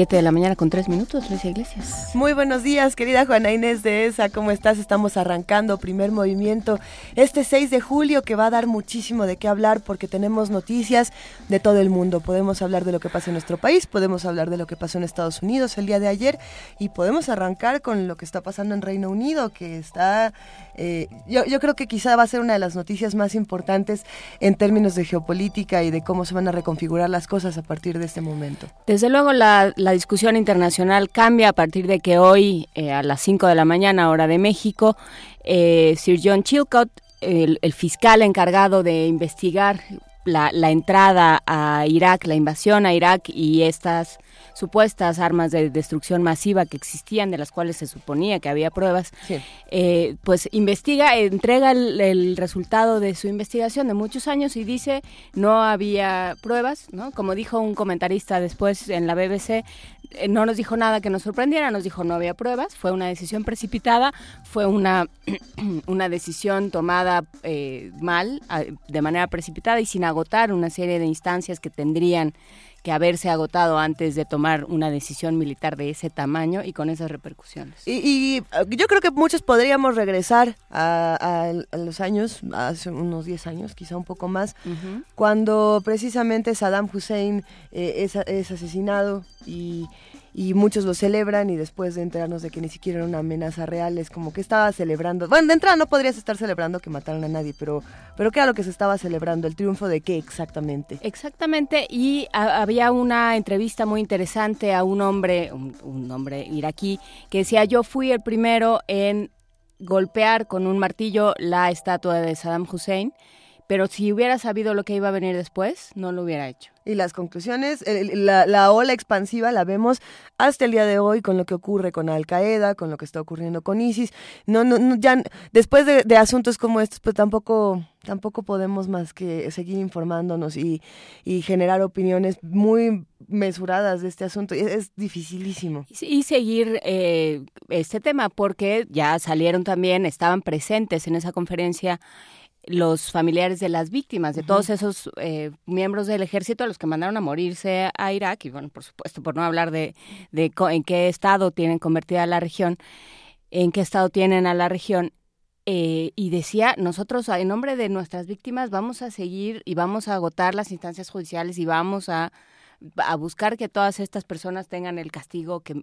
7 de la mañana con 3 minutos, Luisa Iglesias. Muy buenos días, querida Juana Inés de ESA, ¿cómo estás? Estamos arrancando primer movimiento este 6 de julio que va a dar muchísimo de qué hablar porque tenemos noticias de todo el mundo. Podemos hablar de lo que pasa en nuestro país, podemos hablar de lo que pasó en Estados Unidos el día de ayer y podemos arrancar con lo que está pasando en Reino Unido, que está eh, yo, yo, creo que quizá va a ser una de las noticias más importantes en términos de geopolítica y de cómo se van a reconfigurar las cosas a partir de este momento. Desde luego la, la discusión internacional cambia a partir de que hoy eh, a las 5 de la mañana hora de México, eh, Sir John Chilcott, el, el, fiscal encargado de investigar la, la entrada a Irak, la invasión a Irak y estas supuestas armas de destrucción masiva que existían, de las cuales se suponía que había pruebas, sí. eh, pues investiga, entrega el, el, resultado de su investigación de muchos años y dice no había pruebas, ¿no? Como dijo un comentarista después en la BBC, eh, no nos dijo nada que nos sorprendiera, nos dijo no había pruebas, fue una decisión precipitada, fue una, una decisión tomada eh, mal, de manera precipitada y sin agotar una serie de instancias que tendrían que haberse agotado antes de tomar una decisión militar de ese tamaño y con esas repercusiones. Y, y yo creo que muchos podríamos regresar a, a, a, los años, hace unos 10 años, quizá un poco más, uh -huh. cuando precisamente Saddam Hussein eh, es, es, asesinado y y muchos lo celebran y después de enterarnos de que ni siquiera era una amenaza real es como que estaba celebrando. Bueno de entrada no podrías estar celebrando que mataron a nadie pero pero qué era lo que se estaba celebrando el triunfo de qué exactamente exactamente y había una entrevista muy interesante a un hombre un, un hombre iraquí que decía yo fui el primero en golpear con un martillo la estatua de Saddam Hussein pero si hubiera sabido lo que iba a venir después, no lo hubiera hecho. Y las conclusiones, la, la, ola expansiva la vemos hasta el día de hoy con lo que ocurre con Al Qaeda, con lo que está ocurriendo con ISIS. No, no, no ya después de, asuntos como estos, pues tampoco, tampoco podemos más que seguir informándonos y, y generar opiniones muy mesuradas de este asunto. Es, es dificilísimo. Y, y seguir eh, este tema porque ya salieron también, estaban presentes en esa conferencia los familiares de las víctimas, de uh -huh. todos esos eh, miembros del ejército a los que mandaron a morirse a Irak, y bueno, por supuesto, por no hablar de, de en qué estado tienen convertida la región, en qué estado tienen a la región, eh, y decía, nosotros en nombre de nuestras víctimas vamos a seguir y vamos a agotar las instancias judiciales y vamos a, a buscar que todas estas personas tengan el castigo que,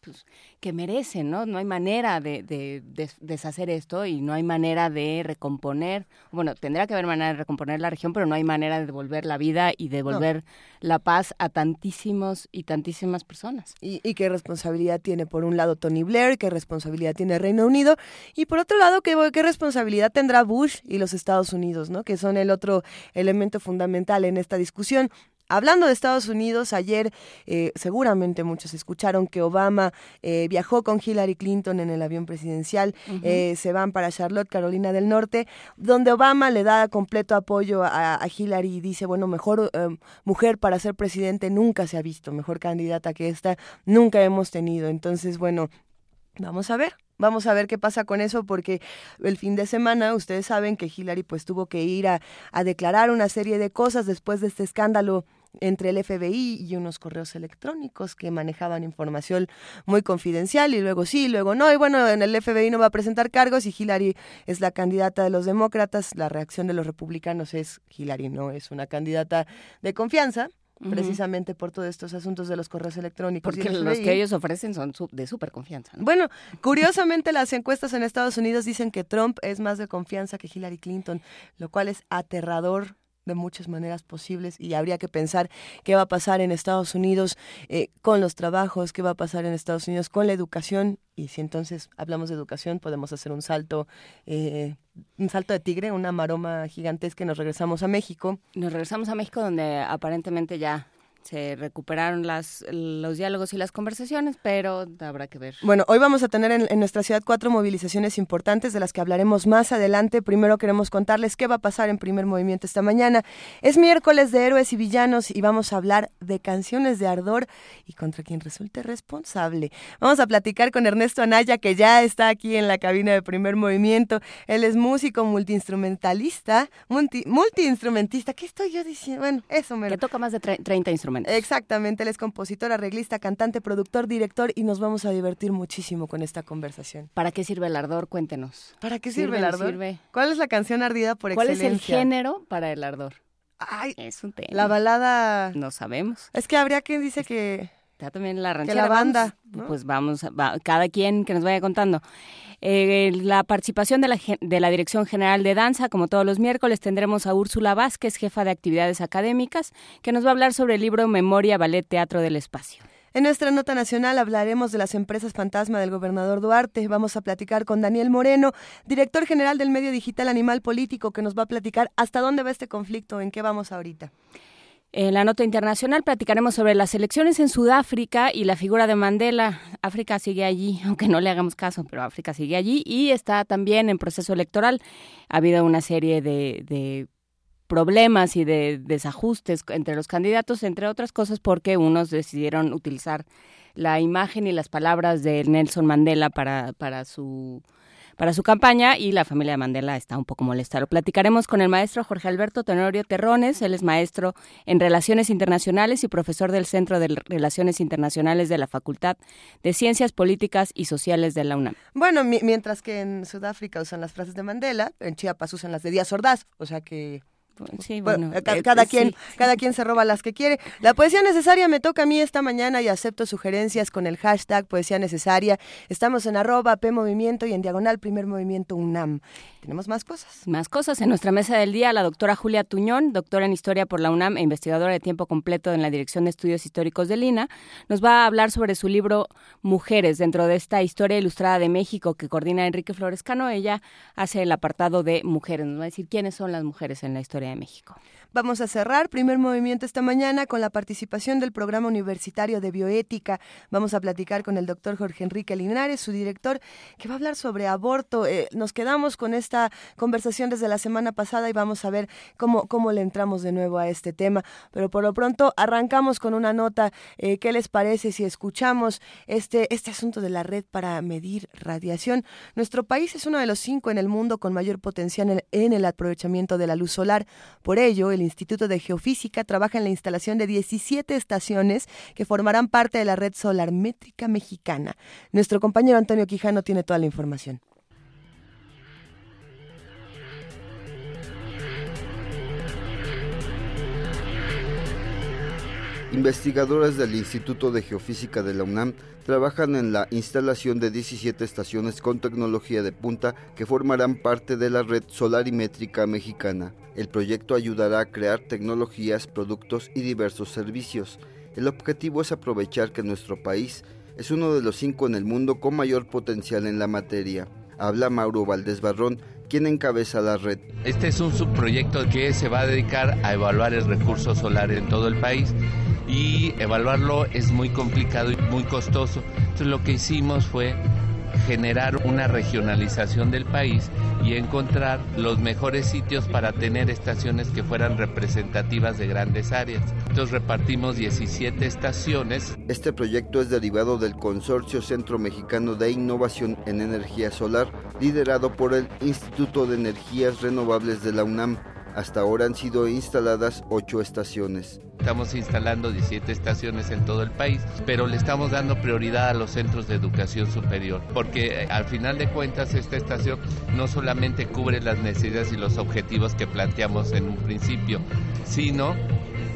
pues, que merecen, ¿no? No hay manera de, de, de, deshacer esto y no hay manera de recomponer, bueno, tendrá que haber manera de recomponer la región, pero no hay manera de devolver la vida y devolver no. la paz a tantísimos y tantísimas personas. Y, y, qué responsabilidad tiene, por un lado, Tony Blair, qué responsabilidad tiene Reino Unido, y por otro lado, qué, qué responsabilidad tendrá Bush y los Estados Unidos, ¿no? Que son el otro elemento fundamental en esta discusión. Hablando de Estados Unidos, ayer eh, seguramente muchos escucharon que Obama eh, viajó con Hillary Clinton en el avión presidencial, uh -huh. eh, se van para Charlotte, Carolina del Norte, donde Obama le da completo apoyo a, a Hillary y dice, bueno, mejor eh, mujer para ser presidente nunca se ha visto, mejor candidata que esta nunca hemos tenido. Entonces, bueno, vamos a ver. Vamos a ver qué pasa con eso porque el fin de semana ustedes saben que Hillary pues tuvo que ir a, a declarar una serie de cosas después de este escándalo entre el FBI y unos correos electrónicos que manejaban información muy confidencial y luego sí, luego no. Y bueno, en el FBI no va a presentar cargos y Hillary es la candidata de los demócratas. La reacción de los republicanos es Hillary no es una candidata de confianza. Uh -huh. precisamente por todos estos asuntos de los correos electrónicos. Porque los que ellos ofrecen son de súper confianza. ¿no? Bueno, curiosamente las encuestas en Estados Unidos dicen que Trump es más de confianza que Hillary Clinton, lo cual es aterrador de muchas maneras posibles y habría que pensar qué va a pasar en Estados Unidos eh, con los trabajos, qué va a pasar en Estados Unidos con la educación y si entonces hablamos de educación podemos hacer un salto eh, un salto de tigre, una maroma gigantesca y nos regresamos a México. Nos regresamos a México donde aparentemente ya se recuperaron las, los diálogos y las conversaciones, pero habrá que ver. Bueno, hoy vamos a tener en, nuestra ciudad cuatro movilizaciones importantes de las que hablaremos más adelante. Primero queremos contarles qué va a pasar en primer movimiento esta mañana. Es miércoles de héroes y villanos y vamos a hablar de canciones de ardor y contra quien resulte responsable. Vamos a platicar con Ernesto Anaya, que ya está aquí en la cabina de primer movimiento. Él es músico, multiinstrumentalista, multi, multiinstrumentista. ¿Qué estoy yo diciendo? Bueno, eso me... Que toca más de 30 instrumentos. Exactamente, él es compositor, arreglista, cantante, productor, director y nos vamos a divertir muchísimo con esta conversación. ¿Para qué sirve el ardor? Cuéntenos. ¿Para qué sirve, el ardor? ¿Cuál es la canción ardida por excelencia? ¿Cuál es el género para el ardor? Ay, es un tema. La balada. No sabemos. Es que habría quien dice que. Ya también la ranchera. Que la banda. Pues vamos, cada quien que nos vaya contando. Eh, la participación de la, de la Dirección General de Danza, como todos los miércoles, tendremos a Úrsula Vázquez, jefa de actividades académicas, que nos va a hablar sobre el libro Memoria, Ballet, Teatro del Espacio. En nuestra nota nacional hablaremos de las empresas fantasma del gobernador Duarte. Vamos a platicar con Daniel Moreno, director general del medio digital Animal Político, que nos va a platicar hasta dónde va este conflicto, en qué vamos ahorita. En la nota internacional platicaremos sobre las elecciones en Sudáfrica y la figura de Mandela. África sigue allí, aunque no le hagamos caso, pero África sigue allí y está también en proceso electoral. Ha habido una serie de, problemas y de desajustes entre los candidatos, entre otras cosas porque unos decidieron utilizar la imagen y las palabras de Nelson Mandela para, para su para su campaña y la familia de Mandela está un poco molesta. Lo platicaremos con el maestro Jorge Alberto Tenorio Terrones, él es maestro en Relaciones Internacionales y profesor del Centro de Relaciones Internacionales de la Facultad de Ciencias Políticas y Sociales de la UNAM. Bueno, mientras que en Sudáfrica usan las frases de Mandela, en Chiapas usan las de Díaz Ordaz, o sea que Sí, bueno, eh, cada, quien, cada quien se roba las que quiere. La poesía necesaria me toca a mí esta mañana y acepto sugerencias con el hashtag poesía necesaria. Estamos en arroba P Movimiento y en diagonal Primer Movimiento UNAM. Tenemos más cosas. Más cosas. En nuestra mesa del día, la doctora Julia Tuñón, doctora en Historia por la UNAM e investigadora de tiempo completo en la Dirección de Estudios Históricos de Lina, nos va a hablar sobre su libro Mujeres, dentro de esta historia ilustrada de México que coordina Enrique Flores Cano. Ella hace el apartado de mujeres. Nos va a decir quiénes son las mujeres en la historia de México. Vamos a cerrar primer movimiento esta mañana con la participación del programa universitario de bioética. Vamos a platicar con el doctor Jorge Enrique Linares, su director, que va a hablar sobre aborto. Eh, nos quedamos con esta conversación desde la semana pasada y vamos a ver cómo, cómo le entramos de nuevo a este tema. Pero por lo pronto arrancamos con una nota. Eh, ¿Qué les parece si escuchamos este, este asunto de la red para medir radiación? Nuestro país es uno de los cinco en el mundo con mayor potencial en, el aprovechamiento de la luz solar. Por ello, el Instituto de Geofísica trabaja en la instalación de 17 estaciones que formarán parte de la red solar métrica mexicana. Nuestro compañero Antonio Quijano tiene toda la información. Investigadoras del Instituto de Geofísica de la UNAM trabajan en la instalación de 17 estaciones con tecnología de punta que formarán parte de la red solarimétrica mexicana. El proyecto ayudará a crear tecnologías, productos y diversos servicios. El objetivo es aprovechar que nuestro país es uno de los cinco en el mundo con mayor potencial en la materia. Habla Mauro Valdés Barrón, quien encabeza la red. Este es un subproyecto que se va a dedicar a evaluar el recurso solar en todo el país y evaluarlo es muy complicado y muy costoso. Entonces lo que hicimos fue generar una regionalización del país y encontrar los mejores sitios para tener estaciones que fueran representativas de grandes áreas. Entonces repartimos 17 estaciones. Este proyecto es derivado del Consorcio Centro Mexicano de Innovación en Energía Solar, liderado por el Instituto de Energías Renovables de la UNAM hasta ahora han sido instaladas ocho estaciones. Estamos instalando 17 estaciones en todo el país, pero le estamos dando prioridad a los centros de educación superior, porque eh, al final de cuentas esta estación no solamente cubre las necesidades y los objetivos que planteamos en un principio, sino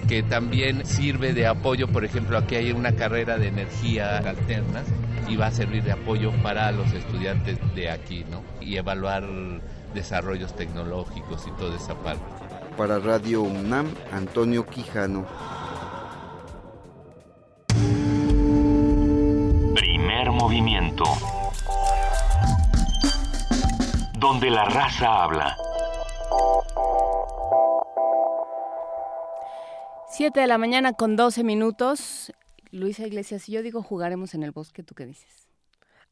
que también sirve de apoyo, por ejemplo, aquí hay una carrera de energía alternas y va a servir de apoyo para los estudiantes de aquí, ¿no? Y evaluar desarrollos tecnológicos y toda esa parte. Para Radio UNAM, Antonio Quijano. Primer movimiento. Donde la raza habla. 7 de la mañana con 12 minutos. Luisa Iglesias, si yo digo jugaremos en el bosque, ¿tú qué dices?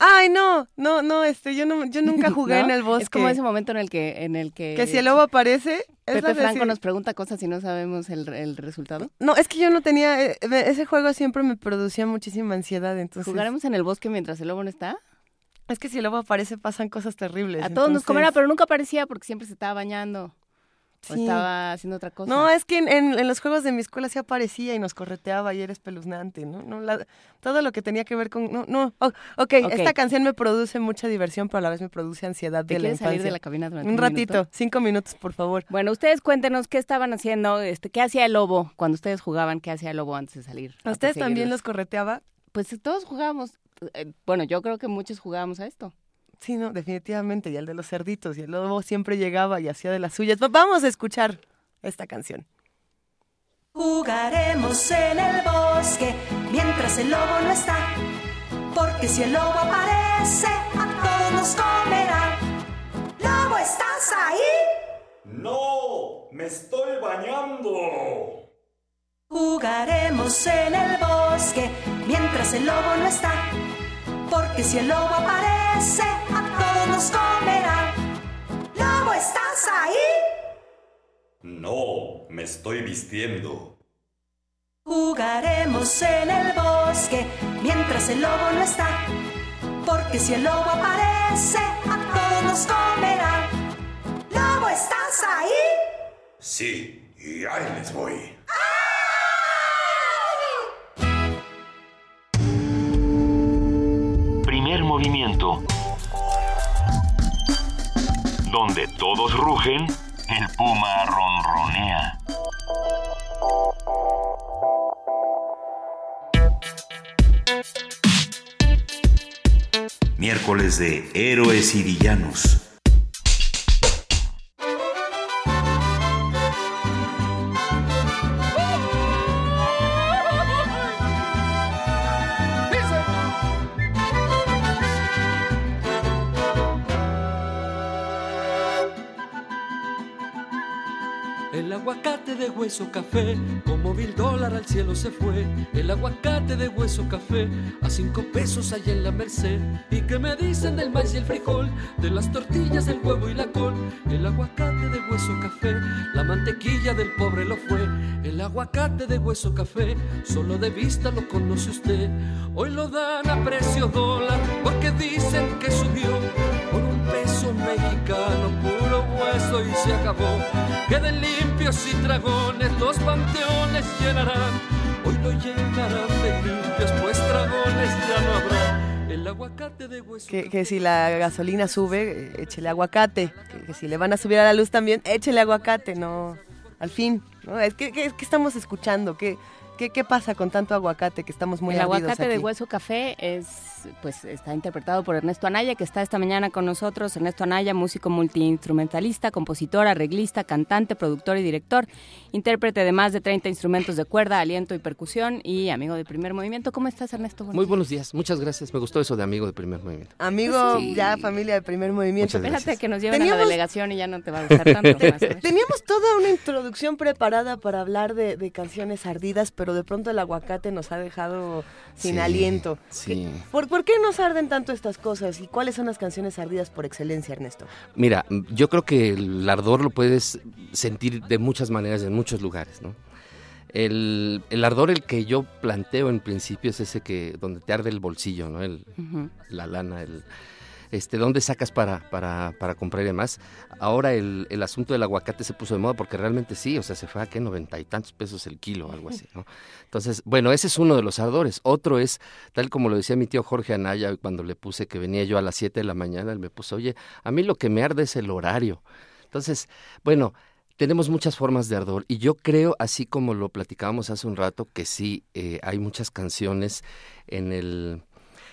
Ay, no, no, no, este, yo no, yo nunca jugué en el bosque. Es como ese momento en el que, en el que. Que si el lobo aparece. Pepe Franco nos pregunta cosas y no sabemos el, el, resultado. No, es que yo no tenía, eh, ese juego siempre me producía muchísima ansiedad, entonces. ¿Jugaremos en el bosque mientras el lobo no está? Es que si el lobo aparece pasan cosas terribles. A todos nos comerá, pero nunca aparecía porque siempre se estaba bañando estaba haciendo otra cosa. No, es que en, los juegos de mi escuela sí aparecía y nos correteaba y era espeluznante, ¿no? no todo lo que tenía que ver con... No, no, oh, okay, ok, esta canción me produce mucha diversión, pero a la vez me produce ansiedad ¿Te de la salir de la cabina durante un, ratito? Cinco minutos, por favor. Bueno, ustedes cuéntenos qué estaban haciendo, este, qué hacía el lobo cuando ustedes jugaban, qué hacía el lobo antes de salir. ¿A ustedes también los correteaba? Pues todos jugábamos. Eh, bueno, yo creo que muchos jugábamos a esto. Sí, no, definitivamente. Y el de los cerditos. Y el lobo siempre llegaba y hacía de las suyas. Vamos a escuchar esta canción. Jugaremos en el bosque mientras el lobo no está. Porque si el lobo aparece, a todos nos comerá. ¿Lobo, estás ahí? No, me estoy bañando. Jugaremos en el bosque mientras el lobo no está porque si el lobo aparece, No, me estoy vistiendo. Jugaremos en el bosque mientras el lobo no está, porque si el lobo aparece, a todos nos comerá. ¿Lobo, estás ahí? Sí, y ahí les voy. movimiento. Donde todos rugen, el puma ronronea. Miércoles de Héroes y Villanos. De hueso café, como mil dólares al cielo se fue. El aguacate de hueso café, a cinco pesos allá en la merced. ¿Y que me dicen del maíz y el frijol? De las tortillas, del huevo y la col. El aguacate de hueso café, la mantequilla del pobre lo fue. El aguacate de hueso café, solo de vista lo conoce usted. Hoy lo dan a precio dólar, porque dicen que subió por un peso mexicano, puro hueso y se acabó. Queden limpios y dragones, los panteones llenarán. Hoy lo llenarán de limpios, pues dragones ya no habrá. El aguacate de hueso. Que, si la gasolina sube, échele aguacate. Que, si le van a subir a la luz también, échele aguacate, no. Al fin, ¿no? Es que, que, estamos escuchando, que ¿Qué, ¿Qué, pasa con tanto aguacate que estamos muy El aguacate de hueso café es pues está interpretado por Ernesto Anaya, que está esta mañana con nosotros. Ernesto Anaya, músico multiinstrumentalista, compositor, arreglista, cantante, productor y director, intérprete de más de 30 instrumentos de cuerda, aliento y percusión y amigo de primer movimiento. ¿Cómo estás, Ernesto? Muy buenos días, muchas gracias. Me gustó eso de amigo de primer movimiento. Amigo, ya familia de primer movimiento. Espérate que nos lleven a la delegación y ya no te va a gustar tanto. Teníamos toda una introducción preparada para hablar de, de, canciones ardidas, pero de pronto el aguacate nos ha dejado sin aliento. Sí. ¿Por, ¿Por qué nos arden tanto estas cosas y cuáles son las canciones ardidas por excelencia, Ernesto? Mira, yo creo que el ardor lo puedes sentir de muchas maneras en muchos lugares, ¿no? El, ardor el que yo planteo en principio es ese que donde te arde el bolsillo, ¿no? El, La lana, el, este, ¿dónde sacas para, para, para comprar y demás? Ahora el, el, asunto del aguacate se puso de moda porque realmente sí, o sea, se fue a qué, noventa y tantos pesos el kilo, algo así, ¿no? Entonces, bueno, ese es uno de los ardores. Otro es, tal como lo decía mi tío Jorge Anaya cuando le puse que venía yo a las 7 de la mañana, él me puso, oye, a mí lo que me arde es el horario. Entonces, bueno, tenemos muchas formas de ardor y yo creo, así como lo platicábamos hace un rato, que sí, eh, hay muchas canciones en el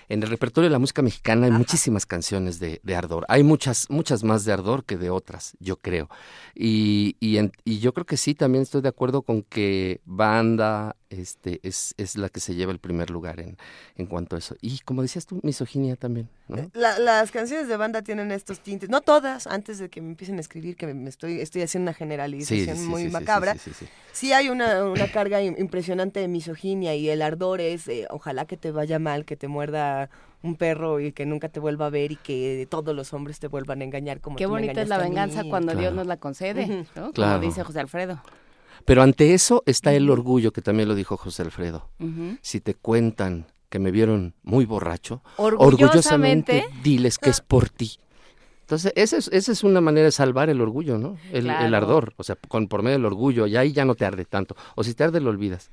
en el repertorio de la música mexicana hay muchísimas canciones de, Ardor. Hay muchas, muchas más de Ardor que de otras, yo creo. Y, y, yo creo que sí, también estoy de acuerdo con que banda, este, es, es la que se lleva el primer lugar en, en cuanto a eso. Y como decías tú, misoginia también, ¿no? Eh, la- las canciones de banda tienen estos tintes, no todas, antes de que me empiecen a escribir, que me estoy, estoy haciendo una generalización Sí, sí, muy sí, macabra. sí, sí, sí, sí. Sí hay una, una carga im- impresionante de misoginia y el ardor es, eh, ojalá que te vaya mal, que te muerda un perro y que nunca te vuelva a ver y que todos los hombres te vuelvan a engañar como Qué bonita es la venganza cuando Dios nos la concede. Como dice José Alfredo. Pero ante eso está el orgullo, que también lo dijo José Alfredo. Si te cuentan que me vieron muy borracho, Orgullosamente. diles que es por ti. Entonces, esa es, esa es una manera de salvar el orgullo, ¿no? El, el ardor, o sea, con, por medio del orgullo, y ahí ya no te arde tanto. O si te arde, lo olvidas.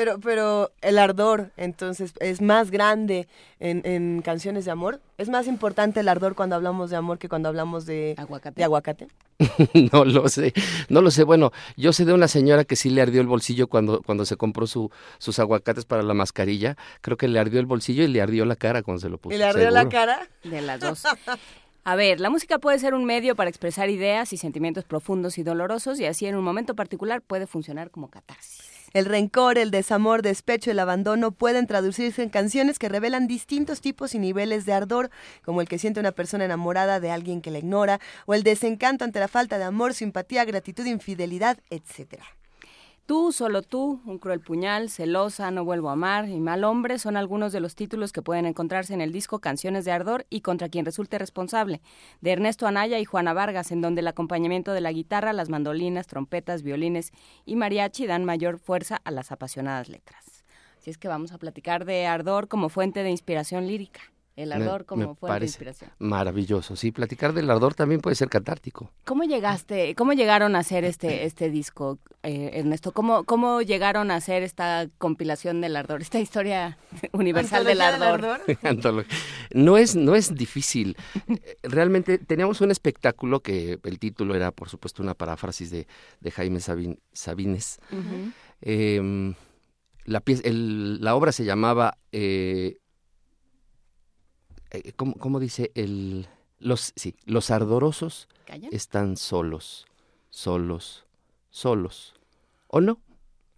Pero, pero el ardor, entonces, es más grande en, en canciones de amor. Es más importante el ardor cuando hablamos de amor que cuando hablamos de Aguacate. de aguacate. no lo sé, no lo sé. Bueno, yo sé de una señora que sí le ardió el bolsillo cuando, cuando se compró su, sus aguacates para la mascarilla. Creo que le ardió el bolsillo y le ardió la cara cuando se lo puso. ¿Y le ardió la cara? De las dos. A ver, la música puede ser un medio para expresar ideas y sentimientos profundos y dolorosos y así en un momento particular puede funcionar como catarsis. El rencor, el desamor, despecho, el abandono pueden traducirse en canciones que revelan distintos tipos y niveles de ardor, como el que siente una persona enamorada de alguien que la ignora, o el desencanto ante la falta de amor, simpatía, gratitud, infidelidad, etcétera. Tú, solo tú, un cruel puñal, celosa, no vuelvo a amar y mal hombre son algunos de los títulos que pueden encontrarse en el disco Canciones de Ardor y Contra quien resulte responsable, de Ernesto Anaya y Juana Vargas, en donde el acompañamiento de la guitarra, las mandolinas, trompetas, violines y mariachi dan mayor fuerza a las apasionadas letras. Así es que vamos a platicar de Ardor como fuente de inspiración lírica. El ardor como fuente de inspiración. Maravilloso. Sí, platicar del ardor también puede ser catártico. ¿Cómo llegaste, cómo llegaron a hacer este, este disco, eh, Ernesto? ¿Cómo, ¿Cómo llegaron a hacer esta compilación del ardor, esta historia universal del ¿Antología ardor? Antología. No es, no es difícil. Realmente teníamos un espectáculo que el título era, por supuesto, una paráfrasis de, de Jaime Sabin- Sabines. Eh, la, pieza- el- la obra se llamaba, eh, eh, ¿cómo, cómo dice? El, los, sí, los ardorosos están solos, solos, solos. ¿O no?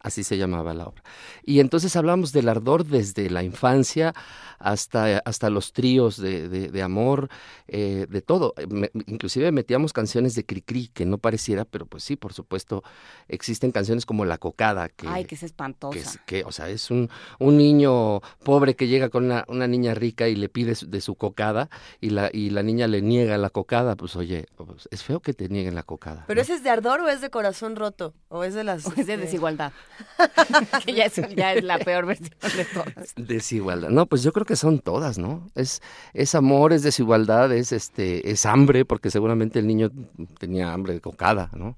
Así se llamaba la obra. Y entonces hablamos del ardor desde la infancia hasta, hasta los tríos de, de- de amor, eh, de todo. Me- inclusive metíamos canciones de Cricri, que no pareciera, pero pues sí, por supuesto, existen canciones como La Cocada, que, Ay, que es espantosa. que, es- que, o sea, es un, un niño pobre que llega con una, una niña rica y le pide su- de su cocada y la, y la niña le niega la cocada, pues oye, pues, es feo que te nieguen la cocada. ¿Pero ese es de ardor o es de corazón roto? ¿O es de las...? O es de este, desigualdad. que ya es, ya es la peor versión de todas. Desigualdad. No, pues yo creo que son todas, ¿no? Es, es amor, es desigualdad, es este, es hambre, porque seguramente el niño tenía hambre de cocada, ¿no?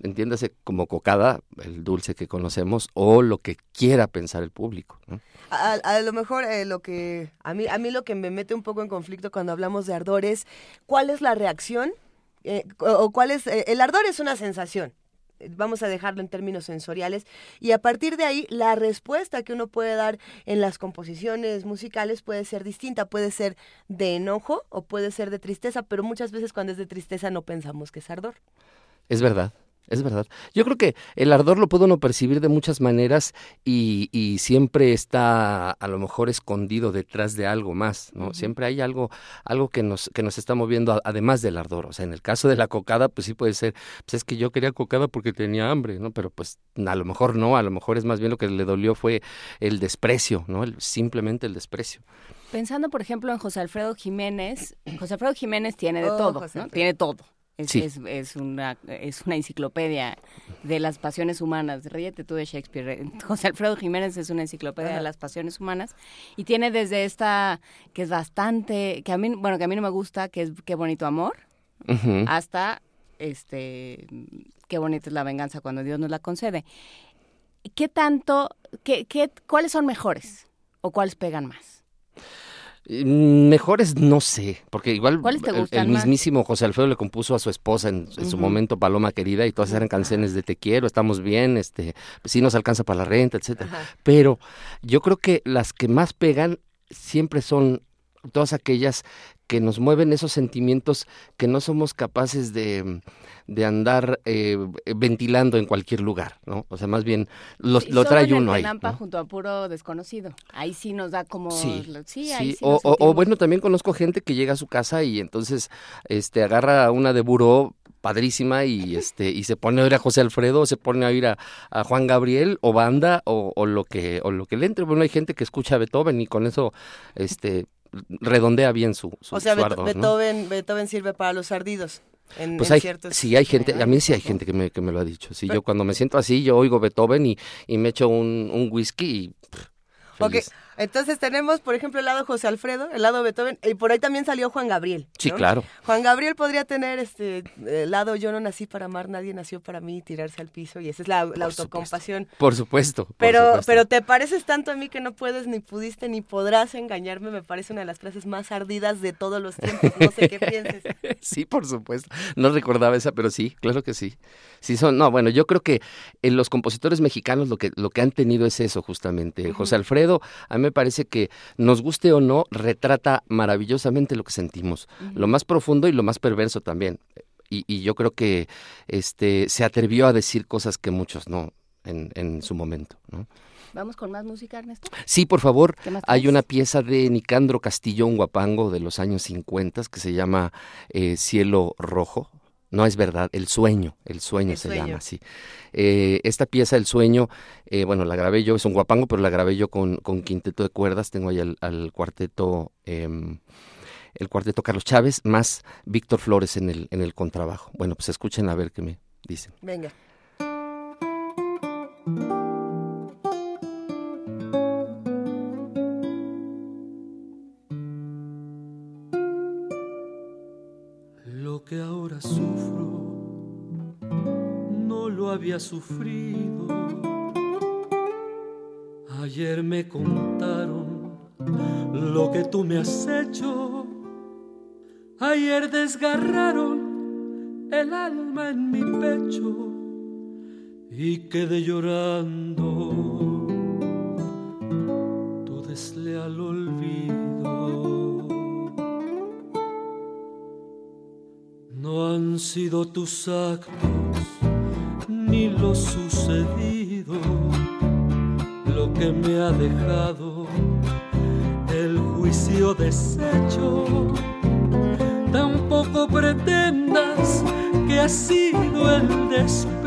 Entiéndase como cocada, el dulce que conocemos, o lo que quiera pensar el público, ¿no? A, a lo mejor eh, lo que a mí a mí lo que me mete un poco en conflicto cuando hablamos de ardor es cuál es la reacción eh, o, o cuál es eh, el ardor es una sensación vamos a dejarlo en términos sensoriales y a partir de ahí la respuesta que uno puede dar en las composiciones musicales puede ser distinta. Puede ser de enojo o puede ser de tristeza pero muchas veces cuando es de tristeza no pensamos que es ardor. Es verdad, es verdad. Yo creo que el ardor lo puede uno percibir de muchas maneras y, y siempre está a lo mejor escondido detrás de algo más, ¿no? Siempre hay algo, algo que nos, que nos está moviendo a- además del ardor. O sea, en el caso de la cocada, pues sí puede ser, pues es que yo quería cocada porque tenía hambre, ¿no? Pero pues a lo mejor no, a lo mejor es más bien lo que le dolió fue el desprecio, ¿no? El- simplemente el desprecio. Pensando, por ejemplo, en José Alfredo Jiménez, José Alfredo Jiménez tiene de Oh, todo, ¿no? Tiene todo. Es, Sí. es, es una, es una enciclopedia de las pasiones humanas. Ríete tú de Shakespeare. José Alfredo Jiménez es una enciclopedia Ajá. de las pasiones humanas y tiene desde esta, que es bastante, que a mí, bueno, que a mí no me gusta, que es Qué bonito amor, hasta este qué bonita es la venganza cuando Dios nos la concede. ¿Qué tanto, qué, qué, cuáles son mejores o cuáles pegan más? Mm, Mejores no sé, porque igual ¿Cuáles te el- mismísimo José Alfredo le compuso a su esposa en, en su momento Paloma Querida y todas eran canciones de Te quiero, estamos bien, este, sí nos alcanza para la renta, etcétera. Pero yo creo que las que más pegan siempre son todas aquellas que nos mueven esos sentimientos que no somos capaces de, de andar eh, ventilando en cualquier lugar, ¿no? O sea, más bien lo, lo trae en el uno ahí. Junto a puro desconocido. Ahí sí nos da como... Sí, sí, ahí sí, sí o, bueno, también conozco gente que llega a su casa y entonces este agarra una de buró padrísima y este y se pone a oír a José Alfredo, o se pone a oír a, a Juan Gabriel o banda o, o lo que o lo que le entre. Bueno, hay gente que escucha a Beethoven y con eso este redondea bien su, su, O sea. Beethoven, Beethoven sirve para los ardidos. En, Pues en hay, ciertos- sí hay gente, a mí sí hay gente que me, que me lo ha dicho. Sí, yo cuando me siento así, yo oigo Beethoven y, y me echo un, un whisky y pff. Entonces tenemos, por ejemplo, el lado José Alfredo, el lado Beethoven, y por ahí también salió Juan Gabriel. Sí, claro. Juan Gabriel podría tener este el lado yo no nací para amar, nadie nació para mí, tirarse al piso, y esa es la, la autocompasión. Por supuesto. por Pero, supuesto. pero te pareces tanto a mí que no puedes, ni pudiste, ni podrás engañarme. Me parece una de las frases más ardidas de todos los tiempos. No sé qué pienses. Sí, por supuesto. No recordaba esa, pero sí, claro que sí. Sí son, no, bueno, yo creo que en los compositores mexicanos lo que lo que han tenido es eso justamente. José Alfredo, a mí me parece que nos guste o no, retrata maravillosamente lo que sentimos, lo más profundo y lo más perverso también. Y, y yo creo que este se atrevió a decir cosas que muchos no en, en su momento, ¿no? Vamos con más música, Ernesto. Sí, por favor. ¿Qué más Hay una pieza de Nicandro Castillo, un guapango de los años 50 que se llama eh, Cielo Rojo. No es verdad, El Sueño, El Sueño El se Sueño. llama así. Eh, esta pieza, El Sueño, eh, bueno, la grabé yo, es un guapango, pero la grabé yo con, con quinteto de cuerdas. Tengo ahí al, al cuarteto, em, el cuarteto Carlos Chávez, más Víctor Flores en el, en el contrabajo. Bueno, pues escuchen a ver qué me dicen. Venga. Lo que ahora lo había sufrido. Ayer me contaron lo que tú me has hecho. Ayer desgarraron el alma en mi pecho y quedé llorando tu desleal olvido. No han sido tus actos lo sucedido lo que me ha dejado el juicio deshecho. Tampoco pretendas que ha sido el despecho,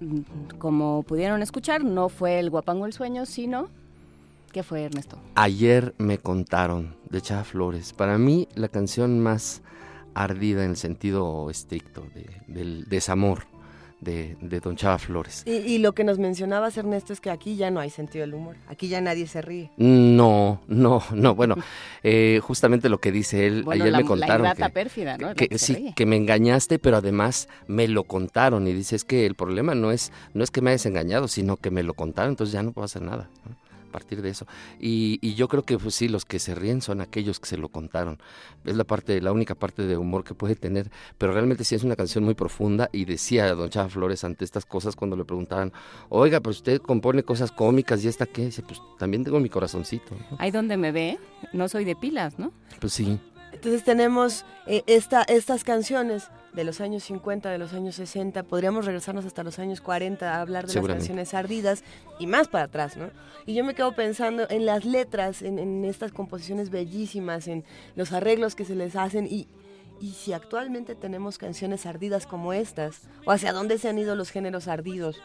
Mm, como pudieron escuchar, no fue el guapango el sueño, sino... ¿Qué fue, Ernesto? Ayer me contaron de Chava Flores. Para mí, la canción más ardida en el sentido estricto de- del desamor de, de Don Chava Flores. Y, y lo que nos mencionabas, Ernesto, es que aquí ya no hay sentido del humor. Aquí ya nadie se ríe. No, no, no. Bueno, eh, justamente lo que dice él, Bueno, ayer la, me contaron la que, pérfida, ¿no? Que que se sí, ríe. que me engañaste, pero además me lo contaron y dice es que el problema no es no es que me hayas engañado, sino que me lo contaron, entonces ya no puedo hacer nada. ¿no? Partir de eso. Y, y yo creo que pues sí, los que se ríen son aquellos que se lo contaron. Es la parte, la única parte de humor que puede tener, pero realmente sí es una canción muy profunda y decía don Chava Flores ante estas cosas cuando le preguntaban, oiga, pero usted compone cosas cómicas y esta qué, dice, pues también tengo mi corazoncito. ¿no? Ahí donde me ve, no soy de pilas, ¿no? Pues sí. Entonces tenemos eh, esta, estas canciones de los años 50, de los años 60, podríamos regresarnos hasta los años 40 a hablar de las canciones ardidas y más para atrás, ¿no? Y yo me quedo pensando en las letras, en, en estas composiciones bellísimas, en los arreglos que se les hacen y, ¿Y si actualmente tenemos canciones ardidas como estas? ¿O hacia dónde se han ido los géneros ardidos?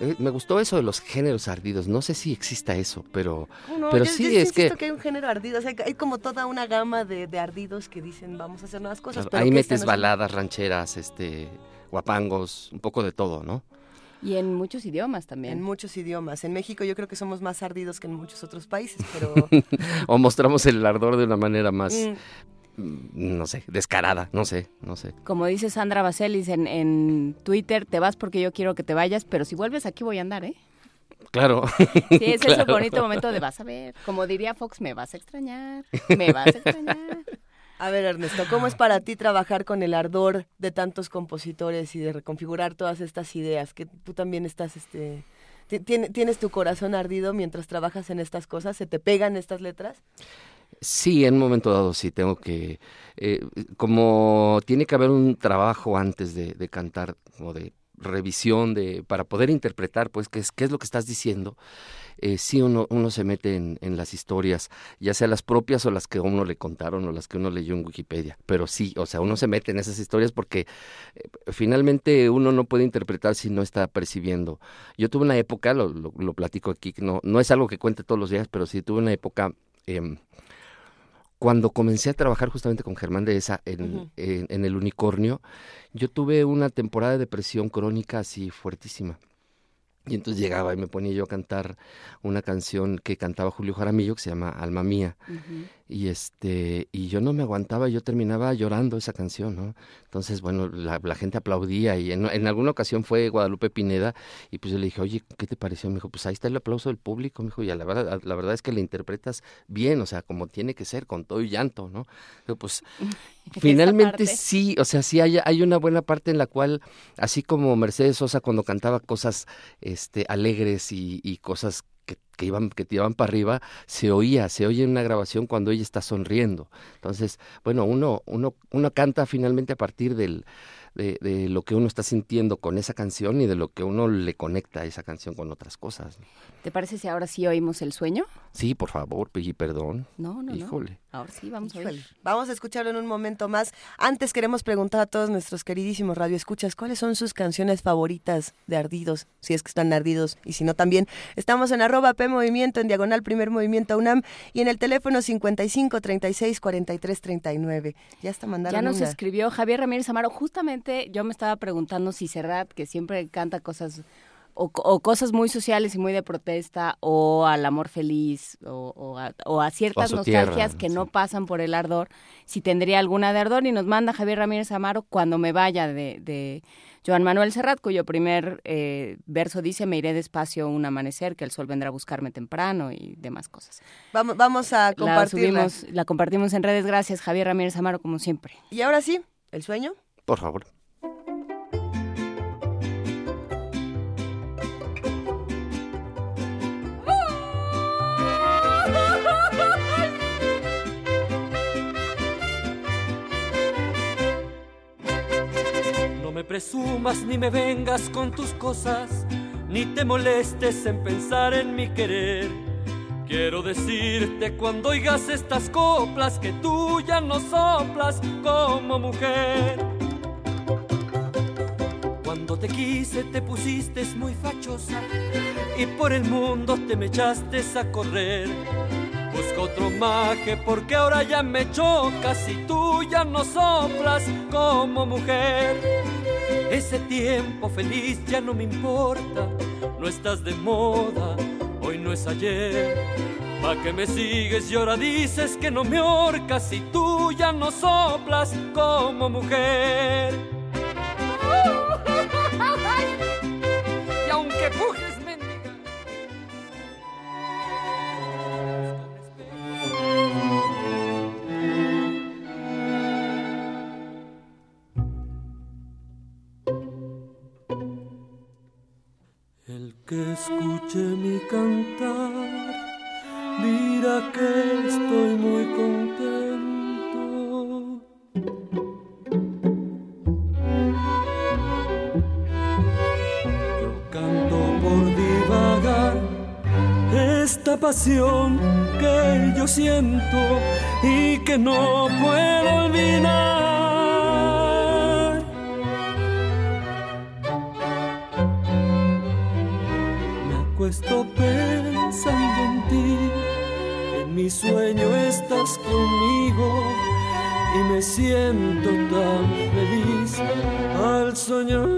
Eh, me gustó eso de los géneros ardidos. No sé si exista eso, pero, No, pero yo- sí yo es que, que hay un género ardido, o sea, que hay como toda una gama de, de ardidos que dicen vamos a hacer nuevas cosas. claro, pero ahí metes baladas, rancheras, este, guapangos, un poco de todo, ¿no? Y en muchos idiomas también. En muchos idiomas. En México yo creo que somos más ardidos que en muchos otros países, pero... o mostramos el ardor de una manera más, Mm. Mm, no sé, descarada, no sé, no sé. Como dice Sandra Baselis en, en Twitter, te vas porque yo quiero que te vayas, pero si vuelves aquí voy a andar, ¿eh? Claro. Sí, es ese claro. bonito momento de vas a ver. Como diría Fox, me vas a extrañar, me vas a extrañar. A ver, Ernesto, ¿cómo es para ti trabajar con el ardor de tantos compositores y de reconfigurar todas estas ideas? Que tú también estás, este... ti- tiene- ¿Tienes tu corazón ardido mientras trabajas en estas cosas? ¿Se te pegan estas letras? Sí, en un momento dado sí, tengo que, eh, como tiene que haber un trabajo antes de, cantar, o de revisión, de, para poder interpretar, pues, qué es, qué es lo que estás diciendo, eh, sí uno, uno se mete en, las historias, ya sea las propias o las que uno le contaron o las que uno leyó en Wikipedia, pero sí, o sea, uno se mete en esas historias porque eh, finalmente uno no puede interpretar si no está percibiendo. Yo tuve una época, lo, lo, lo platico aquí, no, no es algo que cuente todos los días, pero sí tuve una época... em, cuando comencé a trabajar justamente con Germán de esa en, en el unicornio, yo tuve una temporada de depresión crónica así fuertísima. Y entonces llegaba y me ponía yo a cantar una canción que cantaba Julio Jaramillo que se llama Alma Mía. Y este, y yo no me aguantaba, yo terminaba llorando esa canción, ¿no? Entonces, bueno, la, la gente aplaudía y en, en alguna ocasión fue Guadalupe Pineda y pues yo le dije, oye, ¿qué te pareció? Me dijo, pues ahí está el aplauso del público, me dijo, y a la verdad, la verdad es que la interpretas bien, o sea, como tiene que ser, con todo y llanto, ¿no? Pero pues finalmente sí, o sea, sí hay, hay una buena parte en la cual, así como Mercedes Sosa cuando cantaba cosas este, alegres y, y cosas que, iban, que tiraban para arriba, se oía, se oye en una grabación cuando ella está sonriendo. Entonces, bueno, uno, uno, uno canta finalmente a partir del, de, de lo que uno está sintiendo con esa canción y de lo que uno le conecta a esa canción con otras cosas. ¿Te parece si ahora sí oímos el sueño? Sí, por favor, y perdón. No, no, Híjole. no. Ahora sí, vamos a oír. Vamos a escucharlo en un momento más. Antes queremos preguntar a todos nuestros queridísimos radioescuchas cuáles son sus canciones favoritas de Ardidos, si es que están ardidos y si no también. Estamos en arroba P Movimiento, en diagonal Primer Movimiento UNAM y en el teléfono 55 36 43 39. Ya está mandando Ya nos una. escribió Javier Ramírez Amaro. Justamente yo me estaba preguntando si Serrat, que siempre canta cosas o, o cosas muy sociales y muy de protesta, o al amor feliz, o, o a, o a ciertas nostalgias tierra, que no pasan por el ardor, si tendría alguna de ardor. Y nos manda Javier Ramírez Amaro cuando me vaya de, de Joan Manuel Serrat, cuyo primer eh, verso dice: Me iré despacio un amanecer, que el sol vendrá a buscarme temprano y demás cosas. Vamos, vamos a La, compartirla. subimos, la compartimos en redes. Gracias, Javier Ramírez Amaro, como siempre. Y ahora sí, el sueño. Por favor. Me presumas ni me vengas con tus cosas, ni te molestes en pensar en mi querer. Quiero decirte cuando oigas estas coplas que tú ya no soplas como mujer. Cuando te quise te pusiste muy fachosa y por el mundo te me echaste a correr. Busca otro maje porque ahora ya me chocas y tú ya no soplas como mujer. Ese tiempo feliz ya no me importa, no estás de moda, hoy no es ayer. Pa' que me sigues y ahora dices que no me horcas y tú ya no soplas como mujer. Y aunque pujes, escuche mi cantar dirá que estoy muy contento. Yo canto por divagar esta pasión que yo siento y que no puedo olvidar. Me acuesto pensando en ti, en mi sueño estás conmigo y me siento tan feliz al soñar.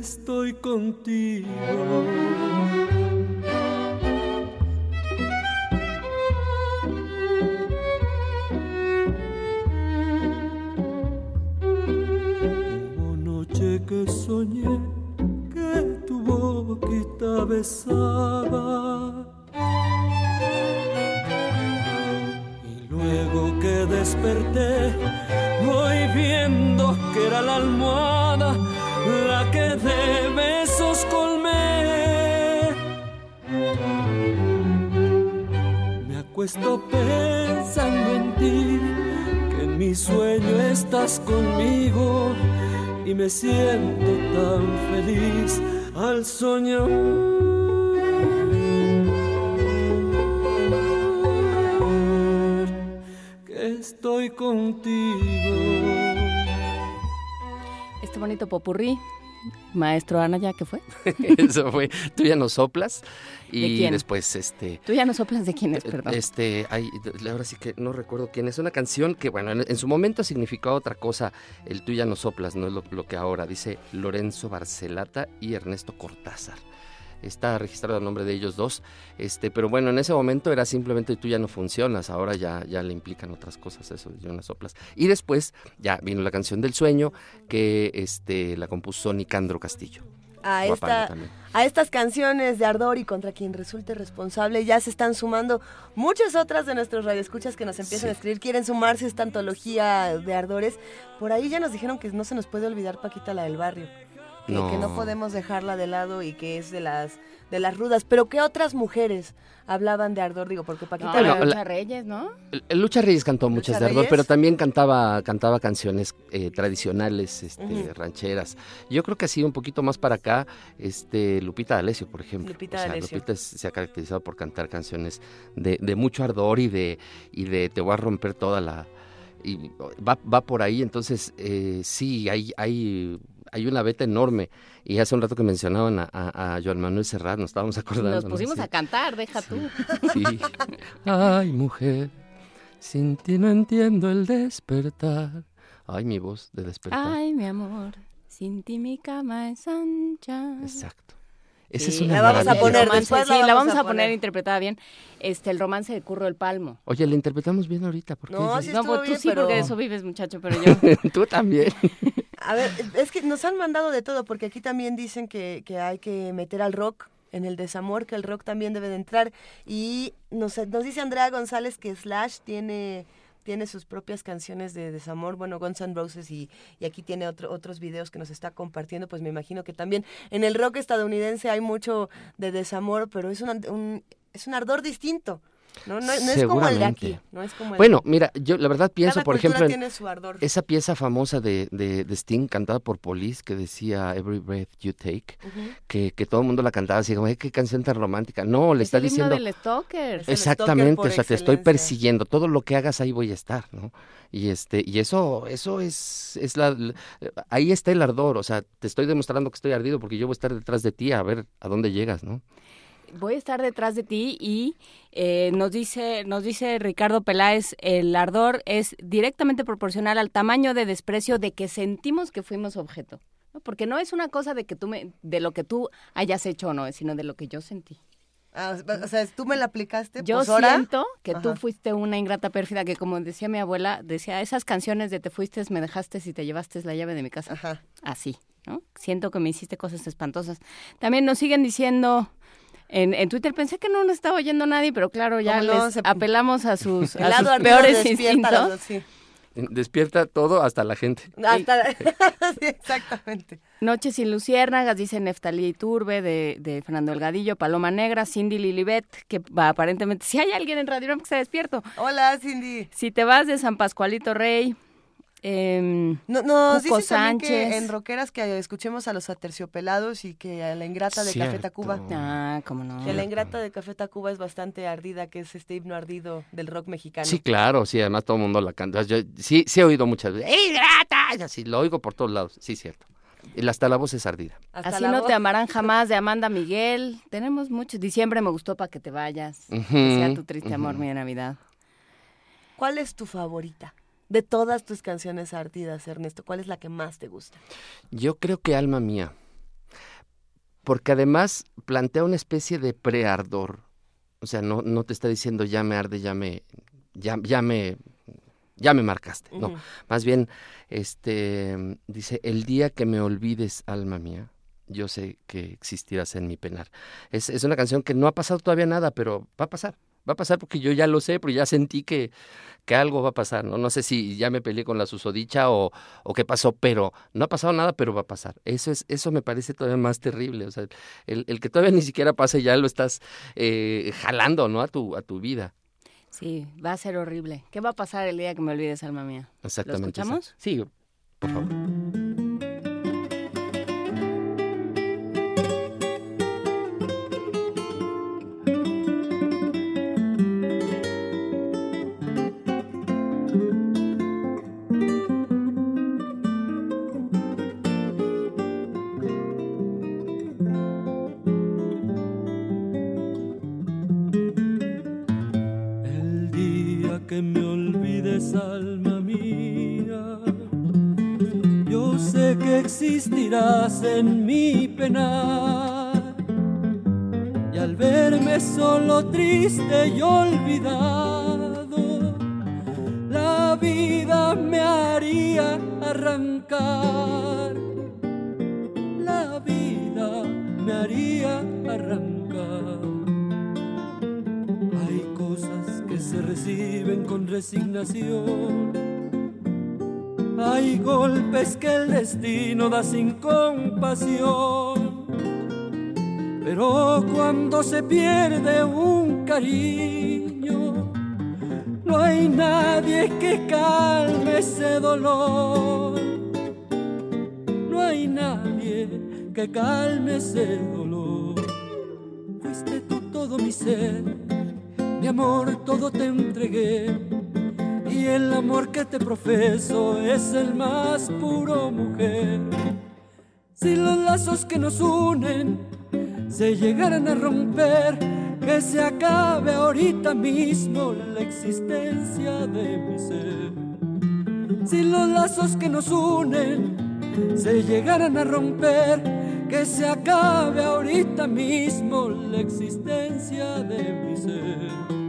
estoy contigo. Soñé que tu boquita besaba. Y luego que desperté, voy viendo que era la almohada la que de besos colmé. Me acuesto pensando en ti, que en mi sueño estás conmigo y me siento tan feliz al soñar. estoy contigo. Este bonito popurrí, maestro Ana, ¿ya qué fue? Eso fue, tú ya no soplas. Y ¿De quién? después, este... Tú ya no soplas de quién es, perdón. Este, hay, ahora sí que no recuerdo quién es. Una canción que, bueno, en, en su momento significaba otra cosa. El tú ya no soplas, no es lo, lo que ahora. Dice Lorenzo Barcelata y Ernesto Cortázar. Está registrado el nombre de ellos dos. Este, pero bueno, en ese momento era simplemente tú ya no funcionas. Ahora ya, ya le implican otras cosas eso, yo no soplas. Y después ya vino la canción del sueño que este, la compuso Nicandro Castillo. A, esta, a estas canciones de Ardor y contra quien resulte responsable ya se están sumando muchas otras de nuestros radioescuchas que nos empiezan Sí. a escribir, quieren sumarse a esta antología de Ardores. Por ahí ya nos dijeron que no se nos puede olvidar Paquita la del barrio, que no, que no podemos dejarla de lado y que es de las de las rudas. Pero ¿qué otras mujeres hablaban de Ardor? Digo, porque Paquita No, Bueno, la la- Lucha Reyes, ¿no? Lucha Reyes cantó muchas Lucha de Ardor, Reyes. pero también cantaba, cantaba canciones eh, tradicionales, este, rancheras. Yo creo que ha sido un poquito más para acá, este, Lupita D'Alessio, por ejemplo. Lupita O sea, D'Alessio. Lupita es- se ha caracterizado por cantar canciones de, de mucho ardor y de, y de te voy a romper toda la... Y va, va por ahí, entonces eh, sí, hay, hay, hay una beta enorme. Y hace un rato que mencionaban a, a, a Joan Manuel Serrat, nos estábamos acordando. Nos ¿no? pusimos a cantar, deja tú. Sí. Ay, mujer, sin ti no entiendo el despertar. Ay, mi voz de despertar. Ay, mi amor, sin ti mi cama es ancha. Exacto. Esa es una la vamos a poner El romance, después la sí, la vamos vamos a a poner interpretada bien. Este, el romance de Curro el Palmo. Oye, la interpretamos bien ahorita. ¿por qué No, sí no, estuvo tú bien, sí, pero- porque de eso vives, muchacho, pero yo. Tú también. A ver, es que nos han mandado de todo, porque aquí también dicen que, que hay que meter al rock en el desamor, que el rock también debe de entrar. Y nos, nos dice Andrea González que Slash tiene, tiene sus propias canciones de desamor, bueno, Guns N' Roses, y, y aquí tiene otro, otros videos que nos está compartiendo, pues me imagino que también en el rock estadounidense hay mucho de desamor, pero es, una- un, es un ardor distinto. No, no, no es como el de aquí. Seguramente. No es como el Bueno, mira, yo la verdad pienso, Cada por ejemplo, en tiene su ardor. esa pieza famosa de, de, de Sting cantada por Police que decía Every Breath You Take, que, que todo el mundo la cantaba así como, "Ay, qué canción tan romántica. No, le Es está el himno diciendo... del Stalker. Es el Exactamente, stalker o sea, te estoy persiguiendo, todo lo que hagas ahí voy a estar, ¿no? Y este, y eso, eso es, es la, la- ahí está el ardor, o sea, te estoy demostrando que estoy ardido porque yo voy a estar detrás de ti a ver a dónde llegas, ¿no? Voy a estar detrás de ti y eh, nos dice nos dice Ricardo Peláez, el ardor es directamente proporcional al tamaño de desprecio de que sentimos que fuimos objeto. ¿no? Porque no es una cosa de que tú me, de lo que tú hayas hecho o no, sino de lo que yo sentí. Ah, o sea, tú me la aplicaste. Yo pues ahora- siento que tú Ajá. fuiste una ingrata pérfida que como decía mi abuela, decía, esas canciones de te fuiste, me dejaste y te llevaste la llave de mi casa. Ajá. Así, ¿no? Siento que me hiciste cosas espantosas. También nos siguen diciendo en, en Twitter, pensé que no nos estaba oyendo nadie, pero claro, ya les Se- apelamos a sus, El a lado sus peores despierta instintos. los- sí. Despierta todo hasta la gente. Hasta- sí, exactamente. Noches sin luciérnagas, dice Neftalí Turbe de, de Fernando Delgadillo, Paloma Negra, Cindy Lilibet, que va, aparentemente, si hay alguien en Radio que está despierto. Hola, Cindy. Si te vas de San Pascualito Rey, em, No, nos Cuco dices también que en rockeras que escuchemos a los aterciopelados y que a la ingrata de Café. Tacuba. Ah, cómo no. Que la ingrata de Café Tacuba es bastante ardida, que es este himno ardido del rock mexicano. Sí, claro, sí, además todo el mundo la canta. Yo sí, sí he oído muchas veces. ¡Ey, grata! Y Así, lo oigo por todos lados, sí, cierto. Y hasta la voz es ardida. Hasta Así no voz. te amarán jamás, de Amanda Miguel. Tenemos mucho. Diciembre me gustó para que te vayas. Que sea tu triste amor, mi Navidad. ¿Cuál es tu favorita? De todas tus canciones ardidas, Ernesto, ¿cuál es la que más te gusta? Yo creo que alma mía. Porque además plantea una especie de preardor. O sea, no, no te está diciendo ya me arde, ya me, ya, ya me, ya me marcaste. No, más bien, este, dice, el día que me olvides, alma mía, yo sé que existirás en mi penar. Es, es una canción que no ha pasado todavía nada, pero va a pasar. Va a pasar porque yo ya lo sé, pero ya sentí que, que algo va a pasar. ¿no? no sé si ya me peleé con la susodicha o, o qué pasó, pero no ha pasado nada, pero va a pasar. Eso es, eso me parece todavía más terrible. O sea, el, el que todavía ni siquiera pase ya lo estás eh, jalando, ¿no? A tu, a tu vida. Sí, va a ser horrible. ¿Qué va a pasar el día que me olvides, alma mía? Exactamente. ¿Lo escuchamos? Sí, por favor. Alma mía, yo sé que existirás en mi penar. Y al verme solo, triste y olvidado, la vida me haría arrancar. La vida me haría arrancar. Reciben con resignación. Hay golpes que el destino da sin compasión. Pero cuando se pierde un cariño, no hay nadie que calme ese dolor. No hay nadie que calme ese dolor. Fuiste tú todo mi ser mi amor todo te entregué y el amor que te profeso es el más puro mujer. Si los lazos que nos unen se llegaran a romper, que se acabe ahorita mismo la existencia de mi ser. Si los lazos que nos unen se llegaran a romper, que se acabe ahorita mismo la existencia de mi ser.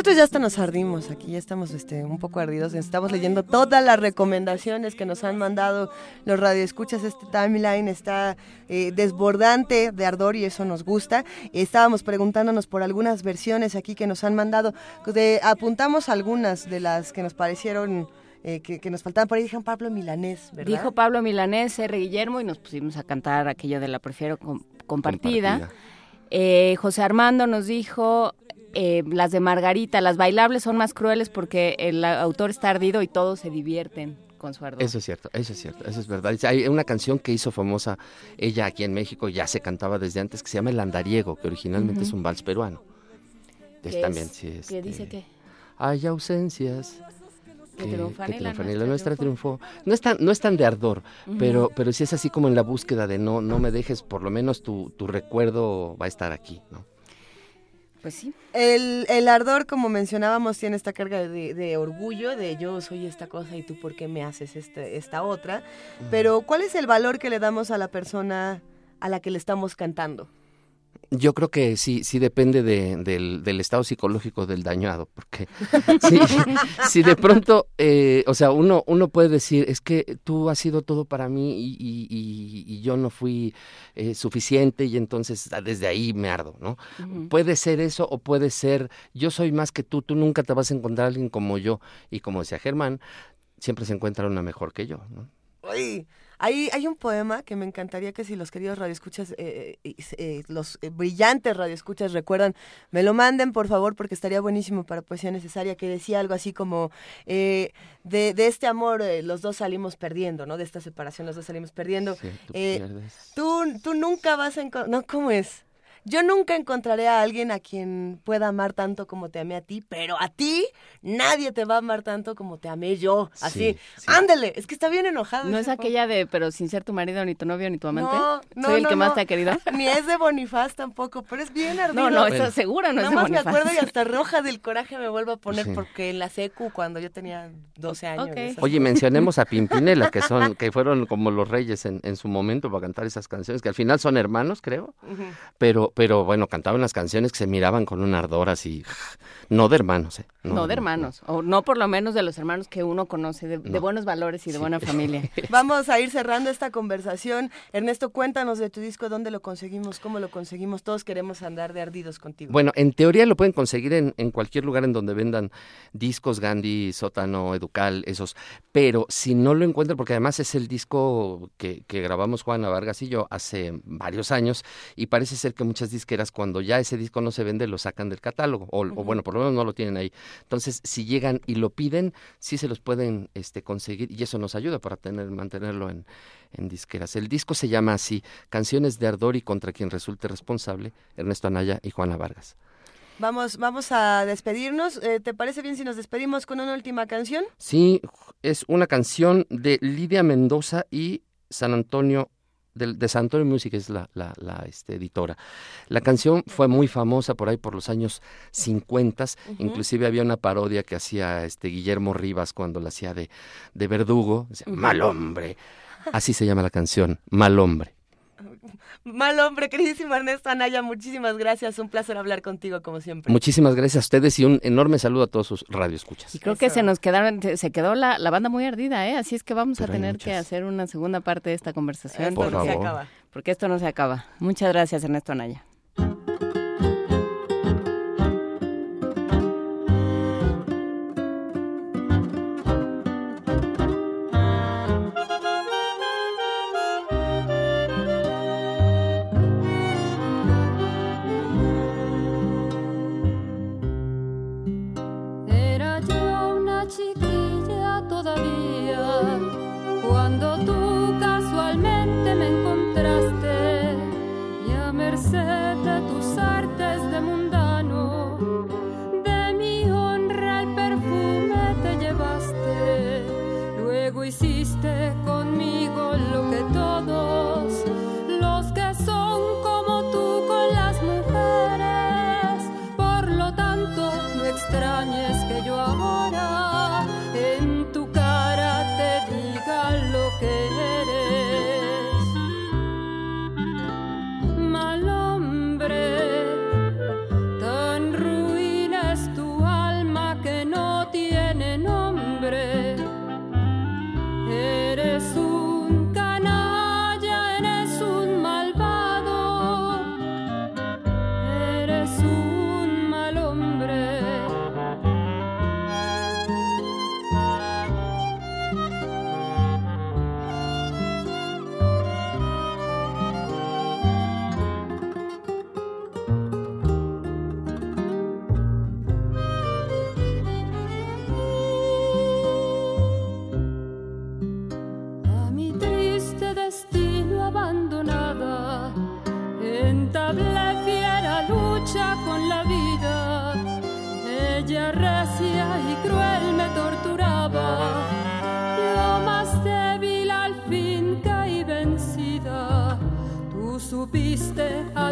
Nosotros ya hasta nos ardimos aquí, ya estamos este, un poco ardidos. Estamos leyendo todas las recomendaciones que nos han mandado los radioescuchas. Este timeline está eh, desbordante de ardor y eso nos gusta. Estábamos preguntándonos por algunas versiones aquí que nos han mandado. De- apuntamos algunas de las que nos parecieron eh, que, que nos faltaban. Por ahí dijeron Pablo Milanés, ¿verdad? Dijo Pablo Milanés, R. Guillermo, y nos pusimos a cantar aquello de la prefiero com- compartida. Compartida. Eh, José Armando nos dijo eh, las de Margarita, las bailables son más crueles porque el autor está ardido y todos se divierten con su ardor. Eso es cierto, eso es cierto, eso es verdad. Hay una canción que hizo famosa ella aquí en México, ya se cantaba desde antes, que se llama El Andariego, que originalmente es un vals peruano. Es ¿Qué también, es? sí, ¿Qué este, dice que? Hay ausencias Que que, triunfan que y la triunfan y nuestra nuestra triunfó. No es tan, no es tan de ardor, pero, pero sí es así como en la búsqueda de no, no me dejes, por lo menos tu, tu recuerdo va a estar aquí, ¿no? Pues sí. El, el ardor, como mencionábamos, tiene esta carga de, de orgullo, de yo soy esta cosa y tú por qué me haces este, esta otra. Pero, ¿cuál es el valor que le damos a la persona a la que le estamos cantando? Yo creo que sí, sí depende de, del, del, estado psicológico del dañado, porque si, si de pronto, eh, o sea, uno, uno puede decir, es que tú has sido todo para mí y, y, y yo no fui eh, suficiente y entonces ah, desde ahí me ardo, ¿no? Uh -huh. Puede ser eso o puede ser, yo soy más que tú, tú nunca te vas a encontrar a alguien como yo. Y como decía Germán, siempre se encuentra una mejor que yo, ¿no? Uy. Hay, hay un poema que me encantaría que si los queridos radioescuchas, eh, eh, eh, los brillantes radioescuchas recuerdan, me lo manden por favor porque estaría buenísimo para Poesía Necesaria, que decía algo así como, de, de, este amor los dos salimos perdiendo, ¿no? De esta separación los dos salimos perdiendo. Sí, tú, tú, tú, nunca vas a encontrar, no, ¿cómo es? Yo nunca encontraré a alguien a quien pueda amar tanto como te amé a ti, pero a ti nadie te va a amar tanto como te amé yo. Así, sí, sí. ándele, es que está bien enojado. No es aquella de, pero sin ser tu marido, ni tu novio, ni tu amante. No, no, Soy el no, que no. más te ha querido. Ni es de Bonifaz tampoco, pero es bien ardido. No, no, eso seguro no Nada es de más Bonifaz. me acuerdo y hasta roja del coraje me vuelvo a poner Sí. porque en la secu cuando yo tenía 12 años. Oye, mencionemos a Pimpinela, que son, que fueron como los reyes en, en su momento para cantar esas canciones, que al final son hermanos, creo, pero, pero bueno, cantaban las canciones que se miraban con un ardor así, no de hermanos, ¿eh? No, de hermanos, o no por lo menos de los hermanos que uno conoce, de, de No. buenos valores y de buena familia. Vamos a ir cerrando esta conversación. Ernesto, cuéntanos de tu disco, dónde lo conseguimos, cómo lo conseguimos. Todos queremos andar de ardidos contigo. Bueno, en teoría lo pueden conseguir en, en cualquier lugar en donde vendan discos, Gandhi, Sótano, Educal, esos. Pero si no lo encuentran, porque además es el disco que, que grabamos Juana Vargas y yo hace varios años, y parece ser que muchas disqueras cuando ya ese disco no se vende, lo sacan del catálogo, o, o bueno, por lo menos no lo tienen ahí. Entonces, si llegan y lo piden, sí se los pueden este, conseguir, y eso nos ayuda para tener, mantenerlo en, en disqueras. El disco se llama así, Canciones de Ardor y contra quien resulte responsable, Ernesto Anaya y Juana Vargas. Vamos, vamos a despedirnos. Eh, ¿Te parece bien si nos despedimos con una última canción? Sí, es una canción de Lidia Mendoza y San Antonio, de, de San Antonio Music es la, la, la, este, editora. La canción fue muy famosa por ahí por los años 50, Ujú. inclusive había una parodia que hacía este Guillermo Rivas cuando la hacía de, de verdugo, decía, mal hombre. Así se llama la canción, mal hombre. Mal hombre, queridísimo Ernesto Anaya, muchísimas gracias. Un placer hablar contigo como siempre. Muchísimas gracias a ustedes y un enorme saludo a todos sus radioescuchas. Y creo que se nos quedaron, se- quedó la, la banda muy ardida, ¿eh? Así es que vamos Pero a tener que hacer una segunda parte de esta conversación. Esto Por no se favor. acaba. Porque esto no se acaba. Muchas gracias, Ernesto Anaya.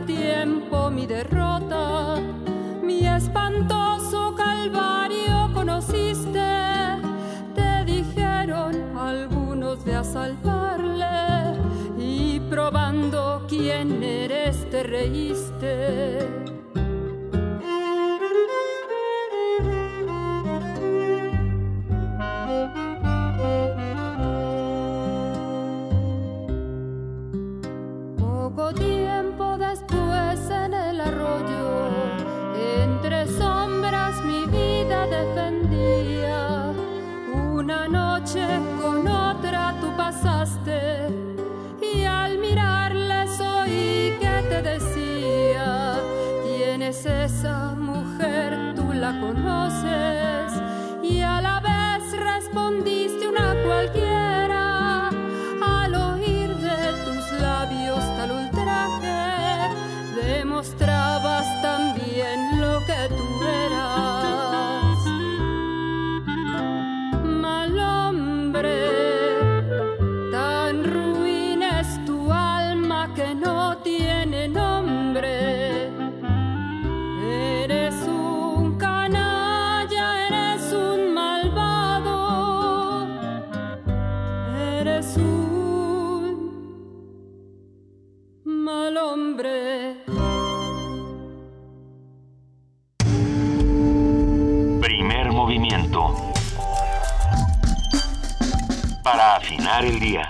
Tiempo mi derrota. Mi espantoso calvario conociste. Te dijeron algunos de a salvarle y probando quién eres te reíste. Mujer, el día.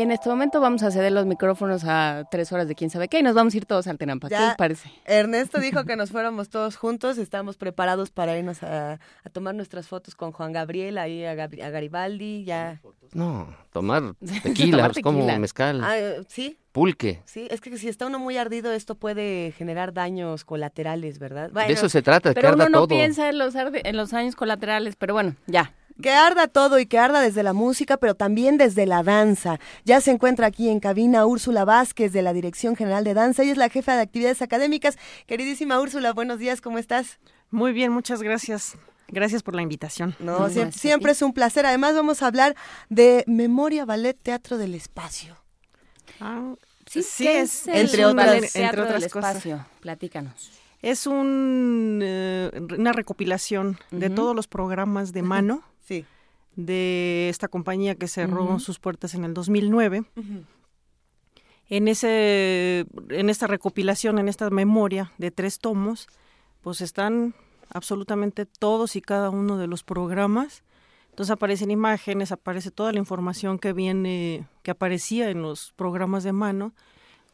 Y en este momento vamos a ceder los micrófonos a tres horas de quién sabe qué y nos vamos a ir todos al Tenampa. ¿Qué les parece? Ernesto dijo que nos fuéramos todos juntos, estamos preparados para irnos a, a tomar nuestras fotos con Juan Gabriel, ahí a, Gabri- a Garibaldi, ya. No, tomar tequila, Tomar pues, como mezcal, Ah, eh, sí, pulque. sí, es que si está uno muy ardido esto puede generar daños colaterales, ¿verdad? de eso se trata, que Pero arda uno no todo. piensa en los, arde- en los años colaterales, pero bueno, ya. Que arda todo y que arda desde la música, pero también desde la danza. Ya se encuentra aquí en cabina Úrsula Vázquez de la Dirección General de Danza. Ella es la jefa de actividades académicas. Queridísima Úrsula, buenos días, ¿cómo estás? Muy bien, muchas gracias. Gracias por la invitación. No, sie- siempre es un placer. Además vamos a hablar de Memoria Ballet Teatro del Espacio. Ah, Sí, sí, ¿qué es, el entre otras- ballet, Teatro entre otras del cosas. Espacio? Platícanos. Es un, eh, una recopilación de todos los programas de mano Sí. de esta compañía que cerró sus puertas en el 2009. En, ese, en esta recopilación, en esta memoria de tres tomos, pues están absolutamente todos y cada uno de los programas. Entonces aparecen imágenes, aparece toda la información que viene, que aparecía en los programas de mano,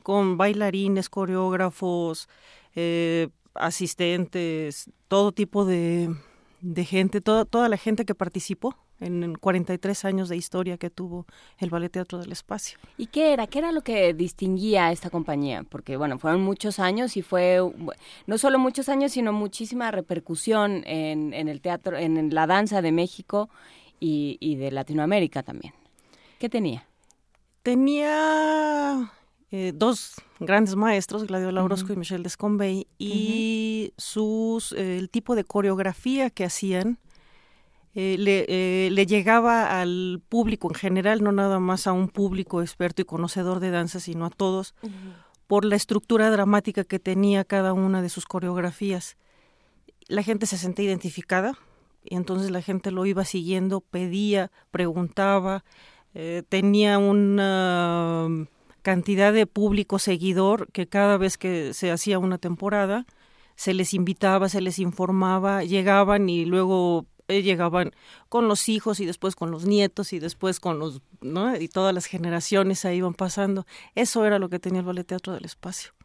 con bailarines, coreógrafos, eh, asistentes, todo tipo de, de gente, toda, toda la gente que participó en 43 años de historia que tuvo el Ballet Teatro del Espacio. ¿Y qué era? ¿Qué era lo que distinguía a esta compañía? Porque, bueno, fueron muchos años y fue no solo muchos años, sino muchísima repercusión en, en el teatro, en la danza de México y, y de Latinoamérica también. ¿Qué tenía? Tenía eh, dos grandes maestros, Gladiola Orozco y Michelle Descombey, y sus, eh, el tipo de coreografía que hacían eh, le, eh, le llegaba al público en general, no nada más a un público experto y conocedor de danza, sino a todos, por la estructura dramática que tenía cada una de sus coreografías. La gente se sentía identificada y entonces la gente lo iba siguiendo, pedía, preguntaba, tenía una cantidad de público seguidor que cada vez que se hacía una temporada se les invitaba, se les informaba, llegaban y luego eh, llegaban con los hijos y después con los nietos y después con los, ¿no? Y todas las generaciones ahí iban pasando. Eso era lo que tenía el Ballet Teatro del Espacio.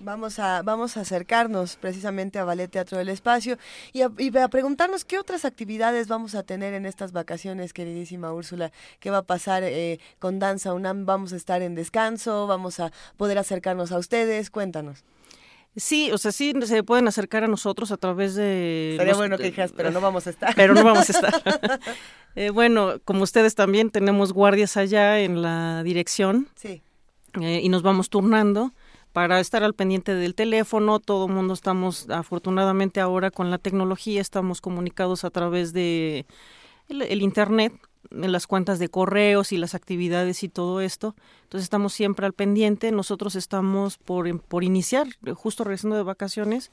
Vamos a, vamos a acercarnos precisamente a Ballet Teatro del Espacio y a, y a preguntarnos qué otras actividades vamos a tener en estas vacaciones, queridísima Úrsula. ¿Qué va a pasar eh, con Danza UNAM? ¿Vamos a estar en descanso? ¿Vamos a poder acercarnos a ustedes? Cuéntanos. Sí, o sea, sí se pueden acercar a nosotros a través de... Sería los- bueno que dijeras, pero no vamos a estar. Pero no vamos a estar. Eh, bueno, como ustedes también tenemos guardias allá en la dirección Sí. eh, y nos vamos turnando para estar al pendiente del teléfono. Todo el mundo estamos, afortunadamente ahora con la tecnología, estamos comunicados a través de el, el internet, en las cuentas de correos y las actividades y todo esto. Entonces estamos siempre al pendiente. Nosotros estamos por, por iniciar, justo regresando de vacaciones,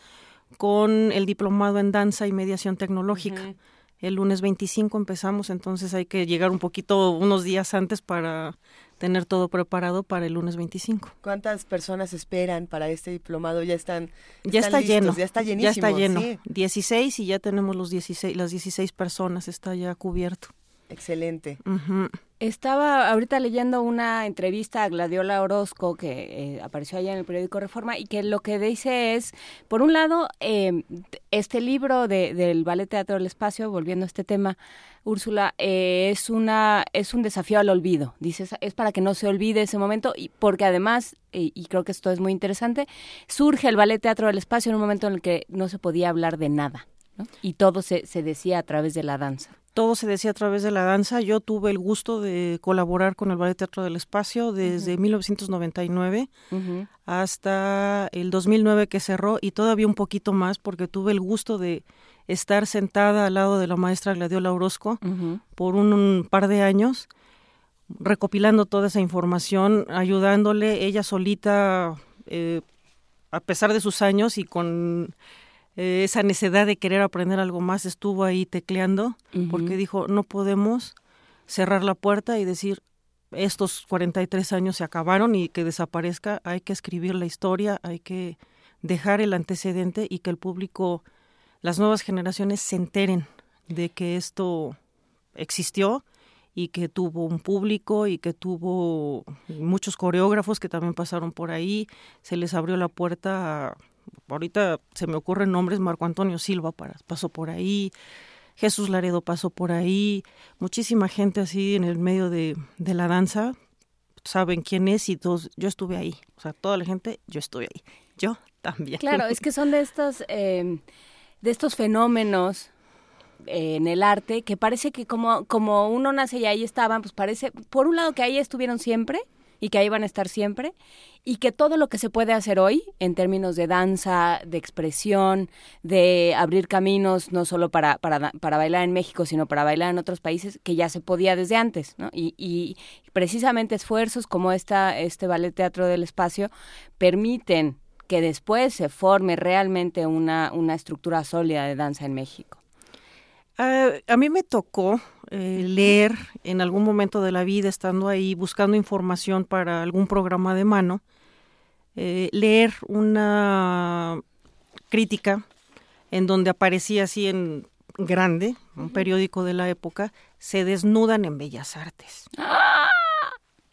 con el diplomado en danza y mediación tecnológica. El lunes 25 empezamos, entonces hay que llegar un poquito, unos días antes para tener todo preparado para el lunes 25. ¿Cuántas personas esperan para este diplomado? Ya están, ya están está listos, lleno. Ya está llenísimo. Ya está lleno. sí. 16 y ya tenemos los 16, las 16 personas, está ya cubierto. Excelente. Ujú. Estaba ahorita leyendo una entrevista a Gladiola Orozco que eh, apareció allá en el periódico Reforma y que lo que dice es, por un lado, eh, este libro de, del Ballet Teatro del Espacio, volviendo a este tema, Úrsula, eh, es una es un desafío al olvido. Dices, es para que no se olvide ese momento y porque además, y creo que esto es muy interesante, surge el Ballet Teatro del Espacio en un momento en el que no se podía hablar de nada. ¿no? Y todo se, se decía a través de la danza. Todo se decía a través de la danza. Yo tuve el gusto de colaborar con el Ballet Teatro del Espacio desde 1999 Ujú. hasta el 2009 que cerró y todavía un poquito más porque tuve el gusto de estar sentada al lado de la maestra Gladiola Orozco por un, un par de años recopilando toda esa información, ayudándole ella solita, eh, a pesar de sus años y con eh, esa necesidad de querer aprender algo más, estuvo ahí tecleando, porque dijo, no podemos cerrar la puerta y decir, estos 43 años se acabaron y que desaparezca, hay que escribir la historia, hay que dejar el antecedente y que el público, las nuevas generaciones se enteren de que esto existió y que tuvo un público y que tuvo muchos coreógrafos que también pasaron por ahí, se les abrió la puerta a, ahorita se me ocurren nombres, Marco Antonio Silva pasó por ahí, Jesús Laredo pasó por ahí, muchísima gente así en el medio de, de la danza, saben quién es y todos, yo estuve ahí, o sea, toda la gente, yo estuve ahí, yo también. Claro, es que son de estos, eh, de estos fenómenos eh, en el arte que parece que como, como uno nace y ahí estaban, pues parece, por un lado que ahí estuvieron siempre y que ahí van a estar siempre, y que todo lo que se puede hacer hoy en términos de danza, de expresión, de abrir caminos, no solo para, para, para bailar en México, sino para bailar en otros países, que ya se podía desde antes, ¿no? Y, y precisamente esfuerzos como esta, este Ballet Teatro del Espacio permiten que después se forme realmente una, una estructura sólida de danza en México. Ah, a mí me tocó eh, leer en algún momento de la vida, estando ahí buscando información para algún programa de mano, eh, leer una crítica en donde aparecía así en grande, un periódico de la época, se desnudan en Bellas Artes.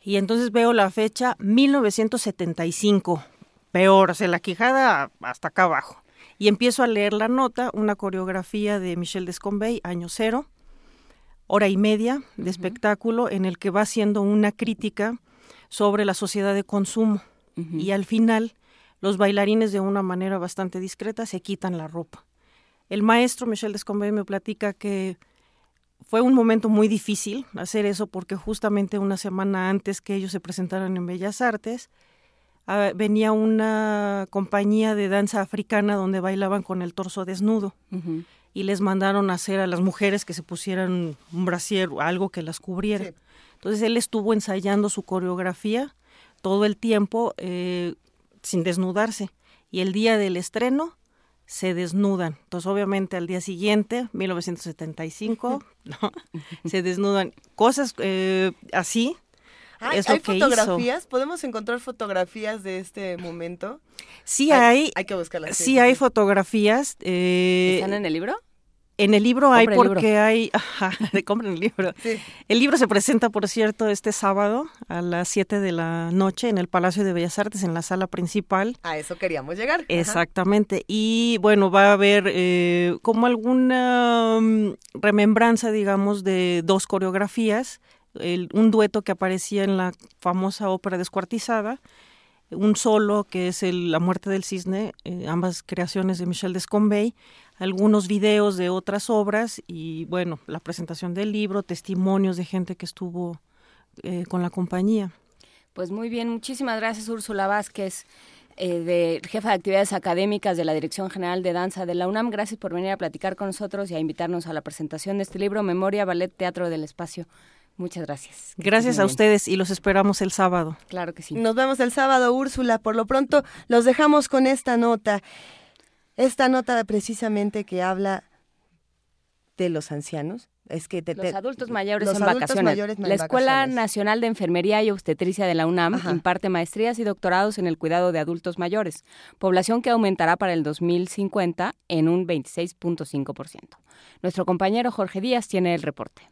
Y entonces veo la fecha 1975, peor, o sea, la quijada hasta acá abajo. Y empiezo a leer la nota, una coreografía de Michel Descombey, año cero, hora y media de espectáculo en el que va haciendo una crítica sobre la sociedad de consumo. Y al final, los bailarines de una manera bastante discreta se quitan la ropa. El maestro Michel Descombey me platica que fue un momento muy difícil hacer eso porque justamente una semana antes que ellos se presentaran en Bellas Artes, venía una compañía de danza africana donde bailaban con el torso desnudo y les mandaron a hacer a las mujeres que se pusieran un brasier o algo que las cubriera. Sí. Entonces él estuvo ensayando su coreografía todo el tiempo eh, sin desnudarse y el día del estreno se desnudan. Entonces obviamente al día siguiente, 1975, ¿no? se desnudan. Cosas eh, así. Ay, es lo ¿Hay que hizo. fotografías? ¿Podemos encontrar fotografías de este momento? Sí hay, Hay que buscarlas. sí hay fotografías. eh, ¿Están en el libro? En el libro hay porque hay, ajá, compren el libro. Sí. El libro se presenta, por cierto, este sábado a las 7 de la noche en el Palacio de Bellas Artes, en la sala principal. A eso queríamos llegar. Ajá. Exactamente. Y bueno, va a haber eh, como alguna mm, remembranza, digamos, de dos coreografías. El- un dueto que aparecía en la famosa ópera descuartizada, un solo que es el, La muerte del cisne, eh, ambas creaciones de Michel Descombey, algunos videos de otras obras y bueno, la presentación del libro, testimonios de gente que estuvo eh, con la compañía. Pues muy bien, muchísimas gracias Úrsula Vázquez, eh, de jefa de actividades académicas de la Dirección General de Danza de la UNAM. Gracias por venir a platicar con nosotros y a invitarnos a la presentación de este libro, Memoria, Ballet, Teatro del Espacio. Muchas gracias. Gracias a ustedes y los esperamos el sábado. Claro que sí. Nos vemos el sábado, Úrsula. Por lo pronto, los dejamos con esta nota. Esta nota precisamente que habla de los ancianos es que los adultos mayores en vacaciones. la Escuela Nacional de Enfermería y Obstetricia de la UNAM imparte maestrías y doctorados en el cuidado de adultos mayores, población que aumentará para el 2050 en un 26.5%. Nuestro compañero Jorge Díaz tiene el reporte.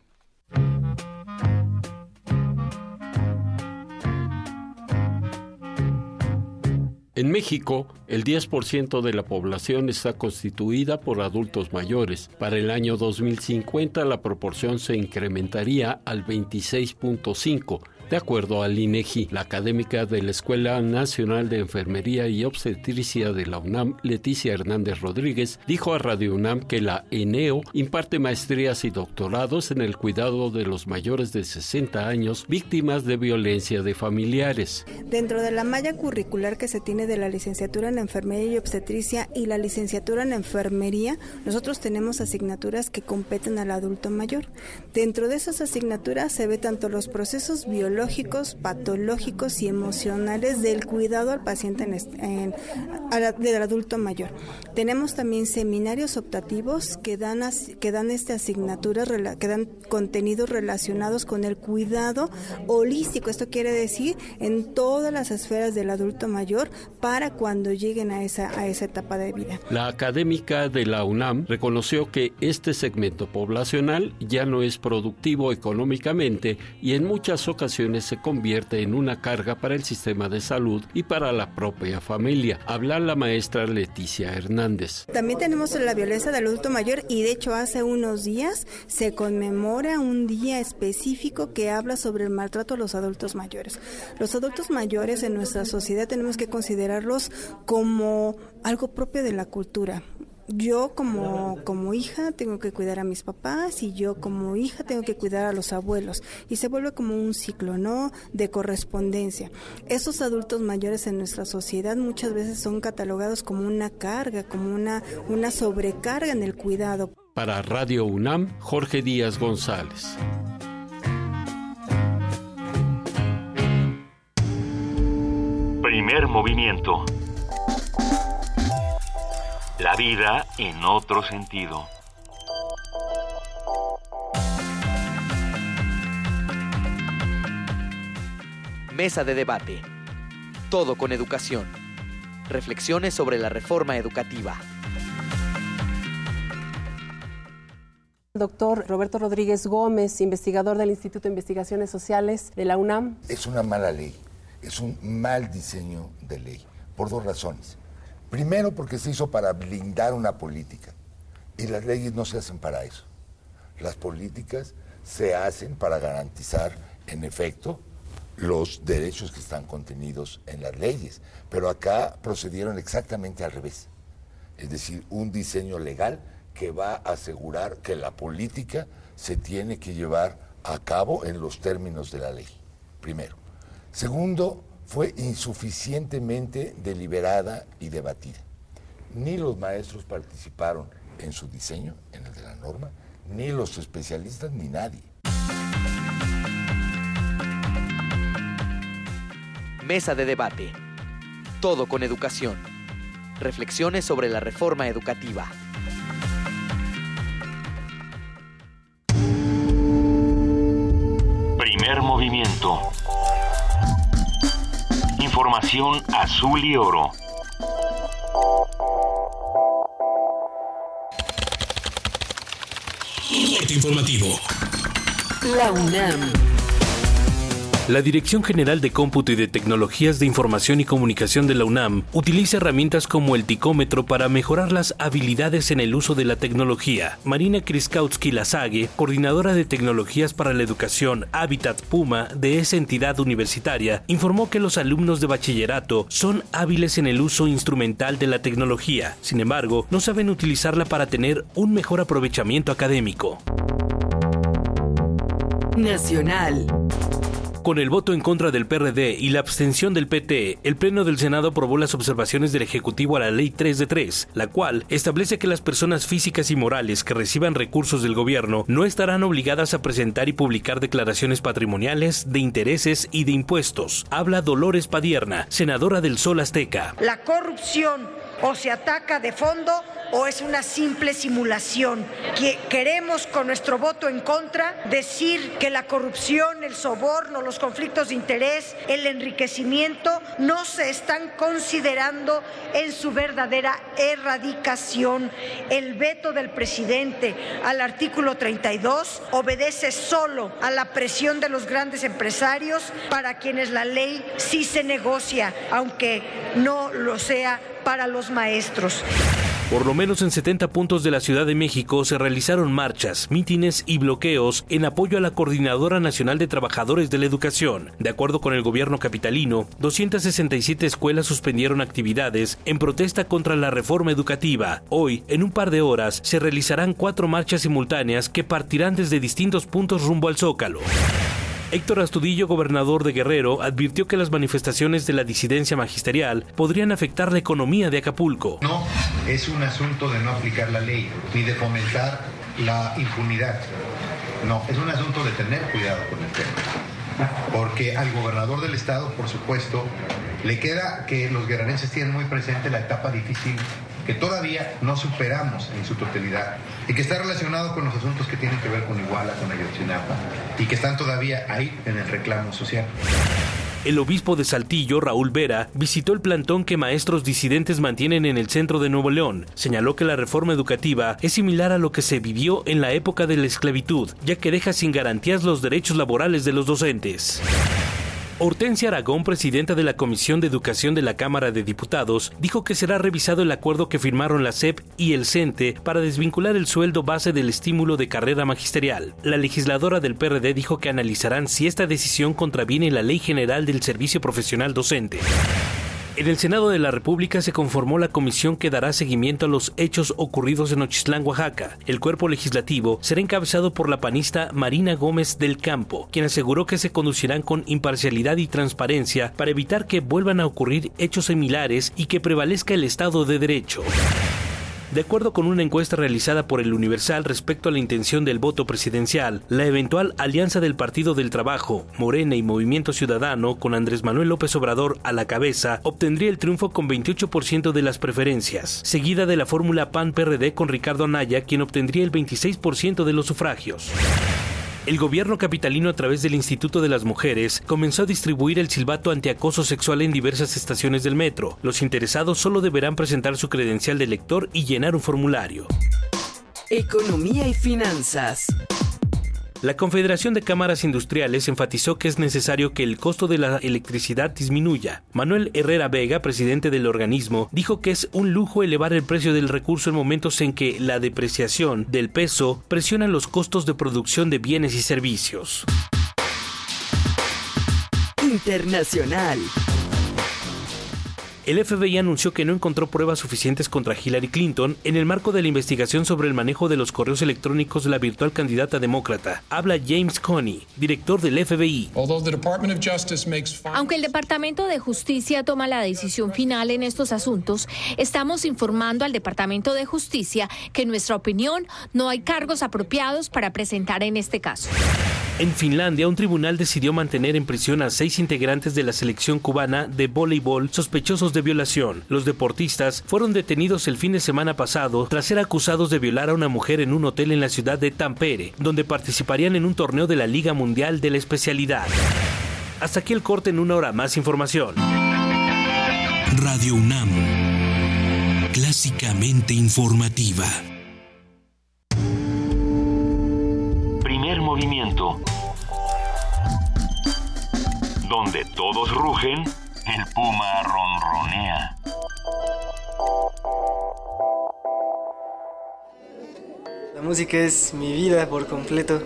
En México, el 10% de la población está constituida por adultos mayores. Para el año 2050 la proporción se incrementaría al 26.5 de acuerdo al INEGI, la académica de la Escuela Nacional de Enfermería y Obstetricia de la UNAM, Leticia Hernández Rodríguez, dijo a Radio UNAM que la ENEO imparte maestrías y doctorados en el cuidado de los mayores de 60 años víctimas de violencia de familiares. Dentro de la malla curricular que se tiene de la licenciatura en Enfermería y Obstetricia y la licenciatura en Enfermería, nosotros tenemos asignaturas que competen al adulto mayor. Dentro de esas asignaturas se ve tanto los procesos biológicos, patológicos y emocionales del cuidado al paciente en, del adulto mayor. Tenemos también seminarios optativos que dan, que dan este asignaturas, que dan contenidos relacionados con el cuidado holístico. Esto quiere decir en todas las esferas del adulto mayor para cuando lleguen a esa, a esa etapa de vida. La académica de la UNAM reconoció que este segmento poblacional ya no es productivo económicamente y en muchas ocasiones se convierte en una carga para el sistema de salud y para la propia familia. Habla la maestra Leticia Hernández. También tenemos la violencia del adulto mayor y de hecho hace unos días se conmemora un día específico que habla sobre el maltrato a los adultos mayores. Los adultos mayores en nuestra sociedad tenemos que considerarlos como algo propio de la cultura yo como, como hija tengo que cuidar a mis papás y yo como hija tengo que cuidar a los abuelos y se vuelve como un ciclo, ¿no? De correspondencia. Esos adultos mayores en nuestra sociedad muchas veces son catalogados como una carga, como una, una sobrecarga en el cuidado. Para Radio UNAM, Jorge Díaz González. Primer movimiento la vida en otro sentido. Mesa de debate. Todo con educación. Reflexiones sobre la reforma educativa. Doctor Roberto Rodríguez Gómez, investigador del Instituto de Investigaciones Sociales de la UNAM. Es una mala ley, es un mal diseño de ley, por dos razones. Primero porque se hizo para blindar una política y las leyes no se hacen para eso. Las políticas se hacen para garantizar, en efecto, los derechos que están contenidos en las leyes. Pero acá procedieron exactamente al revés. Es decir, un diseño legal que va a asegurar que la política se tiene que llevar a cabo en los términos de la ley, primero. Segundo, fue insuficientemente deliberada y debatida. Ni los maestros participaron en su diseño, en el de la norma, ni los especialistas, ni nadie. Mesa de debate. Todo con educación. Reflexiones sobre la reforma educativa. Primer movimiento Información azul y oro. informativo. La UNAM. La Dirección General de Cómputo y de Tecnologías de Información y Comunicación de la UNAM utiliza herramientas como el ticómetro para mejorar las habilidades en el uso de la tecnología. Marina Kriskautsky Lasague, coordinadora de tecnologías para la educación Habitat Puma de esa entidad universitaria, informó que los alumnos de bachillerato son hábiles en el uso instrumental de la tecnología. Sin embargo, no saben utilizarla para tener un mejor aprovechamiento académico. Nacional. Con el voto en contra del PRD y la abstención del PT, el Pleno del Senado aprobó las observaciones del Ejecutivo a la Ley 3 de 3, la cual establece que las personas físicas y morales que reciban recursos del gobierno no estarán obligadas a presentar y publicar declaraciones patrimoniales, de intereses y de impuestos. Habla Dolores Padierna, senadora del Sol Azteca. La corrupción o se ataca de fondo o es una simple simulación? Que queremos con nuestro voto en contra decir que la corrupción, el soborno, los conflictos de interés, el enriquecimiento no se están considerando en su verdadera erradicación. El veto del presidente al artículo 32 obedece solo a la presión de los grandes empresarios para quienes la ley sí se negocia, aunque no lo sea para los maestros. Por lo menos en 70 puntos de la Ciudad de México se realizaron marchas, mítines y bloqueos en apoyo a la Coordinadora Nacional de Trabajadores de la Educación. De acuerdo con el gobierno capitalino, 267 escuelas suspendieron actividades en protesta contra la reforma educativa. Hoy, en un par de horas, se realizarán cuatro marchas simultáneas que partirán desde distintos puntos rumbo al Zócalo. Héctor Astudillo, gobernador de Guerrero, advirtió que las manifestaciones de la disidencia magisterial podrían afectar la economía de Acapulco. No es un asunto de no aplicar la ley ni de fomentar la impunidad. No, es un asunto de tener cuidado con el tema. Porque al gobernador del estado, por supuesto, le queda que los guerrerenses tienen muy presente la etapa difícil que todavía no superamos en su totalidad y que está relacionado con los asuntos que tienen que ver con Iguala, con Ayotzinapa y que están todavía ahí en el reclamo social. El obispo de Saltillo, Raúl Vera, visitó el plantón que maestros disidentes mantienen en el centro de Nuevo León. Señaló que la reforma educativa es similar a lo que se vivió en la época de la esclavitud, ya que deja sin garantías los derechos laborales de los docentes. Hortensia Aragón, presidenta de la Comisión de Educación de la Cámara de Diputados, dijo que será revisado el acuerdo que firmaron la SEP y el CENTE para desvincular el sueldo base del estímulo de carrera magisterial. La legisladora del PRD dijo que analizarán si esta decisión contraviene la Ley General del Servicio Profesional Docente. En el Senado de la República se conformó la comisión que dará seguimiento a los hechos ocurridos en Ochislán, Oaxaca. El cuerpo legislativo será encabezado por la panista Marina Gómez del Campo, quien aseguró que se conducirán con imparcialidad y transparencia para evitar que vuelvan a ocurrir hechos similares y que prevalezca el Estado de Derecho. De acuerdo con una encuesta realizada por el Universal respecto a la intención del voto presidencial, la eventual alianza del Partido del Trabajo, Morena y Movimiento Ciudadano, con Andrés Manuel López Obrador a la cabeza, obtendría el triunfo con 28% de las preferencias, seguida de la fórmula PAN-PRD con Ricardo Anaya, quien obtendría el 26% de los sufragios. El gobierno capitalino a través del Instituto de las Mujeres comenzó a distribuir el silbato antiacoso sexual en diversas estaciones del metro. Los interesados solo deberán presentar su credencial de lector y llenar un formulario. Economía y finanzas. La Confederación de Cámaras Industriales enfatizó que es necesario que el costo de la electricidad disminuya. Manuel Herrera Vega, presidente del organismo, dijo que es un lujo elevar el precio del recurso en momentos en que la depreciación del peso presiona los costos de producción de bienes y servicios. Internacional. El FBI anunció que no encontró pruebas suficientes contra Hillary Clinton en el marco de la investigación sobre el manejo de los correos electrónicos de la virtual candidata demócrata. Habla James Coney, director del FBI. Aunque el Departamento de Justicia toma la decisión final en estos asuntos, estamos informando al Departamento de Justicia que en nuestra opinión no hay cargos apropiados para presentar en este caso. En Finlandia, un tribunal decidió mantener en prisión a seis integrantes de la selección cubana de voleibol sospechosos de violación. Los deportistas fueron detenidos el fin de semana pasado tras ser acusados de violar a una mujer en un hotel en la ciudad de Tampere, donde participarían en un torneo de la Liga Mundial de la especialidad. Hasta aquí el corte en una hora más información. Radio UNAM, clásicamente informativa. Movimiento. Donde todos rugen, el puma ronronea. La música es mi vida por completo,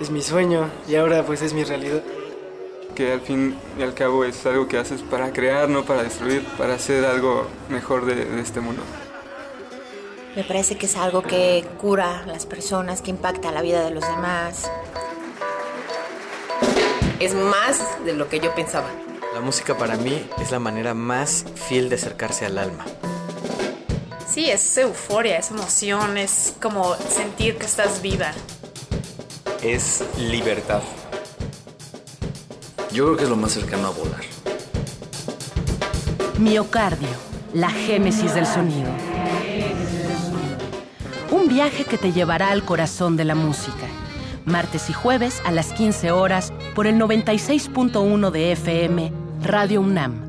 es mi sueño y ahora pues es mi realidad. Que al fin y al cabo es algo que haces para crear, no para destruir, para hacer algo mejor de, de este mundo. Me parece que es algo que cura a las personas, que impacta la vida de los demás. Es más de lo que yo pensaba. La música para mí es la manera más fiel de acercarse al alma. Sí, es euforia, es emoción, es como sentir que estás viva. Es libertad. Yo creo que es lo más cercano a volar. Miocardio, la génesis del sonido. Un viaje que te llevará al corazón de la música. Martes y jueves a las 15 horas por el 96.1 de FM, Radio UNAM.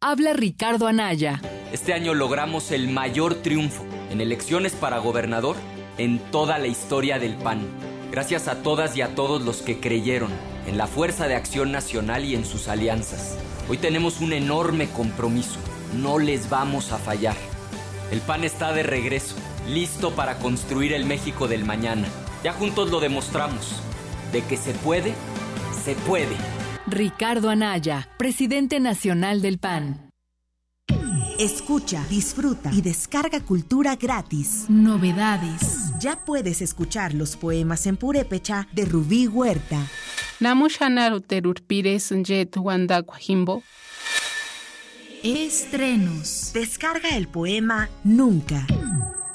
Habla Ricardo Anaya. Este año logramos el mayor triunfo en elecciones para gobernador en toda la historia del PAN. Gracias a todas y a todos los que creyeron en la Fuerza de Acción Nacional y en sus alianzas. Hoy tenemos un enorme compromiso. No les vamos a fallar. El PAN está de regreso, listo para construir el México del mañana. Ya juntos lo demostramos. De que se puede, se puede. Ricardo Anaya, presidente nacional del PAN. Escucha, disfruta y descarga cultura gratis. Novedades. Ya puedes escuchar los poemas en purépecha de Rubí Huerta. Estrenos. Descarga el poema Nunca.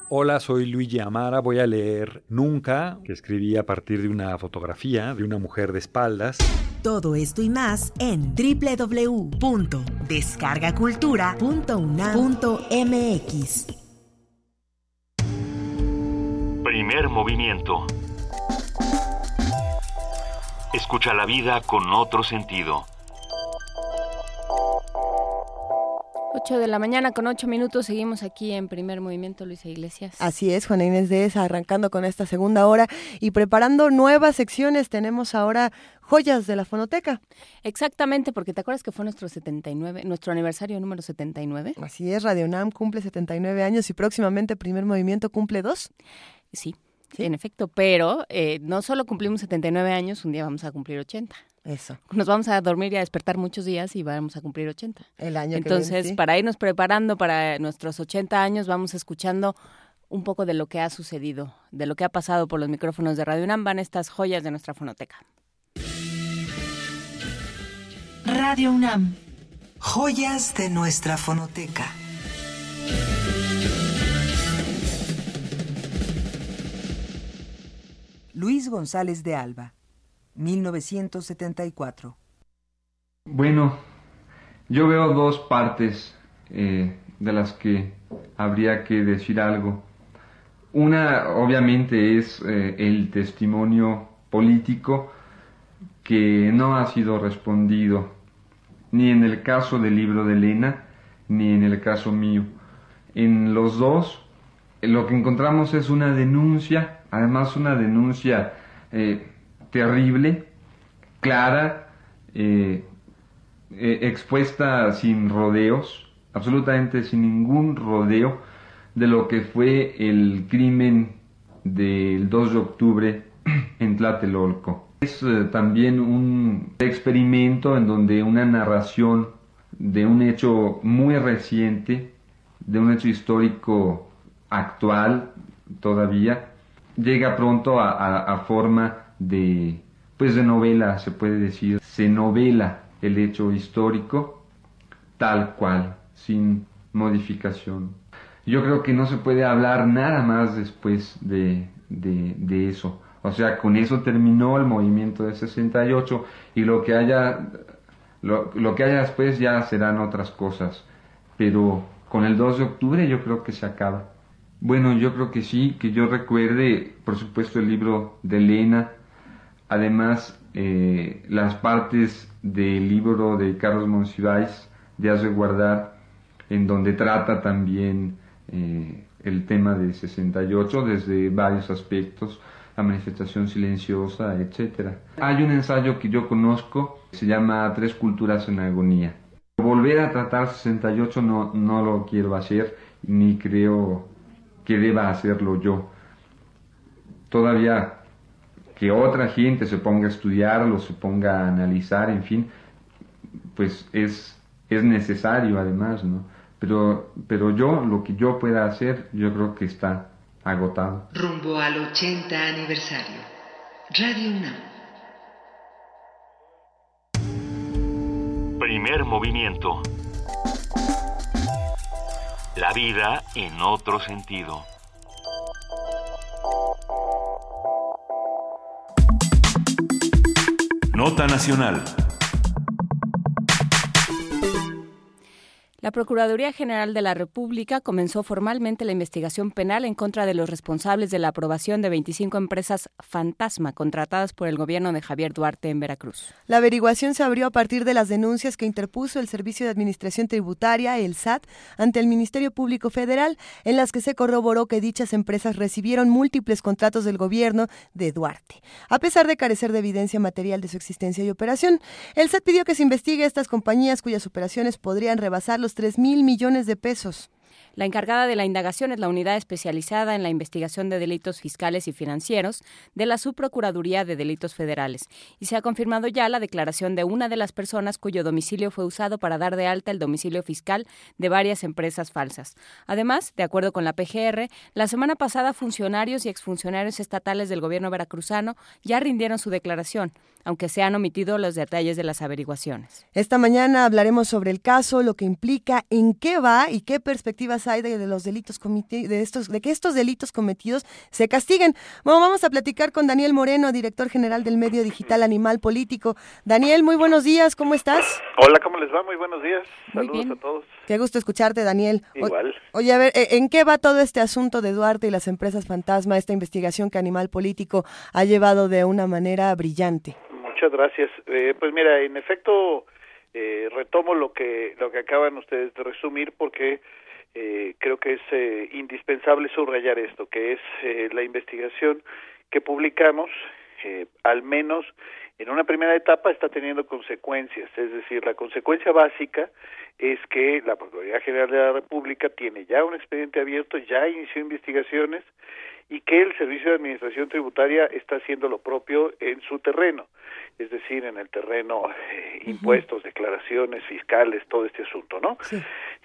Hola, soy Luigi Amara. Voy a leer Nunca, que escribí a partir de una fotografía de una mujer de espaldas. Todo esto y más en www.descargacultura.unam.mx. Primer movimiento. Escucha la vida con otro sentido. 8 de la mañana con 8 minutos, seguimos aquí en primer movimiento, Luisa Iglesias. Así es, Juana Inés de esa, arrancando con esta segunda hora y preparando nuevas secciones. Tenemos ahora joyas de la fonoteca. Exactamente, porque te acuerdas que fue nuestro 79, nuestro aniversario número 79. Así es, Radio Nam cumple 79 años y próximamente primer movimiento cumple dos. Sí, en efecto, pero eh, no solo cumplimos 79 años, un día vamos a cumplir 80. Eso. Nos vamos a dormir y a despertar muchos días y vamos a cumplir 80. El año Entonces, que viene, sí. para irnos preparando para nuestros 80 años, vamos escuchando un poco de lo que ha sucedido, de lo que ha pasado por los micrófonos de Radio UNAM, van estas joyas de nuestra fonoteca. Radio UNAM. Joyas de nuestra fonoteca. Luis González de Alba, 1974. Bueno, yo veo dos partes eh, de las que habría que decir algo. Una, obviamente, es eh, el testimonio político que no ha sido respondido, ni en el caso del libro de Elena, ni en el caso mío. En los dos, lo que encontramos es una denuncia, además una denuncia eh, terrible, clara, eh, eh, expuesta sin rodeos, absolutamente sin ningún rodeo de lo que fue el crimen del 2 de octubre en Tlatelolco. Es también un experimento en donde una narración de un hecho muy reciente, de un hecho histórico actual todavía, llega pronto a, forma de, pues de novela, se puede decir. Se novela el hecho histórico tal cual, sin modificación. Yo creo que no se puede hablar nada más después de, de, de eso. O sea, con eso terminó el movimiento de 68 y lo que haya, lo, lo que haya después ya serán otras cosas. Pero con el 2 de octubre yo creo que se acaba. Bueno, yo creo que sí, que yo recuerde, por supuesto, el libro de Elena, además eh, las partes del libro de Carlos Monsiváis, de Has de Guardar, en donde trata también eh, el tema de 68 desde varios aspectos, la manifestación silenciosa, etc. Hay un ensayo que yo conozco, se llama Tres culturas en agonía. Volver a tratar 68 no, no lo quiero hacer, ni creo que deba hacerlo yo. Todavía que otra gente se ponga a estudiarlo, se ponga a analizar, en fin, pues es, es necesario además, ¿no? Pero, pero yo, lo que yo pueda hacer, yo creo que está agotado. Rumbo al 80 aniversario. Radio UNAM. Primer movimiento. La vida en otro sentido. Nota Nacional. La Procuraduría General de la República comenzó formalmente la investigación penal en contra de los responsables de la aprobación de 25 empresas fantasma contratadas por el gobierno de Javier Duarte en Veracruz. La averiguación se abrió a partir de las denuncias que interpuso el Servicio de Administración Tributaria, el SAT, ante el Ministerio Público Federal, en las que se corroboró que dichas empresas recibieron múltiples contratos del gobierno de Duarte. A pesar de carecer de evidencia material de su existencia y operación, el SAT pidió que se investigue estas compañías cuyas operaciones podrían rebasar los 3 mil millones de pesos. La encargada de la indagación es la unidad especializada en la investigación de delitos fiscales y financieros de la Subprocuraduría de Delitos Federales y se ha confirmado ya la declaración de una de las personas cuyo domicilio fue usado para dar de alta el domicilio fiscal de varias empresas falsas. Además, de acuerdo con la PGR, la semana pasada funcionarios y exfuncionarios estatales del gobierno veracruzano ya rindieron su declaración aunque se han omitido los detalles de las averiguaciones. Esta mañana hablaremos sobre el caso, lo que implica, en qué va y qué perspectivas hay de, los delitos de estos, de que estos delitos cometidos se castiguen. Bueno, vamos a platicar con Daniel Moreno, director general del medio digital Animal Político. Daniel, muy buenos días, ¿cómo estás? Hola, ¿cómo les va? Muy buenos días. Saludos a todos. Qué gusto escucharte, Daniel. Igual. oye, a ver, ¿e, ¿en qué va todo este asunto de Duarte y las empresas fantasma, esta investigación que Animal Político ha llevado de una manera brillante? Muchas gracias. Eh, pues mira, en efecto, eh, retomo lo que lo que acaban ustedes de resumir porque eh, creo que es eh, indispensable subrayar esto, que es eh, la investigación que publicamos, eh, al menos en una primera etapa está teniendo consecuencias, es decir, la consecuencia básica es que la Procuraduría General de la República tiene ya un expediente abierto, ya inició investigaciones y que el Servicio de Administración Tributaria está haciendo lo propio en su terreno, es decir, en el terreno eh, impuestos, declaraciones fiscales, todo este asunto, ¿no?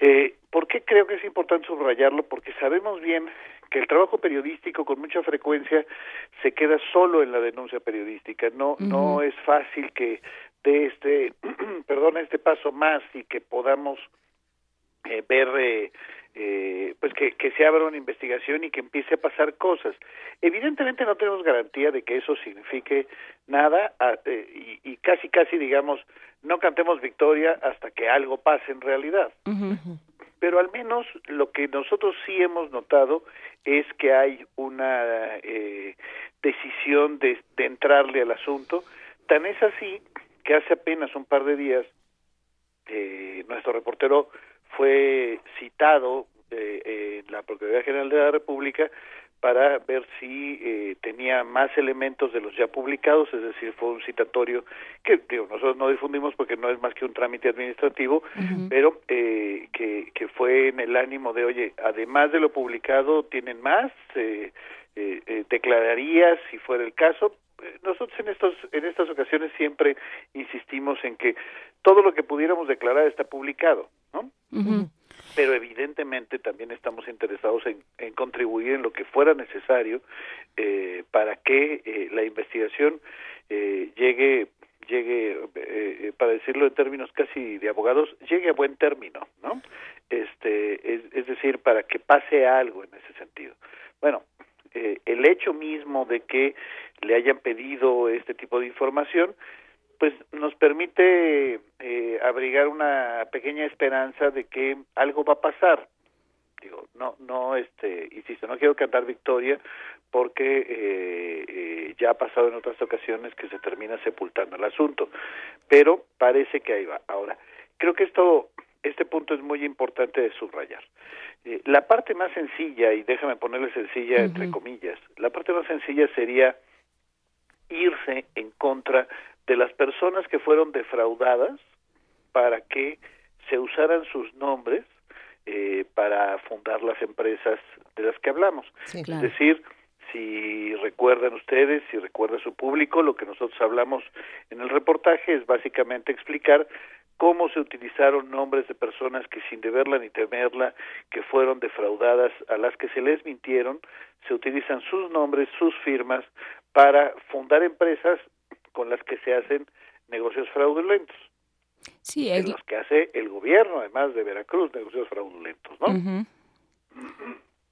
Eh, ¿Por qué creo que es importante subrayarlo? Porque sabemos bien que el trabajo periodístico con mucha frecuencia se queda solo en la denuncia periodística, no no es fácil que de este, perdón, este paso más y que podamos eh, ver eh, eh, pues que, que se abra una investigación y que empiece a pasar cosas. Evidentemente no tenemos garantía de que eso signifique nada eh, y, y, casi casi digamos no cantemos victoria hasta que algo pase en realidad. Pero al menos lo que nosotros sí hemos notado es que hay una eh, decisión de, de entrarle al asunto. Tan es así que hace apenas un par de días eh, nuestro reportero fue citado eh, en la Procuraduría General de la República para ver si eh, tenía más elementos de los ya publicados, es decir, fue un citatorio que digo, nosotros no difundimos porque no es más que un trámite administrativo, pero eh, que, que fue en el ánimo de, oye, además de lo publicado, ¿tienen más? Eh, eh, eh declararía si fuera el caso. Nosotros en estos en estas ocasiones siempre insistimos en que todo lo que pudiéramos declarar está publicado, ¿no? pero evidentemente también estamos interesados en, en, contribuir en lo que fuera necesario eh, para que eh, la investigación eh, llegue llegue eh, para decirlo en términos casi de abogados llegue a buen término no este es, es decir para que pase algo en ese sentido. Bueno eh, el hecho mismo de que le hayan pedido este tipo de información pues nos permite eh, abrigar una pequeña esperanza de que algo va a pasar. Digo no no este insisto no quiero cantar victoria porque eh, eh, ya ha pasado en otras ocasiones que se termina sepultando el asunto pero parece que ahí va. Ahora creo que esto este punto es muy importante de subrayar eh, la parte más sencilla y déjame ponerle sencilla uh -huh. entre comillas la parte más sencilla sería irse en contra de las personas que fueron defraudadas para que se usaran sus nombres eh, para fundar las empresas de las que hablamos. Sí, claro. Es decir, si recuerdan ustedes, si recuerda su público, lo que nosotros hablamos en el reportaje es básicamente explicar cómo se utilizaron nombres de personas que sin deberla ni temerla, que fueron defraudadas, a las que se les mintieron, se utilizan sus nombres, sus firmas, para fundar empresas con las que se hacen negocios fraudulentos. Sí, es... los que hace el gobierno, además de Veracruz, negocios fraudulentos, ¿no? Uh -huh.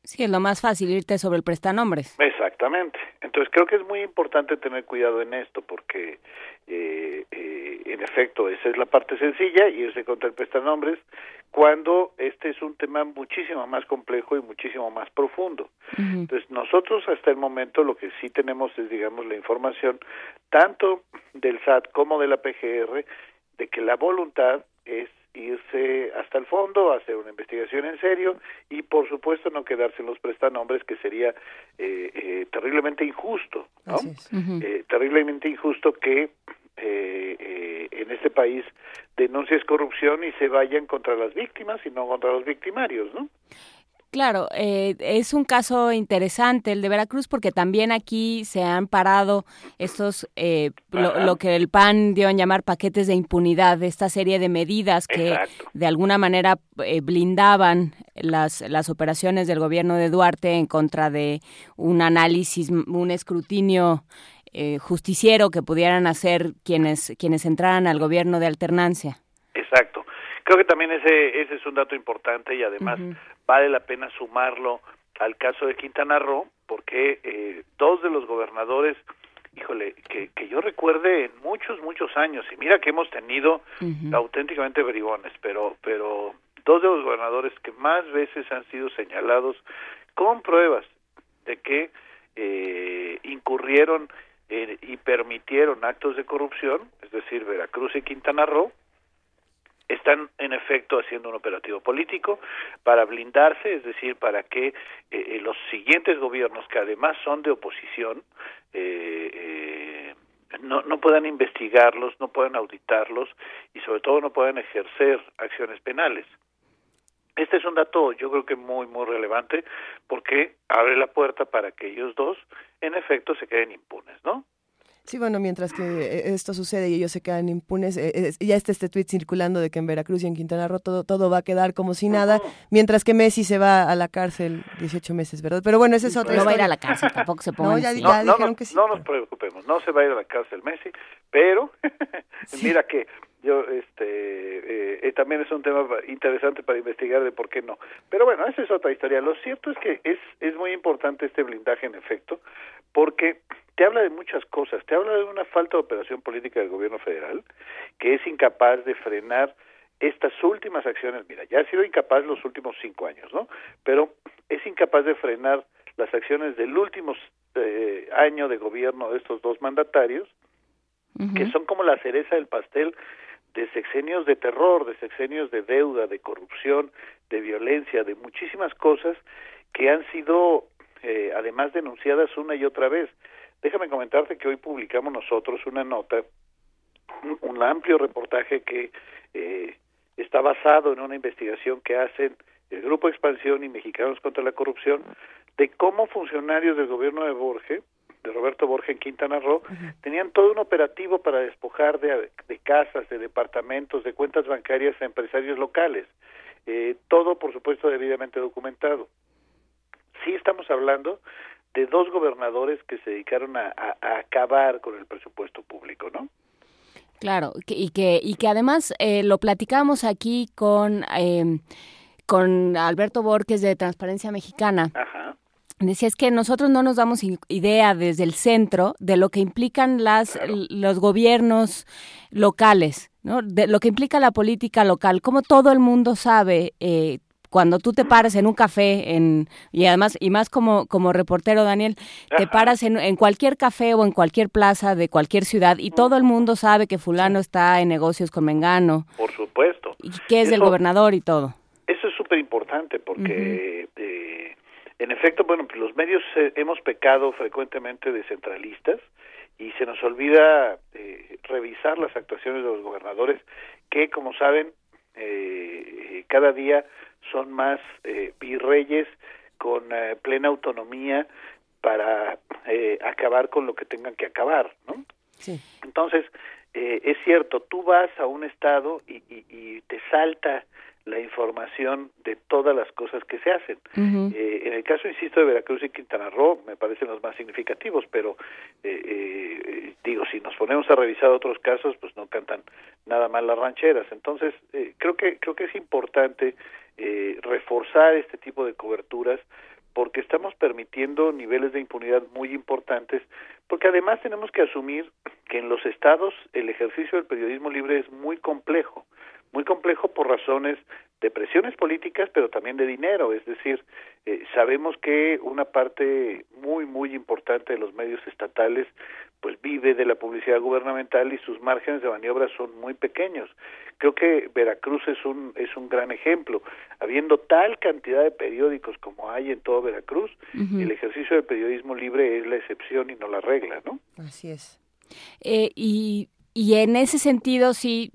Sí, es lo más fácil irte sobre el prestanombres. Exactamente. Entonces creo que es muy importante tener cuidado en esto porque eh, eh, en efecto, esa es la parte sencilla, irse contra el prestanombres, cuando este es un tema muchísimo más complejo y muchísimo más profundo. Entonces, nosotros hasta el momento lo que sí tenemos es, digamos, la información tanto del SAT como de la PGR de que la voluntad es irse hasta el fondo, hacer una investigación en serio y por supuesto no quedarse en los prestanombres que sería eh, eh, terriblemente injusto, ¿no? Eh, terriblemente injusto que en este país denuncies corrupción y se vayan contra las víctimas y no contra los victimarios, ¿no? Claro, eh, es un caso interesante el de Veracruz porque también aquí se han parado estos, eh, lo, que el PAN dio a llamar paquetes de impunidad, esta serie de medidas que de alguna manera eh, blindaban las, las operaciones del gobierno de Duarte en contra de un análisis, un escrutinio justiciero que pudieran hacer quienes, quienes entraran al gobierno de alternancia. Exacto. Creo que también ese, ese es un dato importante y además vale la pena sumarlo al caso de Quintana Roo, porque eh, dos de los gobernadores, híjole, que, que yo recuerde en muchos, muchos años, y mira que hemos tenido auténticamente bribones, pero, pero dos de los gobernadores que más veces han sido señalados con pruebas de que eh, incurrieron y permitieron actos de corrupción, es decir, Veracruz y Quintana Roo, están en efecto haciendo un operativo político para blindarse, es decir, para que eh, eh, los siguientes gobiernos, que además son de oposición, eh, no, no puedan investigarlos, no puedan auditarlos y sobre todo no puedan ejercer acciones penales. Este es un dato yo creo que muy, muy relevante porque abre la puerta para que ellos dos, en efecto, se queden impunes, ¿no? Sí, bueno, mientras que eh, esto sucede y ellos se quedan impunes, eh, ya está este tweet circulando de que en Veracruz y en Quintana Roo todo, todo va a quedar como si nada, mientras que Messi se va a la cárcel 18 meses, ¿verdad? Pero bueno, ese es otra No va a ir a la cárcel, tampoco se ponga No, ya, dijeron que sí. No nos preocupemos, no se va a ir a la cárcel Messi, pero mira que yo este eh, eh, también es un tema interesante para investigar de por qué no. Pero bueno esa es otra historia. Lo cierto es que es es muy importante este blindaje en efecto porque te habla de muchas cosas, te habla de una falta de operación política del gobierno federal, que es incapaz de frenar estas últimas acciones, mira, ya ha sido incapaz los últimos cinco años, ¿no? Pero es incapaz de frenar las acciones del último eh, año de gobierno de estos dos mandatarios, que son como la cereza del pastel de sexenios de terror, de sexenios de deuda, de corrupción, de violencia, de muchísimas cosas que han sido eh, además denunciadas una y otra vez. Déjame comentarte que hoy publicamos nosotros una nota, un, amplio reportaje que eh, está basado en una investigación que hacen el Grupo Expansión y Mexicanos contra la Corrupción de cómo funcionarios del gobierno de Borges, de Roberto Borges en Quintana Roo, tenían todo un operativo para despojar de, casas, de departamentos, de cuentas bancarias a empresarios locales. Eh, todo, por supuesto, debidamente documentado. Sí estamos hablando de dos gobernadores que se dedicaron a, acabar con el presupuesto público, ¿no? Claro, y que, y que además eh, lo platicamos aquí con, eh, con Alberto Borges de Transparencia Mexicana. Ajá. Decía, es que nosotros no nos damos idea desde el centro de lo que implican las, los gobiernos locales, ¿no? de lo que implica la política local, como todo el mundo sabe eh, cuando tú te paras en un café en, y además y más como como reportero Daniel te paras en, en, cualquier café o en cualquier plaza de cualquier ciudad y todo el mundo sabe que fulano está en negocios con Mengano por supuesto. y que es el gobernador y todo eso es súper importante porque en efecto bueno pues los medios eh, hemos pecado frecuentemente de centralistas y se nos olvida eh, revisar las actuaciones de los gobernadores que como saben cada día son más eh, virreyes con eh, plena autonomía para eh, acabar con lo que tengan que acabar, ¿no? Sí. Entonces, eh, es cierto, tú vas a un estado y, y, y, te salta la información de todas las cosas que se hacen. eh, en el caso, insisto, de Veracruz y Quintana Roo, me parecen los más significativos, pero eh, eh, digo, si nos ponemos a revisar otros casos, pues no cantan nada mal las rancheras. Entonces, eh, creo que creo que es importante eh, reforzar este tipo de coberturas porque estamos permitiendo niveles de impunidad muy importantes, porque además tenemos que asumir que en los estados el ejercicio del periodismo libre es muy complejo, muy complejo por razones de presiones políticas, pero también de dinero, es decir, eh, sabemos que una parte muy muy importante de los medios estatales pues vive de la publicidad gubernamental y sus márgenes de maniobra son muy pequeños. Creo que Veracruz es un es un gran ejemplo. Habiendo tal cantidad de periódicos como hay en todo Veracruz, el ejercicio del periodismo libre es la excepción y no la regla, ¿no? Así es. Eh, y y en ese sentido, sí,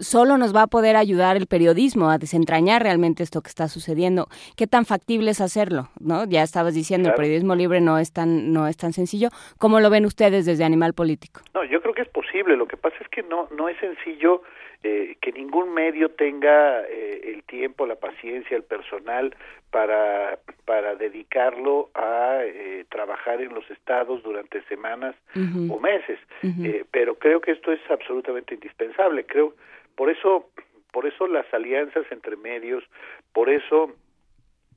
solo nos va a poder ayudar el periodismo a desentrañar realmente esto que está sucediendo. ¿Qué tan factible es hacerlo? ¿No? Ya estabas diciendo, el periodismo libre no es tan no es tan sencillo. ¿Cómo lo ven ustedes desde Animal Político? No, yo creo que es posible. Lo que pasa es que no no es sencillo eh, que ningún medio tenga eh, el tiempo, la paciencia, el personal para, para dedicarlo a eh, trabajar en los estados durante semanas o meses. pero creo que esto es absolutamente indispensable. Creo, por eso, por eso las alianzas entre medios, por eso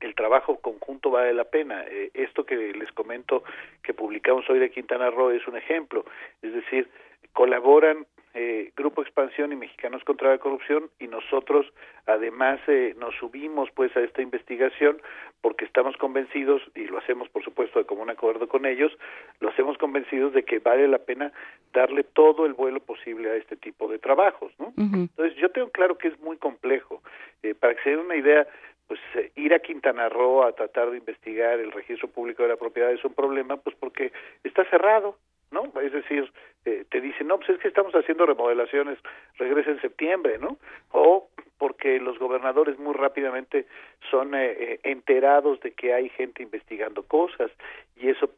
el trabajo conjunto vale la pena. esto que les comento que publicamos hoy de Quintana Roo es un ejemplo. Es decir, colaboran eh, Grupo Expansión y Mexicanos contra la Corrupción y nosotros además eh, nos subimos pues a esta investigación porque estamos convencidos y lo hacemos por supuesto de común acuerdo con ellos lo hacemos convencidos de que vale la pena darle todo el vuelo posible a este tipo de trabajos ¿no? entonces yo tengo claro que es muy complejo eh, para que se den una idea pues ir a Quintana Roo a tratar de investigar el registro público de la propiedad es un problema pues porque está cerrado ¿no? Es decir, eh, te dicen, no, pues es que estamos haciendo remodelaciones, regresa en septiembre, ¿no? O porque los gobernadores muy rápidamente son eh, eh, enterados de que hay gente investigando cosas y eso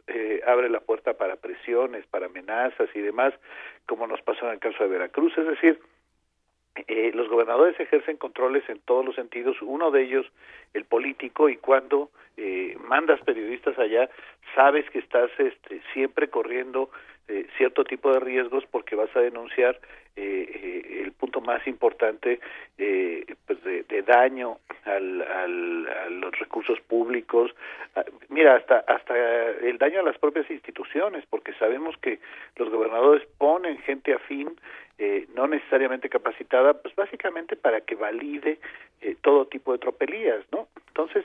abre la puerta para presiones, para amenazas y demás, como nos pasó en el caso de Veracruz. Es decir, los gobernadores ejercen controles en todos los sentidos, uno de ellos el político y cuando mandas periodistas allá sabes que estás este, siempre corriendo eh, cierto tipo de riesgos porque vas a denunciar eh, eh, el punto más importante pues de, daño al, al, a los recursos públicos. Ah, mira hasta hasta el daño a las propias instituciones porque sabemos que los gobernadores ponen gente afín no necesariamente capacitada pues básicamente para que valide todo tipo de tropelías no entonces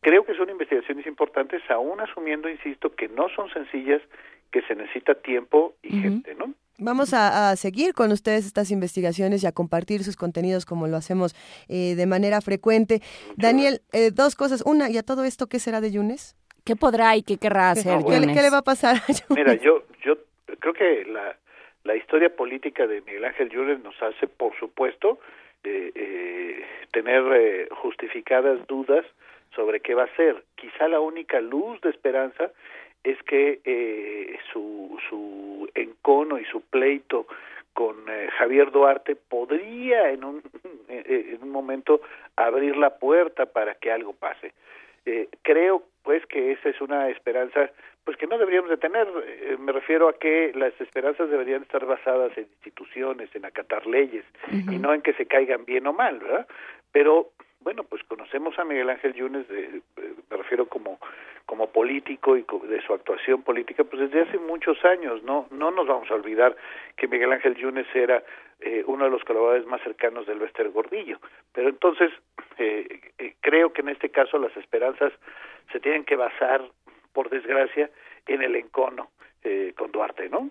creo que son investigaciones importantes aún asumiendo insisto que no son sencillas que se necesita tiempo y gente, ¿no? Vamos a, seguir con ustedes estas investigaciones y a compartir sus contenidos como lo hacemos eh, de manera frecuente. Daniel, eh, dos cosas. Una, ¿y a todo esto qué será de Yunes? ¿Qué podrá y qué querrá hacer ¿Qué, le va a pasar a Yunes? Mira, yo, yo creo que la, la historia política de Miguel Ángel Yunes nos hace, por supuesto, eh, tener justificadas dudas sobre qué va a ser. Quizá la única luz de esperanza es que eh, su, su encono y su pleito con eh, Javier Duarte podría en un, en un momento abrir la puerta para que algo pase. Eh, creo pues que esa es una esperanza pues que no deberíamos de tener. Eh, me refiero a que las esperanzas deberían estar basadas en instituciones en acatar leyes y no en que se caigan bien o mal verdad pero bueno pues conocemos a Miguel Ángel Yunes de, me refiero como como político y de su actuación política, pues desde hace muchos años, no no nos vamos a olvidar que Miguel Ángel Yunes era eh, uno de los colaboradores más cercanos del Bester Gordillo, pero entonces eh, eh, creo que en este caso las esperanzas se tienen que basar, por desgracia, en el encono con Duarte, ¿no?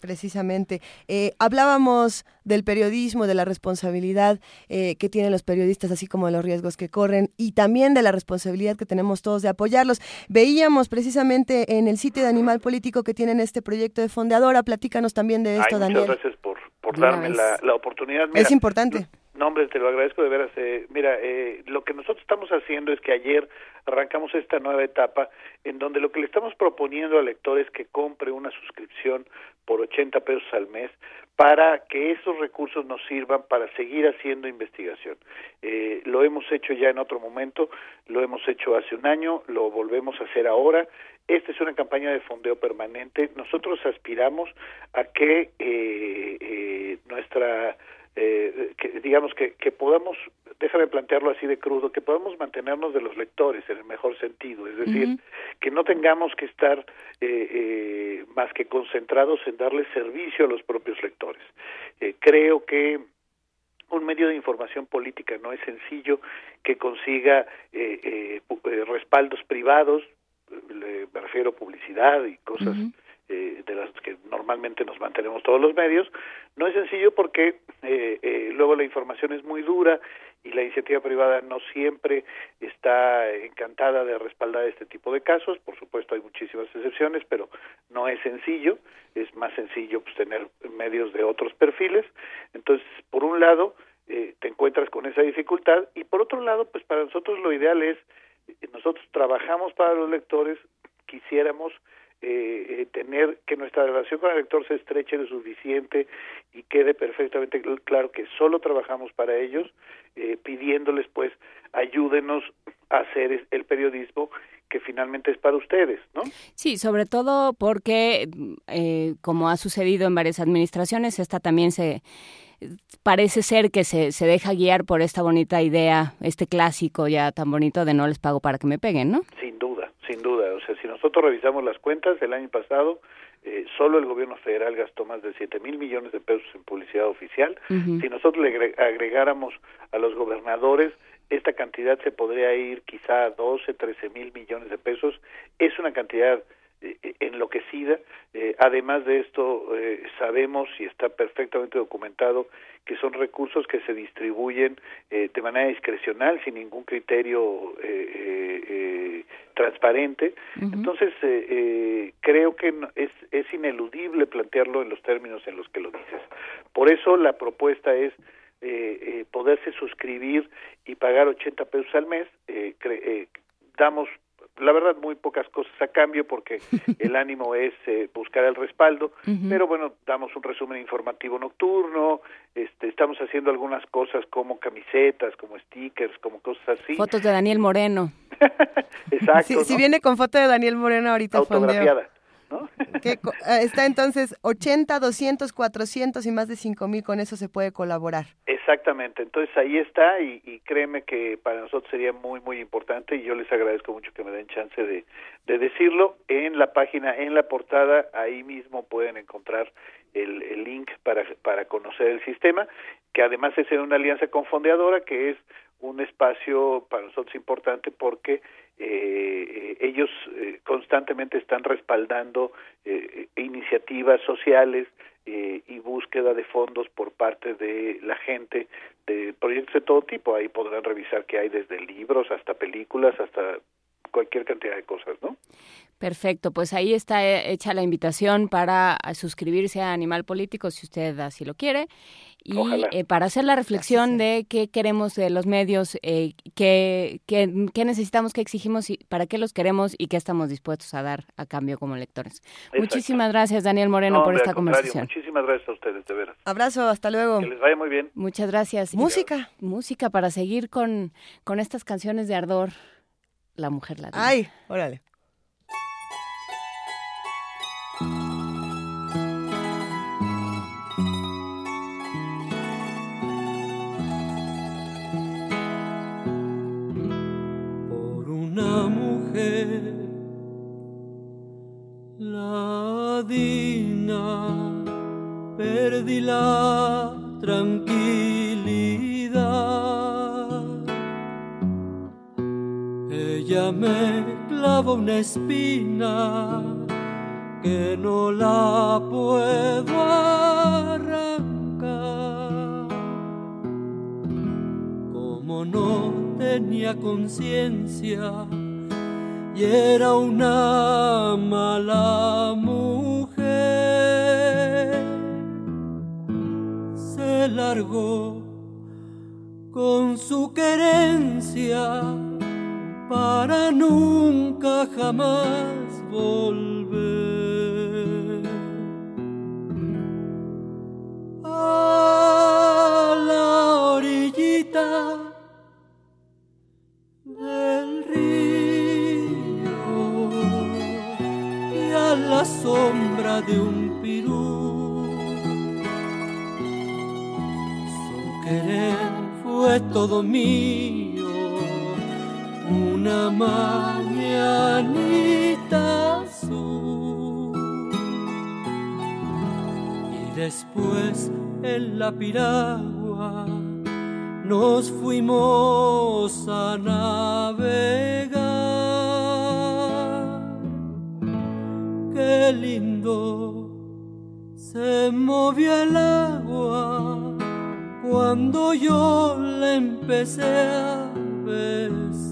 Precisamente. Eh, hablábamos del periodismo, de la responsabilidad eh, que tienen los periodistas, así como de los riesgos que corren, y también de la responsabilidad que tenemos todos de apoyarlos. Veíamos precisamente en el sitio de Animal Político que tienen este proyecto de Fondeadora. Platícanos también de esto, Daniel. Muchas gracias por, por darme la, la, oportunidad. es importante. No, hombre, te lo agradezco de veras. Eh, mira, eh, lo que nosotros estamos haciendo es que ayer arrancamos esta nueva etapa en donde lo que le estamos proponiendo al lector es que compre una suscripción por 80 pesos al mes para que esos recursos nos sirvan para seguir haciendo investigación. Eh, lo hemos hecho ya en otro momento, lo hemos hecho hace un año, lo volvemos a hacer ahora. Esta es una campaña de fondeo permanente. Nosotros aspiramos a que eh, eh, nuestra eh, que, digamos que, que podamos, déjame plantearlo así de crudo, que podamos mantenernos de los lectores en el mejor sentido, es decir, que no tengamos que estar eh, eh, más que concentrados en darle servicio a los propios lectores. Eh, creo que un medio de información política no es sencillo que consiga respaldos privados, me refiero a publicidad y cosas de las que normalmente nos mantenemos todos los medios, no es sencillo porque luego la información es muy dura y la iniciativa privada no siempre está encantada de respaldar este tipo de casos. Por supuesto, hay muchísimas excepciones, pero no es sencillo. Es más sencillo pues, tener medios de otros perfiles. Entonces, por un lado, eh, te encuentras con esa dificultad y por otro lado, pues para nosotros lo ideal es, eh, nosotros trabajamos para los lectores, quisiéramos eh, eh, tener que nuestra relación con el lector se estreche lo suficiente y quede perfectamente claro que solo trabajamos para ellos, eh, pidiéndoles pues ayúdenos a hacer el periodismo que finalmente es para ustedes, ¿no? Sí, sobre todo porque, eh, como ha sucedido en varias administraciones, esta también se parece ser que se, se deja guiar por esta bonita idea, este clásico ya tan bonito de no les pago para que me peguen, ¿no? Sin duda, sin duda. O sea, si nosotros revisamos las cuentas del año pasado, eh, solo el gobierno federal gastó más de 7 mil millones de pesos en publicidad oficial. Si nosotros le agregáramos a los gobernadores, esta cantidad se podría ir quizá a 12, 13 mil millones de pesos. Es una cantidad enloquecida. Eh, además de esto, eh, sabemos y está perfectamente documentado que son recursos que se distribuyen de manera discrecional, sin ningún criterio transparente. Entonces, creo que es, es ineludible plantearlo en los términos en los que lo dices. Por eso la propuesta es poderse suscribir y pagar 80 pesos al mes. damos la verdad muy pocas cosas a cambio porque el ánimo es eh, buscar el respaldo, pero bueno, damos un resumen informativo nocturno, este, estamos haciendo algunas cosas como camisetas, como stickers, como cosas así. Fotos de Daniel Moreno. Exacto. Si, viene con foto de Daniel Moreno ahorita. Autografiada. Que ah, está entonces 80, 200, 400 y más de 5 mil, con eso se puede colaborar. Exactamente, entonces ahí está y, créeme que para nosotros sería muy, muy importante y yo les agradezco mucho que me den chance de, de decirlo. En la página, en la portada, ahí mismo pueden encontrar el, el link para, para conocer el sistema, que además es en una alianza con Fondeadora, que es un espacio para nosotros importante porque eh, ellos eh, constantemente están respaldando eh, iniciativas sociales eh, y búsqueda de fondos por parte de la gente de proyectos de todo tipo. Ahí podrán revisar que hay desde libros hasta películas, hasta cualquier cantidad de cosas, ¿no? Perfecto, pues ahí está hecha la invitación para suscribirse a Animal Político si usted así lo quiere y eh, para hacer la reflexión de qué queremos de los medios, eh, qué, qué, necesitamos, qué exigimos y para qué los queremos y qué estamos dispuestos a dar a cambio como lectores. Muchísimas gracias, Daniel Moreno, por esta conversación. Muchísimas gracias a ustedes, de veras. Abrazo, hasta luego. Que les vaya muy bien. Muchas gracias. Música. música para seguir con, con estas canciones de ardor. La mujer latina. Ay, órale. Ladina, perdí la tranquilidad. Ella me clava una espina que no la puedo arrancar. Como no tenía conciencia y era una mala mujer. Se largó con su querencia para nunca jamás volver. A la orillita del río y a la sombra de un querer fue todo mío. Una mañanita azul. Y después en la piragua nos fuimos a navegar. Qué lindo se movió el agua cuando yo le empecé a besar.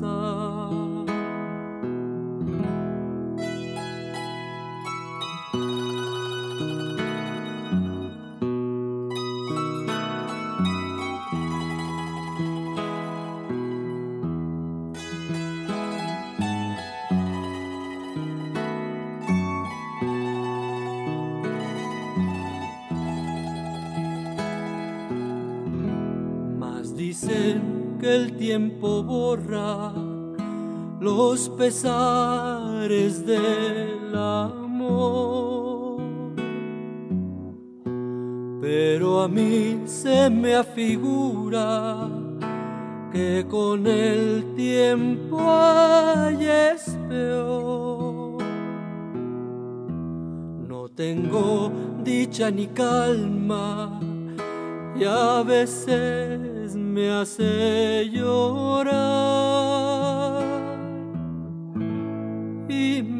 Los pesares del amor. Pero a mí se me afigura que con el tiempo hay es peor. No tengo dicha ni calma y a veces me hace llorar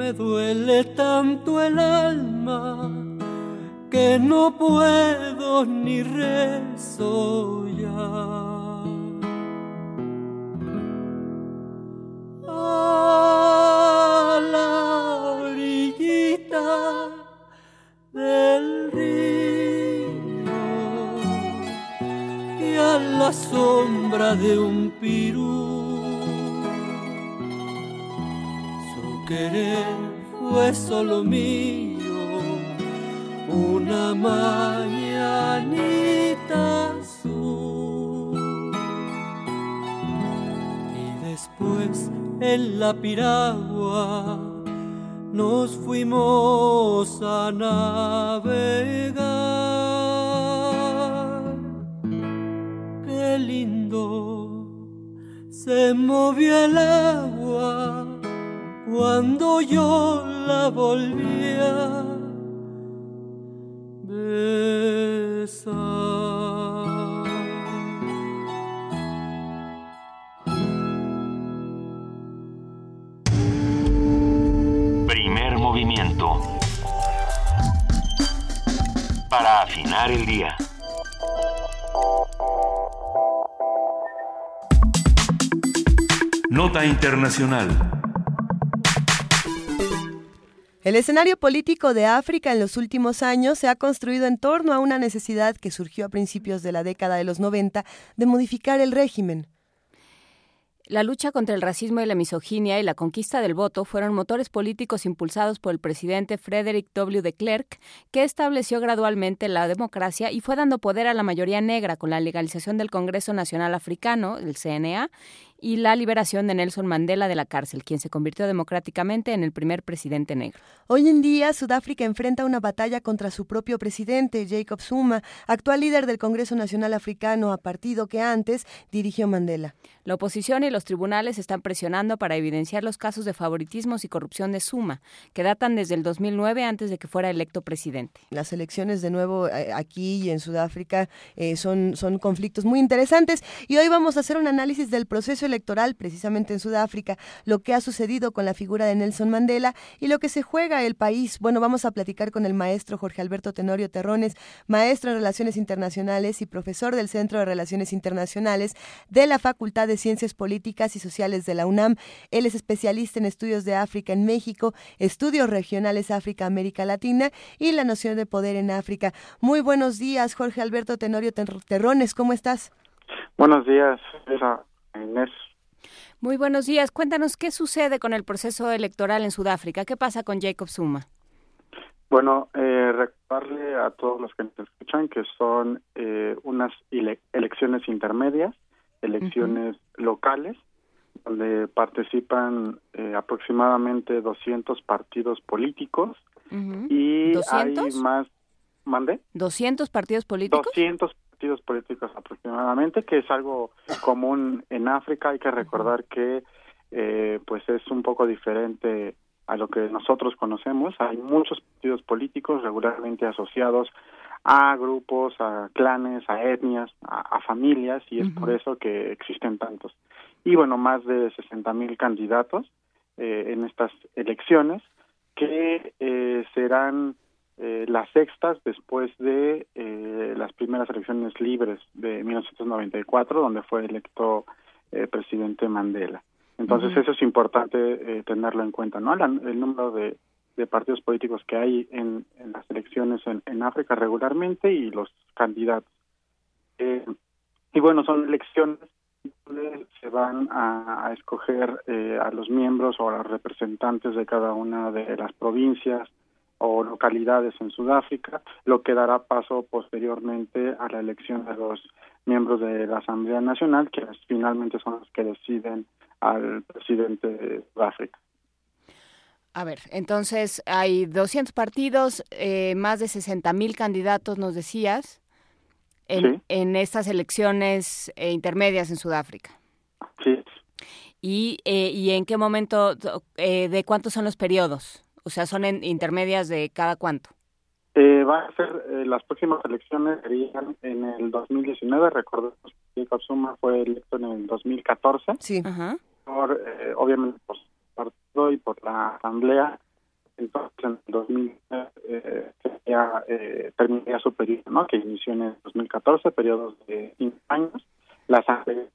me duele tanto el alma que no puedo ni resollar. A la orillita del la sombra de un pirú. Querer fue solo mío, una mañanita azul. Y después en la piragua nos fuimos a navegar. Lindo se movió el agua cuando yo la volvía besar. Primer movimiento. Para afinar el día. Nota Internacional. El escenario político de África en los últimos años se ha construido en torno a una necesidad que surgió a principios de la década de los 90 de modificar el régimen. La lucha contra el racismo y la misoginia y la conquista del voto fueron motores políticos impulsados por el presidente Frederick W. de Klerk, que estableció gradualmente la democracia y fue dando poder a la mayoría negra con la legalización del Congreso Nacional Africano, el CNA, y la liberación de Nelson Mandela de la cárcel, quien se convirtió democráticamente en el primer presidente negro. Hoy en día, Sudáfrica enfrenta una batalla contra su propio presidente, Jacob Zuma, actual líder del Congreso Nacional Africano, a partido que antes dirigió Mandela. La oposición y los tribunales están presionando para evidenciar los casos de favoritismos y corrupción de Zuma, que datan desde el 2009 antes de que fuera electo presidente. Las elecciones de nuevo eh, aquí y en Sudáfrica eh, son, son conflictos muy interesantes y hoy vamos a hacer un análisis del proceso electoral precisamente en Sudáfrica, lo que ha sucedido con la figura de Nelson Mandela y lo que se juega el país. Bueno, vamos a platicar con el maestro Jorge Alberto Tenorio Terrones, maestro en Relaciones Internacionales y profesor del Centro de Relaciones Internacionales de la Facultad de Ciencias Políticas y Sociales de la UNAM. Él es especialista en estudios de África en México, estudios regionales África, América Latina y la noción de poder en África. Muy buenos días, Jorge Alberto Tenorio Terrones, ¿cómo estás? Buenos días, Inés. Muy buenos días. Cuéntanos qué sucede con el proceso electoral en Sudáfrica. ¿Qué pasa con Jacob Zuma? Bueno, eh, recordarle a todos los que nos escuchan que son eh, unas elecciones intermedias elecciones locales donde participan eh, aproximadamente 200 partidos políticos y hay más mande 200 partidos políticos 200 partidos políticos aproximadamente que es algo común en África hay que recordar que eh, pues es un poco diferente a lo que nosotros conocemos. Hay muchos partidos políticos regularmente asociados a grupos, a clanes, a etnias, a, familias, y es por eso que existen tantos. Y bueno, más de 60 mil candidatos eh, en estas elecciones que eh, serán eh, las sextas después de eh, las primeras elecciones libres de 1994, donde fue electo eh, presidente Mandela. Entonces eso es importante tenerlo en cuenta, ¿no? el número de, de, partidos políticos que hay en, en las elecciones en, en, África regularmente y los candidatos. y bueno, son elecciones donde se van a, a escoger a los miembros o a los representantes de cada una de las provincias, o localidades en Sudáfrica, lo que dará paso posteriormente a la elección de los miembros de la Asamblea Nacional, que finalmente son los que deciden al presidente de Sudáfrica. A ver, entonces hay 200 partidos, eh, más de 60 mil candidatos, nos decías, en, en estas elecciones eh, intermedias en Sudáfrica. Sí. ¿Y, eh, ¿Y en qué momento, de cuántos son los periodos? O sea, son en intermedias de cada cuánto. Eh, va a ser, eh, las próximas elecciones serían en el 2019, recordemos que Zuma fue electo en el 2014. Sí. Por, eh, obviamente por su partido y por la asamblea. Entonces, en el 2019 eh, terminaría su periodo, ¿no? Que inició en el 2014, periodos de cinco años. La asamblea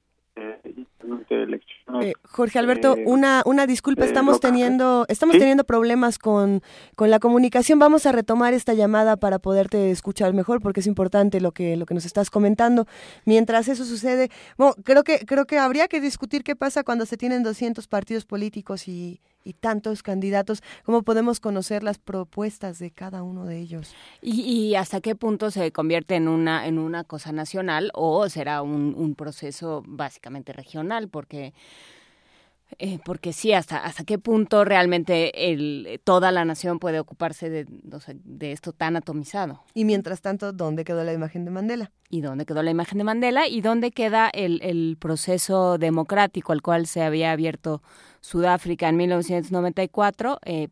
eh, Jorge Alberto, eh, una, una disculpa, estamos teniendo, estamos teniendo problemas con, con la comunicación. Vamos a retomar esta llamada para poderte escuchar mejor, porque es importante lo que, lo que nos estás comentando. Mientras eso sucede, bueno, creo que, creo que habría que discutir qué pasa cuando se tienen 200 partidos políticos y, y tantos candidatos, ¿cómo podemos conocer las propuestas de cada uno de ellos? ¿Y, hasta qué punto se convierte en una, en una cosa nacional o será un, un proceso básicamente regional? Porque eh, porque sí, hasta, hasta qué punto realmente el, toda la nación puede ocuparse de, de esto tan atomizado. Y mientras tanto, ¿dónde quedó la imagen de Mandela? ¿Y dónde quedó la imagen de Mandela? ¿Y dónde queda el, el proceso democrático al cual se había abierto Sudáfrica en 1994? Eh,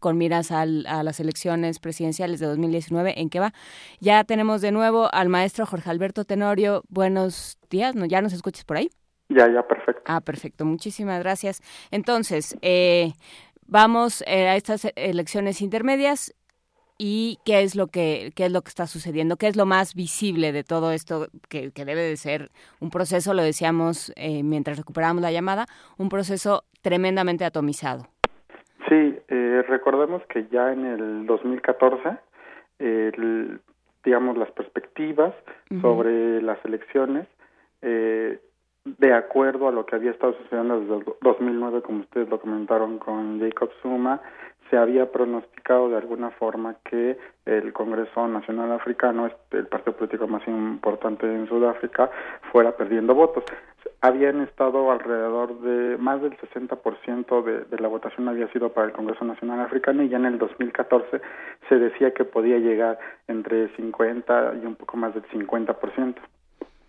con miras al, a las elecciones presidenciales de 2019, ¿en qué va? Ya tenemos de nuevo al maestro Jorge Alberto Tenorio. Buenos días, ¿no? ¿ya nos escuchas por ahí? Ya, ya, perfecto. Ah, perfecto. Muchísimas gracias. Entonces, eh, vamos eh, a estas elecciones intermedias y qué es lo que qué es lo que está sucediendo, qué es lo más visible de todo esto que, que debe de ser un proceso, lo decíamos eh, mientras recuperábamos la llamada, un proceso tremendamente atomizado. Sí, recordemos que ya en el 2014, el, digamos, las perspectivas sobre las elecciones eh, de acuerdo a lo que había estado sucediendo desde el 2009, como ustedes lo comentaron con Jacob Zuma, se había pronosticado de alguna forma que el Congreso Nacional Africano, este, el partido político más importante en Sudáfrica, fuera perdiendo votos. Habían estado alrededor de más del 60% de, de la votación había sido para el Congreso Nacional Africano y ya en el 2014 se decía que podía llegar entre 50 y un poco más del 50%.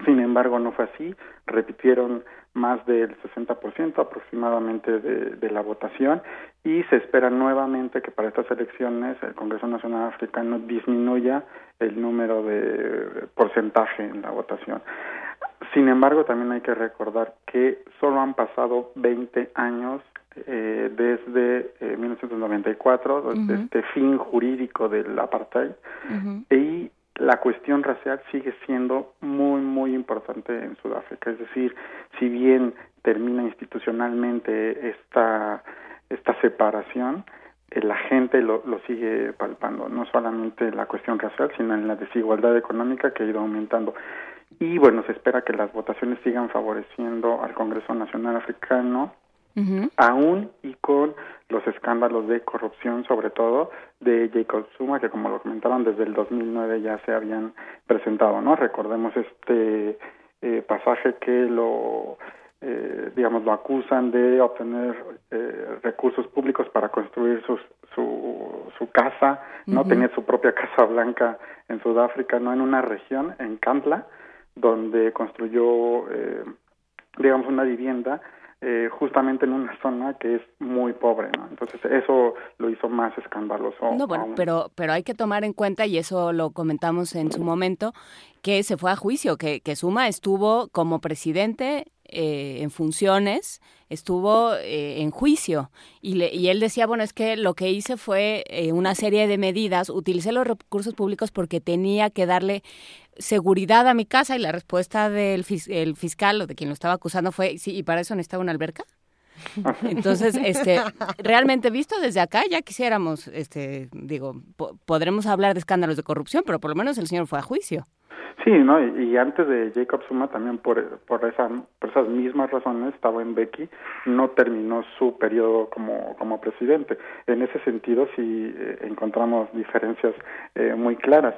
Sin embargo, no fue así. Repitieron más del 60% aproximadamente de, de, la votación y se espera nuevamente que para estas elecciones el Congreso Nacional Africano disminuya el número de porcentaje en la votación. Sin embargo, también hay que recordar que solo han pasado 20 años eh, desde eh, 1994, desde este fin jurídico del apartheid, y la cuestión racial sigue siendo muy, muy importante en Sudáfrica. Es decir, si bien termina institucionalmente esta, esta separación, eh, la gente lo, lo sigue palpando, no solamente la cuestión racial, sino en la desigualdad económica que ha ido aumentando. Y bueno, se espera que las votaciones sigan favoreciendo al Congreso Nacional Africano aún y con los escándalos de corrupción, sobre todo de Jacob Zuma, que como lo comentaron desde el 2009 ya se habían presentado, ¿no? Recordemos este eh, pasaje que lo, eh, digamos, lo acusan de obtener eh, recursos públicos para construir sus, su, su casa, ¿no? Tenía su propia casa blanca en Sudáfrica, ¿no? En una región, en Kandla, donde construyó, digamos, una vivienda eh, justamente en una zona que es muy pobre, ¿no? Entonces eso lo hizo más escandaloso. No, bueno, pero, pero hay que tomar en cuenta, y eso lo comentamos en su momento, que se fue a juicio, que, que Suma estuvo como presidente eh, en funciones, estuvo eh, en juicio y, le, y, él decía, bueno, es que lo que hice fue una serie de medidas, utilicé los recursos públicos porque tenía que darle seguridad a mi casa y la respuesta del el fiscal o de quien lo estaba acusando fue, sí, ¿y para eso necesitaba una alberca? Entonces, este, realmente visto desde acá, ya quisiéramos, este, digo, podremos hablar de escándalos de corrupción, pero por lo menos el señor fue a juicio. Sí, ¿no? Y, antes de Jacob Zuma también por, por, esa, por esas mismas razones estaba en Becky, no terminó su periodo como, como presidente. En ese sentido sí eh, encontramos diferencias eh, muy claras.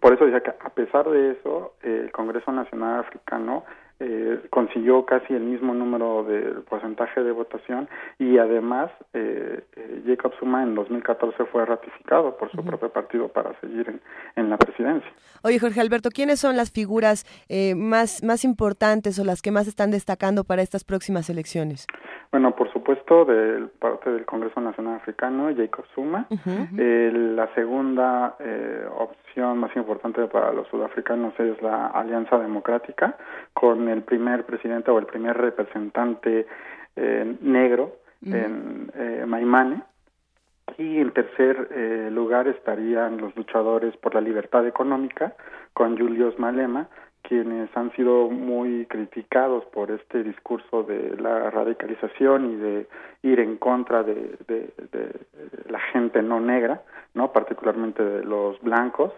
Por eso decía que a pesar de eso, eh, el Congreso Nacional Africano eh, consiguió casi el mismo número de porcentaje de votación y además eh, eh Jacob Zuma en 2014 fue ratificado por su propio partido para seguir en, en, la presidencia. Oye Jorge Alberto, ¿quiénes son las figuras eh, más, más importantes o las que más están destacando para estas próximas elecciones? Bueno, por supuesto, del parte del Congreso Nacional Africano, Jacob Zuma. eh, la segunda eh, opción más importante para los sudafricanos es la Alianza Democrática, con el primer presidente o el primer representante eh, negro en eh, Maimane. Y en tercer eh, lugar estarían los luchadores por la libertad económica, con Julius Malema, quienes han sido muy criticados por este discurso de la radicalización y de ir en contra de, de, de la gente no negra, no particularmente de los blancos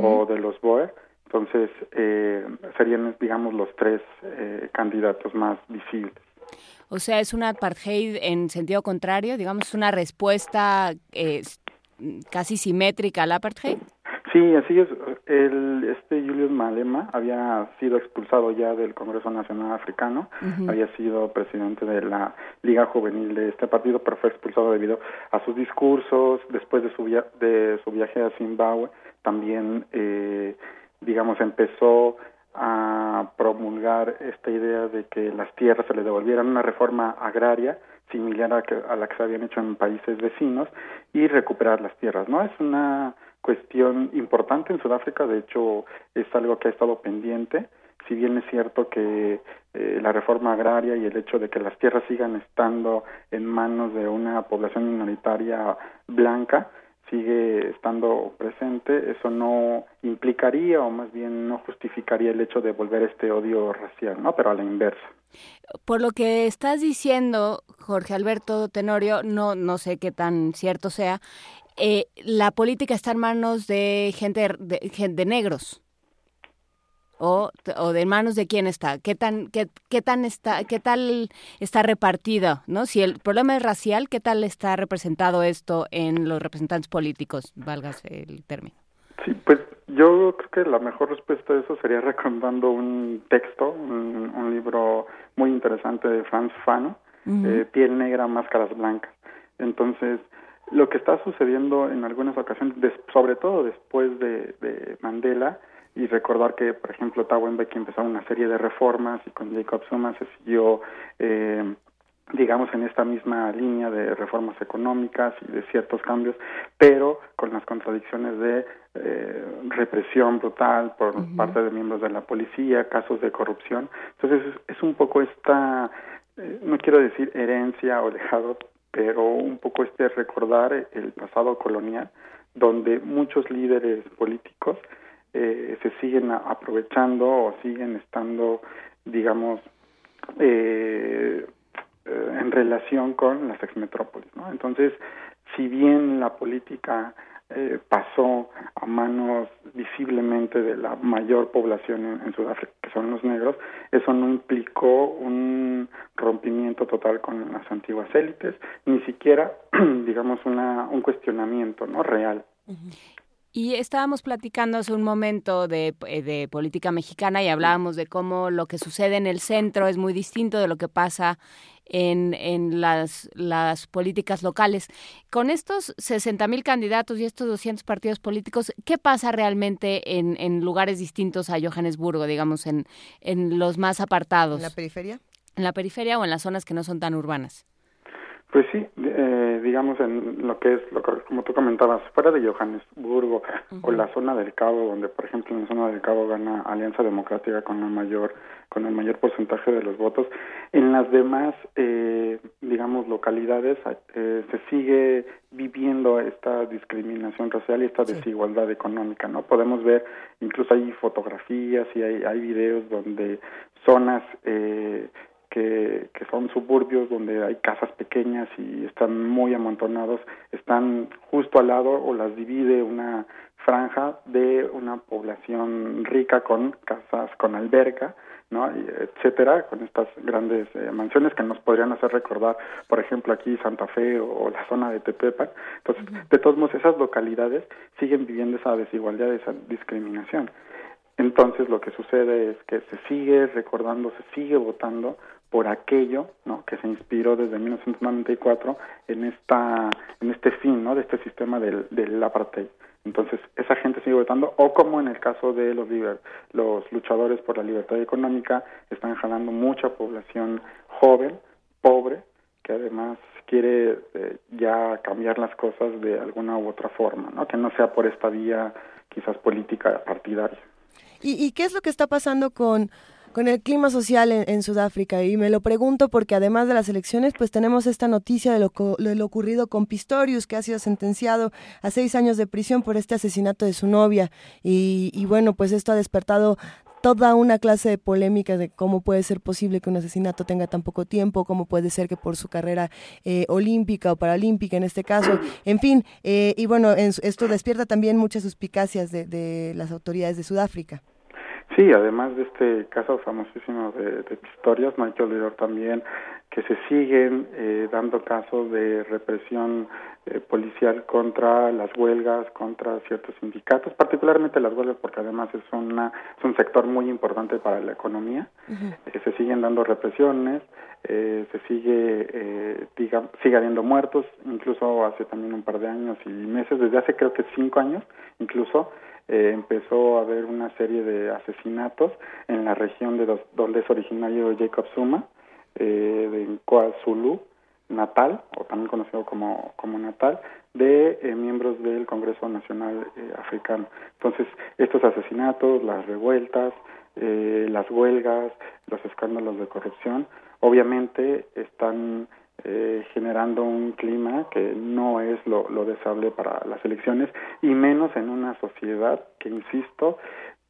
o de los boer. Entonces eh, serían, digamos, los tres eh, candidatos más visibles. O sea, es una apartheid en sentido contrario, digamos, una respuesta eh, casi simétrica al apartheid. Sí, así es. El, este Julius Malema había sido expulsado ya del Congreso Nacional Africano, había sido presidente de la Liga Juvenil de este partido, pero fue expulsado debido a sus discursos, después de su, de su viaje a Zimbabue, también, eh, digamos, empezó a promulgar esta idea de que las tierras se le devolvieran una reforma agraria similar a, que, a la que se habían hecho en países vecinos y recuperar las tierras, ¿no? Es una cuestión importante en Sudáfrica, de hecho es algo que ha estado pendiente, si bien es cierto que eh, la reforma agraria y el hecho de que las tierras sigan estando en manos de una población minoritaria blanca sigue estando presente, eso no implicaría o más bien no justificaría el hecho de volver este odio racial, ¿no? Pero a la inversa. Por lo que estás diciendo, Jorge Alberto Tenorio, no, no sé qué tan cierto sea, eh, la política está en manos de gente de, de negros o, o, de manos de quién está qué tan qué, qué tan está qué tal está repartida no si el problema es racial qué tal está representado esto en los representantes políticos válgase el término. Sí pues yo creo que la mejor respuesta a eso sería recomendando un texto un, un libro muy interesante de Franz Fano eh, piel negra máscaras blancas. Entonces lo que está sucediendo en algunas ocasiones, sobre todo después de, de, Mandela, y recordar que, por ejemplo, Mbeki empezó una serie de reformas y con Jacob Zuma se siguió, eh, digamos, en esta misma línea de reformas económicas y de ciertos cambios, pero con las contradicciones de eh, represión brutal por parte de miembros de la policía, casos de corrupción. Entonces, es, es un poco esta, eh, no quiero decir herencia o dejado pero un poco este recordar el pasado colonial, donde muchos líderes políticos eh, se siguen aprovechando o siguen estando, digamos, eh, eh, en relación con las exmetrópolis. ¿no? Entonces, si bien la política eh, pasó a manos visiblemente de la mayor población en, en, Sudáfrica, que son los negros, eso no implicó un rompimiento total con las antiguas élites, ni siquiera, digamos, una, un cuestionamiento no real. Y estábamos platicando hace un momento de, eh, de, política mexicana y hablábamos de cómo lo que sucede en el centro es muy distinto de lo que pasa en, en las, las políticas locales. Con estos 60 mil candidatos y estos 200 partidos políticos, ¿qué pasa realmente en, en lugares distintos a Johannesburgo, digamos, en, en los más apartados? ¿En la periferia? en la periferia o en las zonas que no son tan urbanas. Pues sí, eh, digamos en lo que es, lo como tú comentabas, fuera de Johannesburgo o la zona del Cabo, donde por ejemplo en la zona del Cabo gana Alianza Democrática con el mayor con el mayor porcentaje de los votos, en las demás, eh, digamos, localidades eh, se sigue viviendo esta discriminación racial y esta desigualdad económica, ¿no? Podemos ver, incluso hay fotografías y hay, hay videos donde zonas eh, que, que son suburbios donde hay casas pequeñas y están muy amontonados, están justo al lado o las divide una franja de una población rica con casas con alberca, ¿no? etcétera, con estas grandes eh, mansiones que nos podrían hacer recordar, por ejemplo, aquí Santa Fe o, la zona de Tepepan. Entonces, de todos modos, esas localidades siguen viviendo esa desigualdad, esa discriminación. Entonces, lo que sucede es que se sigue recordando, se sigue votando por aquello ¿no? que se inspiró desde 1994 en esta en este fin ¿no? de este sistema del, del apartheid. Entonces, esa gente sigue votando, o como en el caso de los, los luchadores por la libertad económica, están jalando mucha población joven, pobre, que además quiere eh, ya cambiar las cosas de alguna u otra forma, ¿no? que no sea por esta vía quizás política partidaria. ¿Y, y qué es lo que está pasando con con el clima social en, Sudáfrica. Y me lo pregunto porque además de las elecciones, pues tenemos esta noticia de lo, lo, ocurrido con Pistorius, que ha sido sentenciado a seis años de prisión por este asesinato de su novia. Y, y bueno, pues esto ha despertado toda una clase de polémica de cómo puede ser posible que un asesinato tenga tan poco tiempo, cómo puede ser que por su carrera eh, olímpica o paralímpica en este caso, en fin, eh, y bueno, esto despierta también muchas suspicacias de, de las autoridades de Sudáfrica. Sí, además de este caso famosísimo de, de Pistorius, no hay que olvidar también que se siguen eh, dando casos de represión eh, policial contra las huelgas, contra ciertos sindicatos, particularmente las huelgas, porque además es, una, es un sector muy importante para la economía. Eh, se siguen dando represiones, eh, se sigue, eh, diga, sigue habiendo muertos, incluso hace también un par de años y meses, desde hace creo que cinco años, incluso eh, empezó a haber una serie de asesinatos en la región de donde es originario Jacob Zuma, eh, de KwaZulu, Natal, o también conocido como, como Natal, de eh, miembros del Congreso Nacional eh, Africano. Entonces, estos asesinatos, las revueltas, eh, las huelgas, los escándalos de corrupción, obviamente están eh, generando un clima que no es lo, lo deseable para las elecciones y menos en una sociedad que, insisto,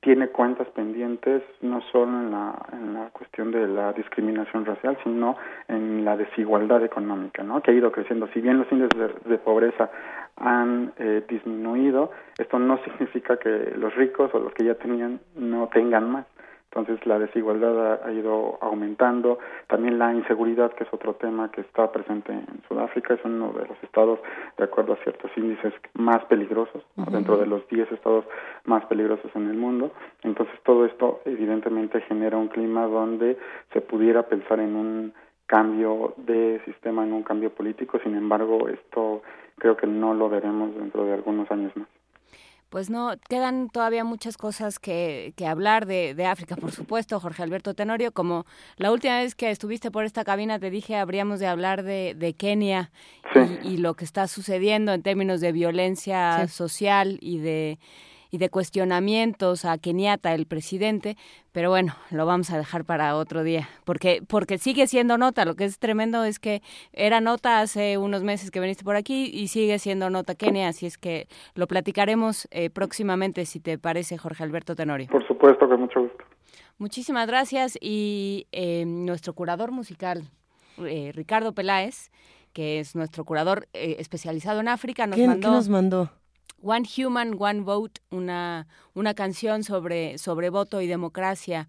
tiene cuentas pendientes no solo en la, en la cuestión de la discriminación racial, sino en la desigualdad económica, ¿no? que ha ido creciendo. Si bien los índices de, de pobreza han eh, disminuido, esto no significa que los ricos o los que ya tenían no tengan más. Entonces la desigualdad ha, ido aumentando, también la inseguridad, que es otro tema que está presente en Sudáfrica, es uno de los estados, de acuerdo a ciertos índices, más peligrosos, dentro de los 10 estados más peligrosos en el mundo. Entonces todo esto evidentemente genera un clima donde se pudiera pensar en un cambio de sistema, en un cambio político, sin embargo esto creo que no lo veremos dentro de algunos años más pues no, quedan todavía muchas cosas que, que hablar de, de, África, por supuesto, Jorge Alberto Tenorio. Como la última vez que estuviste por esta cabina te dije, habríamos de hablar de, de Kenia y, y, lo que está sucediendo en términos de violencia sí. social y de y de cuestionamientos a Kenyatta, el presidente, pero bueno, lo vamos a dejar para otro día, porque, porque sigue siendo nota, lo que es tremendo es que era nota hace unos meses que viniste por aquí y sigue siendo nota Kenia, así es que lo platicaremos eh, próximamente, si te parece, Jorge Alberto Tenorio. Por supuesto, con mucho gusto. Muchísimas gracias y eh, nuestro curador musical, eh, Ricardo Peláez, que es nuestro curador eh, especializado en África, nos ¿Quién, mandó... ¿Qué nos mandó? One Human, One Vote, una, una canción sobre, sobre voto y democracia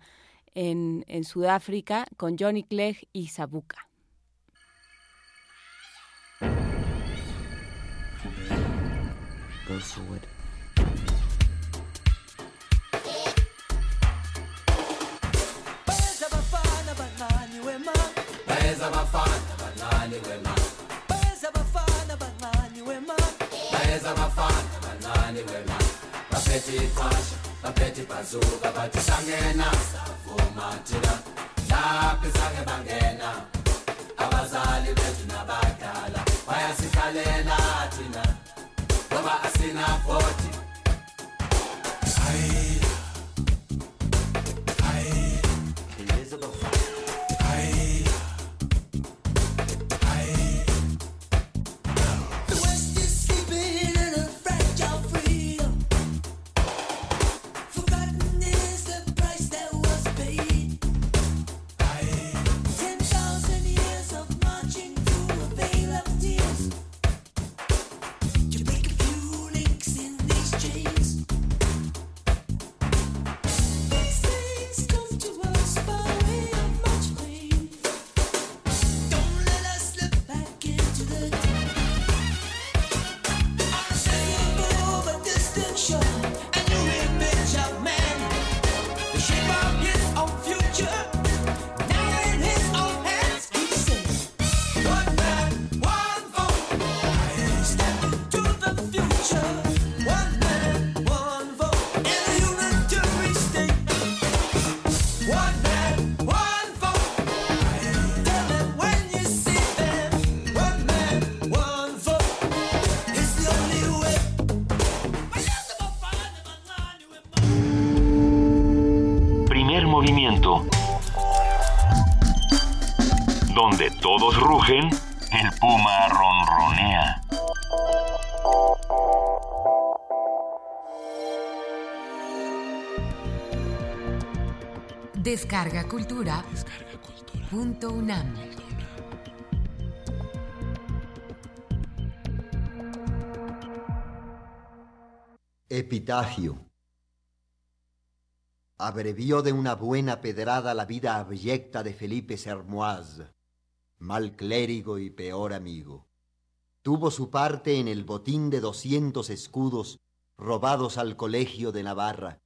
en, en Sudáfrica con Johnny Clegg y Sabuka. Bancane wema baphethe iqasha baphethe ibhazuka bathi sangena savuma thina. Lapho sange bangena abazali bethu nabadala. Bayasikhalela thina ngoba asina el puma ronronea. Descarga Cultura. Punto UNAM. Epitafio. Abrevió de una buena pedrada la vida abyecta de Felipe Sermoise, mal clérigo y peor amigo. Tuvo su parte en el botín de doscientos escudos robados al colegio de Navarra,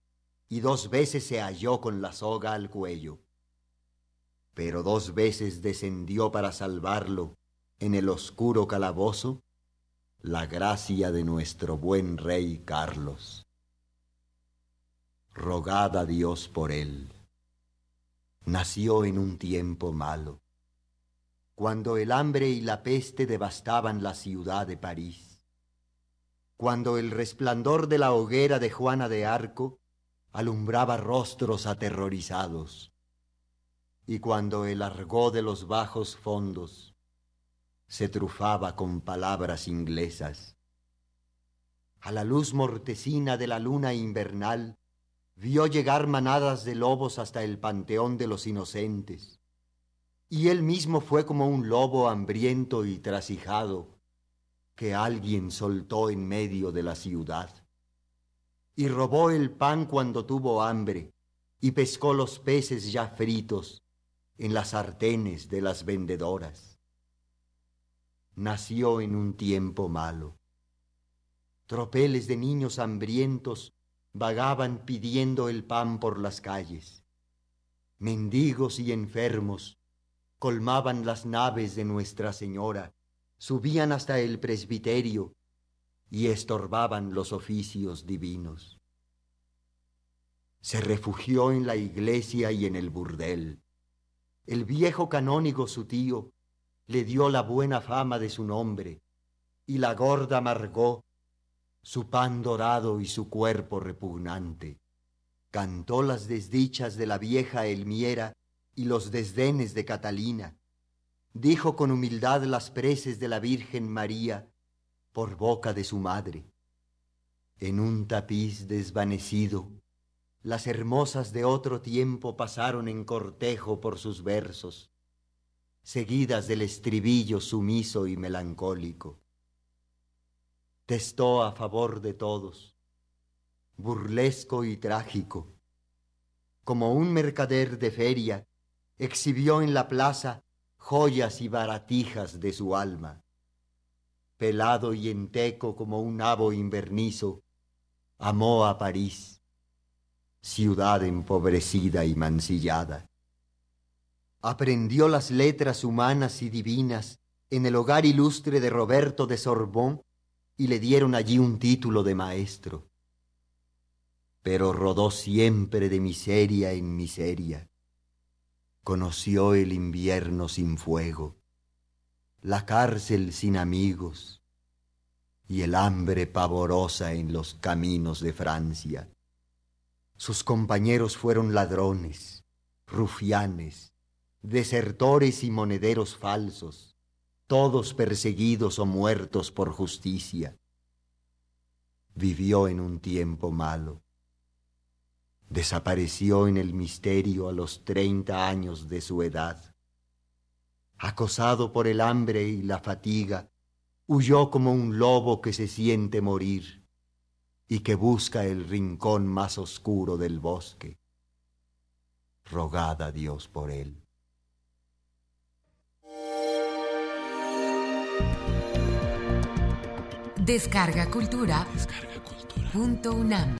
y dos veces se halló con la soga al cuello. Pero dos veces descendió para salvarlo en el oscuro calabozo la gracia de nuestro buen rey Carlos. Rogad Dios por él. Nació en un tiempo malo, cuando el hambre y la peste devastaban la ciudad de París, cuando el resplandor de la hoguera de Juana de Arco alumbraba rostros aterrorizados, y cuando el argot de los bajos fondos se trufaba con palabras inglesas. A la luz mortecina de la luna invernal, vio llegar manadas de lobos hasta el panteón de los inocentes, y él mismo fue como un lobo hambriento y trasijado que alguien soltó en medio de la ciudad, y robó el pan cuando tuvo hambre, y pescó los peces ya fritos en las sartenes de las vendedoras nació en un tiempo malo. Tropeles de niños hambrientos vagaban pidiendo el pan por las calles. Mendigos y enfermos colmaban las naves de Nuestra Señora, subían hasta el presbiterio y estorbaban los oficios divinos. Se refugió en la iglesia y en el burdel. El viejo canónigo su tío le dio la buena fama de su nombre, y la gorda Margot su pan dorado y su cuerpo repugnante. Cantó las desdichas de la vieja Elmiera y los desdenes de Catalina. Dijo con humildad las preces de la Virgen María por boca de su madre. En un tapiz desvanecido, las hermosas de otro tiempo pasaron en cortejo por sus versos seguidas del estribillo sumiso y melancólico. Testó a favor de todos, burlesco y trágico. Como un mercader de feria, exhibió en la plaza joyas y baratijas de su alma. Pelado y enteco como un nabo invernizo, amó a París, ciudad empobrecida y mancillada aprendió las letras humanas y divinas en el hogar ilustre de Roberto de Sorbón y le dieron allí un título de maestro. Pero rodó siempre de miseria en miseria, conoció el invierno sin fuego, la cárcel sin amigos y el hambre pavorosa en los caminos de Francia. Sus compañeros fueron ladrones, rufianes, desertores y monederos falsos, todos perseguidos o muertos por justicia. Vivió en un tiempo malo. Desapareció en el misterio a los treinta años de su edad. Acosado por el hambre y la fatiga, huyó como un lobo que se siente morir y que busca el rincón más oscuro del bosque. Rogad a Dios por él. Descarga Cultura. Punto UNAM.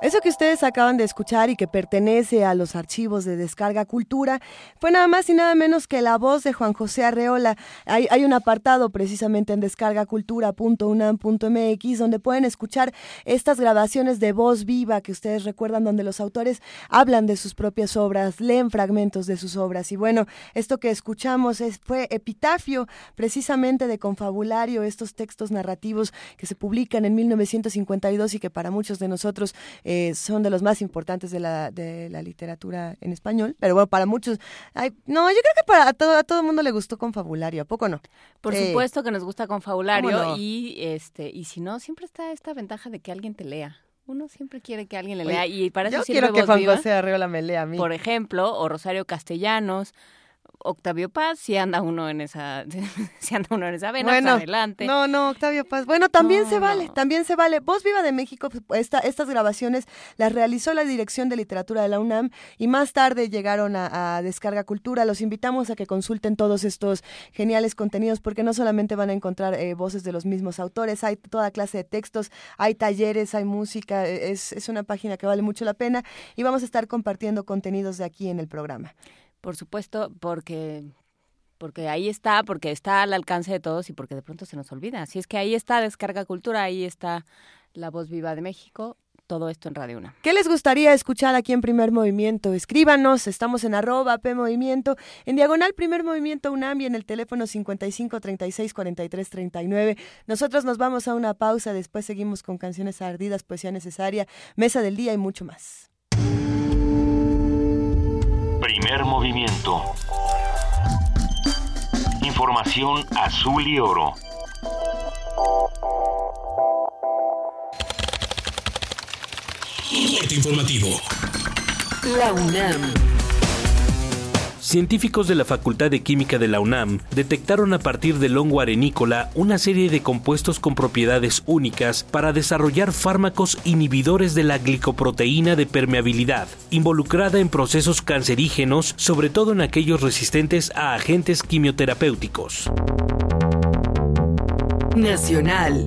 Eso que ustedes acaban de escuchar y que pertenece a los archivos de Descarga Cultura fue nada más y nada menos que la voz de Juan José Arreola. Hay, hay un apartado precisamente en descargacultura.unam.mx donde pueden escuchar estas grabaciones de voz viva que ustedes recuerdan donde los autores hablan de sus propias obras, leen fragmentos de sus obras. Y bueno, esto que escuchamos es, fue Epitafio precisamente de Confabulario, estos textos narrativos que se publican en 1952 y que para muchos de nosotros eh, son de los más importantes de la, de la literatura en español, pero bueno, para muchos, ay, no, yo creo que para a todo, a todo el mundo le gustó Confabulario, ¿a poco no? Por Eh, supuesto que nos gusta Confabulario y este y si no siempre está esta ventaja de que alguien te lea. Uno siempre quiere que alguien le Oye, lea y para eso yo sirve quiero que Juan José Arreola me lea a mí. Por ejemplo, o Rosario Castellanos, Octavio Paz, si anda uno en esa si anda uno en esa vena, pues adelante. No, no, Octavio Paz. Bueno, también No, se vale, no. también se vale. Voz Viva de México, pues, esta, estas grabaciones las realizó la Dirección de Literatura de la UNAM y más tarde llegaron a, a Descarga Cultura. Los invitamos a que consulten todos estos geniales contenidos porque no solamente van a encontrar eh, voces de los mismos autores, hay toda clase de textos, hay talleres, hay música, eh, es, es una página que vale mucho la pena y vamos a estar compartiendo contenidos de aquí en el programa. Por supuesto, porque porque ahí está, porque está al alcance de todos y porque de pronto se nos olvida. Así es que ahí está Descarga Cultura, ahí está La Voz Viva de México, todo esto en Radio Una. ¿Qué les gustaría escuchar aquí en Primer Movimiento? Escríbanos, estamos en arroba P Movimiento, en diagonal Primer Movimiento UNAM en el teléfono 55 36 43 39. Nosotros nos vamos a una pausa, después seguimos con canciones ardidas, poesía necesaria, mesa del día y mucho más. Primer movimiento. Información azul y oro. Corte informativo. La UNAM. Científicos de la Facultad de Química de la UNAM detectaron a partir del hongo arenícola una serie de compuestos con propiedades únicas para desarrollar fármacos inhibidores de la glicoproteína de permeabilidad, involucrada en procesos cancerígenos, sobre todo en aquellos resistentes a agentes quimioterapéuticos. Nacional.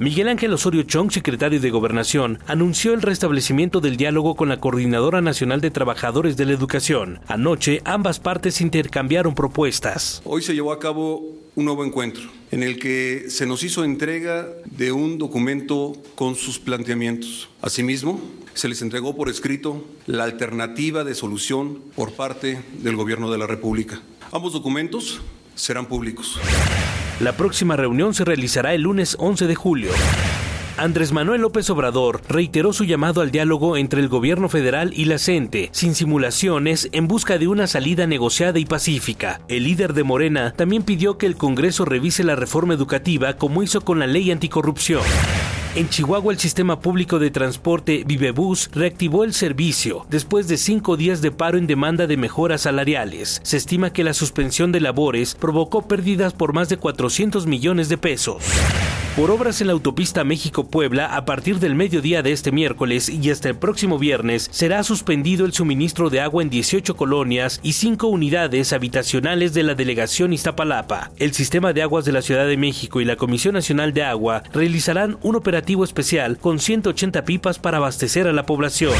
Miguel Ángel Osorio Chong, secretario de Gobernación, anunció el restablecimiento del diálogo con la Coordinadora Nacional de Trabajadores de la Educación. Anoche, ambas partes intercambiaron propuestas. Hoy se llevó a cabo un nuevo encuentro en el que se nos hizo entrega de un documento con sus planteamientos. Asimismo, se les entregó por escrito la alternativa de solución por parte del Gobierno de la República. Ambos documentos serán públicos. La próxima reunión se realizará el lunes 11 de julio. Andrés Manuel López Obrador reiteró su llamado al diálogo entre el gobierno federal y la CENTE, sin simulaciones, en busca de una salida negociada y pacífica. El líder de Morena también pidió que el Congreso revise la reforma educativa como hizo con la ley anticorrupción. En Chihuahua, el sistema público de transporte Vivebus reactivó el servicio después de cinco días de paro en demanda de mejoras salariales. Se estima que la suspensión de labores provocó pérdidas por más de 400 millones de pesos. Por obras en la autopista México-Puebla, a partir del mediodía de este miércoles y hasta el próximo viernes, será suspendido el suministro de agua en 18 colonias y 5 unidades habitacionales de la delegación Iztapalapa. El sistema de aguas de la Ciudad de México y la Comisión Nacional de Agua realizarán un operativo especial con 180 pipas para abastecer a la población.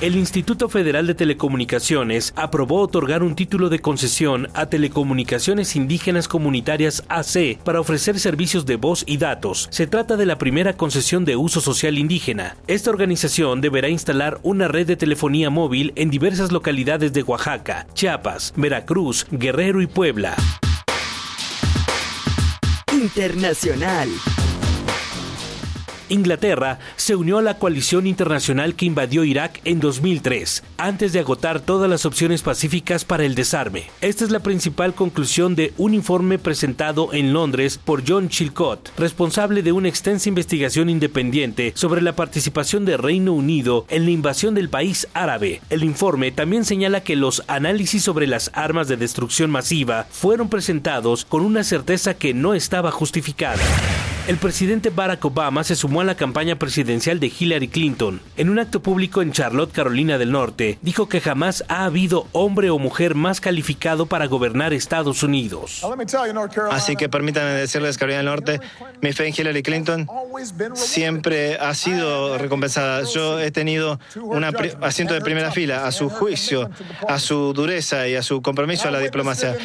El Instituto Federal de Telecomunicaciones aprobó otorgar un título de concesión a Telecomunicaciones Indígenas Comunitarias AC para ofrecer servicios de voz y datos. Se trata de la primera concesión de uso social indígena. Esta organización deberá instalar una red de telefonía móvil en diversas localidades de Oaxaca, Chiapas, Veracruz, Guerrero y Puebla. Internacional. Inglaterra se unió a la coalición internacional que invadió Irak en 2003, antes de agotar todas las opciones pacíficas para el desarme. Esta es la principal conclusión de un informe presentado en Londres por John Chilcott, responsable de una extensa investigación independiente sobre la participación de Reino Unido en la invasión del país árabe. El informe también señala que los análisis sobre las armas de destrucción masiva fueron presentados con una certeza que no estaba justificada. El presidente Barack Obama se sumó a la campaña presidencial de Hillary Clinton. En un acto público en Charlotte, Carolina del Norte, dijo que jamás ha habido hombre o mujer más calificado para gobernar Estados Unidos. Así que permítanme decirles, Carolina del Norte, mi fe en Hillary Clinton siempre ha sido recompensada. Yo he tenido un asiento de primera fila a su juicio, a su dureza y a su compromiso a la diplomacia.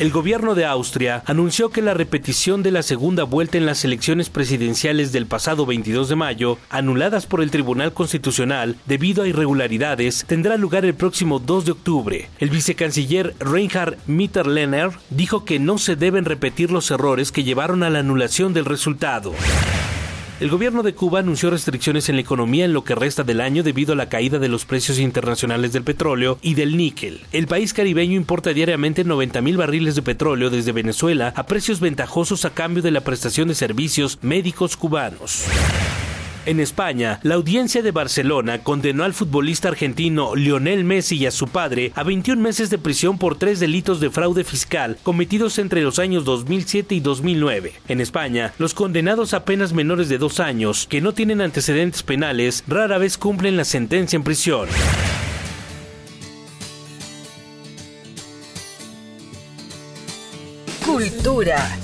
El gobierno de Austria anunció que la repetición de la segunda vuelta en las elecciones presidenciales del pasado 22 de mayo, anuladas por el Tribunal Constitucional debido a irregularidades, tendrá lugar el próximo 2 de octubre. El vicecanciller Reinhard Mitterlehner dijo que no se deben repetir los errores que llevaron a la anulación del resultado. El gobierno de Cuba anunció restricciones en la economía en lo que resta del año debido a la caída de los precios internacionales del petróleo y del níquel. El país caribeño importa diariamente 90 mil barriles de petróleo desde Venezuela a precios ventajosos a cambio de la prestación de servicios médicos cubanos. En España, la audiencia de Barcelona condenó al futbolista argentino Lionel Messi y a su padre a 21 meses de prisión por tres delitos de fraude fiscal cometidos entre los años 2007 y 2009. En España, los condenados apenas menores de dos años, que no tienen antecedentes penales, rara vez cumplen la sentencia en prisión. Cultura.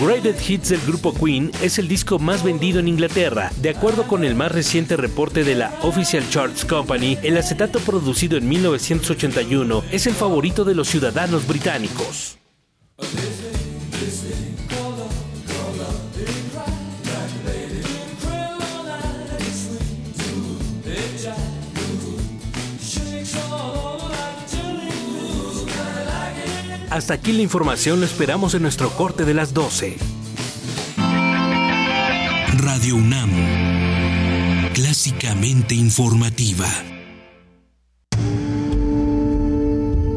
Greatest Hits del grupo Queen es el disco más vendido en Inglaterra. De acuerdo con el más reciente reporte de la Official Charts Company, el acetato producido en 1981 es el favorito de los ciudadanos británicos. Hasta aquí la información, lo esperamos en nuestro corte de las 12. Radio UNAM, clásicamente informativa.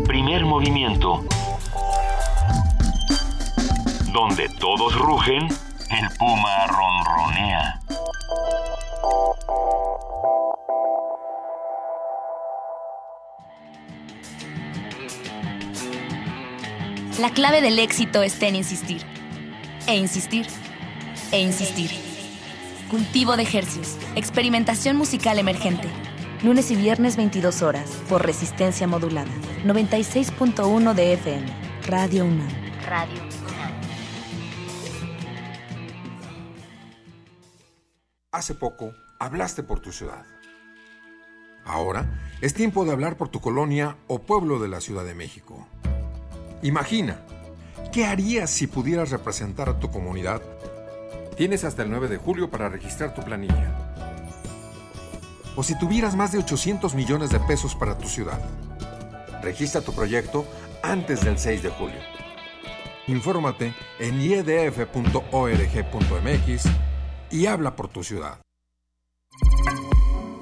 Primer movimiento. Donde todos rugen, el puma ronronea. La clave del éxito está en insistir. E insistir. E insistir. Cultivo de ejercicios. Experimentación musical emergente. Lunes y viernes 22 horas. Por resistencia modulada. 96.1 de FM. Radio UNAM. Radio UNAM. Hace poco hablaste por tu ciudad. Ahora es tiempo de hablar por tu colonia o pueblo de la Ciudad de México. Imagina, ¿qué harías si pudieras representar a tu comunidad? Tienes hasta el 9 de julio para registrar tu planilla. O si tuvieras más de 800 millones de pesos para tu ciudad. Registra tu proyecto antes del 6 de julio. Infórmate en iedf.org.mx y habla por tu ciudad.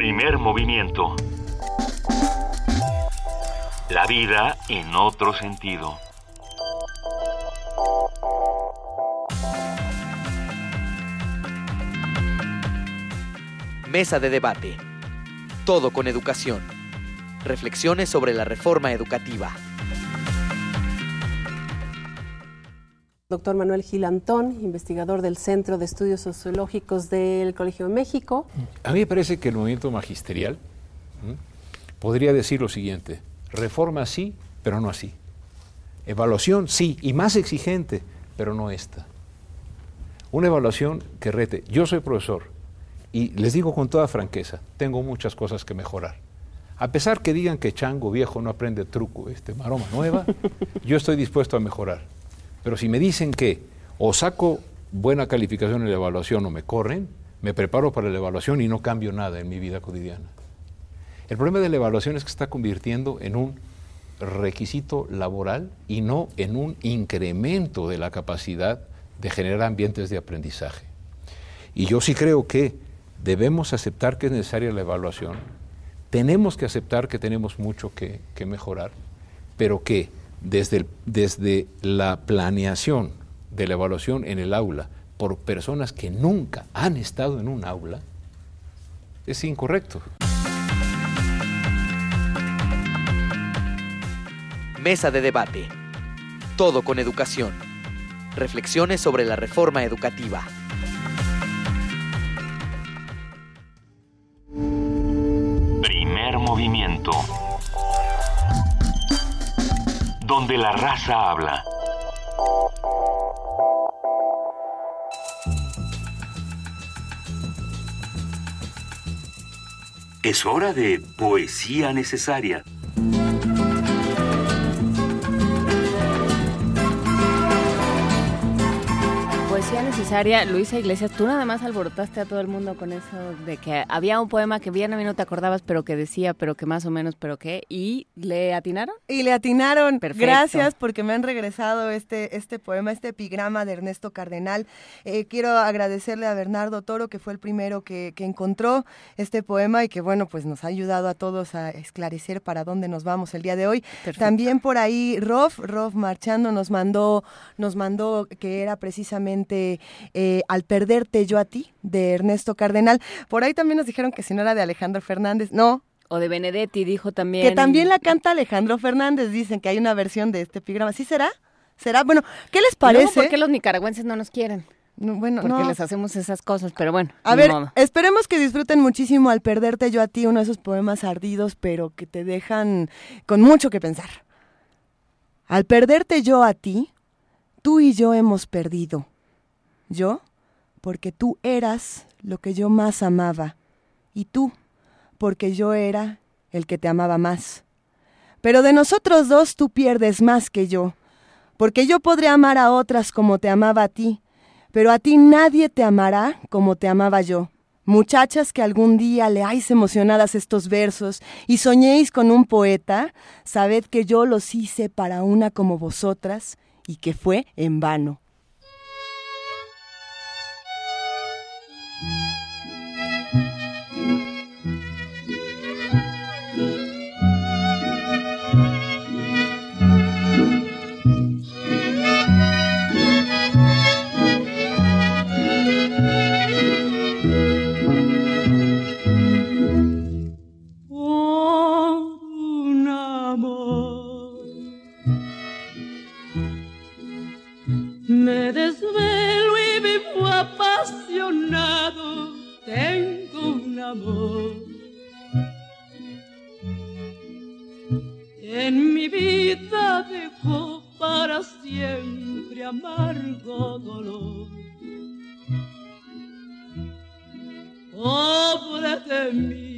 Primer movimiento. La vida en otro sentido. Mesa de debate. Todo con educación. Reflexiones sobre la reforma educativa. Doctor Manuel Gil Antón, investigador del Centro de Estudios Sociológicos del Colegio de México. A mí me parece que el movimiento magisterial ¿m? podría decir lo siguiente, reforma sí, pero no así. Evaluación sí, y más exigente, pero no esta. Una evaluación que rete. Yo soy profesor y les digo con toda franqueza, tengo muchas cosas que mejorar. A pesar que digan que chango viejo no aprende truco, este maroma nueva, yo estoy dispuesto a mejorar. Pero si me dicen que o saco buena calificación en la evaluación o me corren, me preparo para la evaluación y no cambio nada en mi vida cotidiana. El problema de la evaluación es que está convirtiendo en un requisito laboral y no en un incremento de la capacidad de generar ambientes de aprendizaje. Y yo sí creo que debemos aceptar que es necesaria la evaluación, tenemos que aceptar que tenemos mucho que, que mejorar, pero que desde, el- desde la planeación de la evaluación en el aula por personas que nunca han estado en un aula, es incorrecto. Mesa de debate. Todo con educación. Reflexiones sobre la reforma educativa. Primer movimiento. Donde la raza habla. Es hora de poesía necesaria. Necesaria, Luisa Iglesias, tú nada más alborotaste a todo el mundo con eso de que había un poema que bien a mí no te acordabas, pero que decía, pero que más o menos, pero que, y le atinaron. Y le atinaron. Perfecto. Gracias porque me han regresado este, este poema, este epigrama de Ernesto Cardenal. Eh, quiero agradecerle a Bernardo Toro, que fue el primero que, que encontró este poema y que, bueno, pues nos ha ayudado a todos a esclarecer para dónde nos vamos el día de hoy. Perfecto. También por ahí Rof, Rof Marchando nos mandó, nos mandó que era precisamente eh, Al perderte yo a ti, de Ernesto Cardenal. Por ahí también nos dijeron que si no era de Alejandro Fernández. No, O de Benedetti dijo también. que también la canta Alejandro Fernández, dicen que hay una versión de este epigrama. ¿Sí será? ¿Será? Bueno, ¿qué les parece? ¿Por qué los nicaragüenses no nos quieren? bueno, Porque no. les hacemos esas cosas, pero bueno. A ver, modo. esperemos que disfruten muchísimo al perderte yo a ti, uno de esos poemas ardidos, pero que te dejan con mucho que pensar. Al perderte yo a ti, tú y yo hemos perdido. Yo, porque tú eras lo que yo más amaba, y tú, porque yo era el que te amaba más. Pero de nosotros dos tú pierdes más que yo, porque yo podré amar a otras como te amaba a ti, pero a ti nadie te amará como te amaba yo. Muchachas que algún día leáis emocionadas estos versos y soñéis con un poeta, sabed que yo los hice para una como vosotras y que fue en vano. Dejó para siempre amargo dolor. Pobre de mí,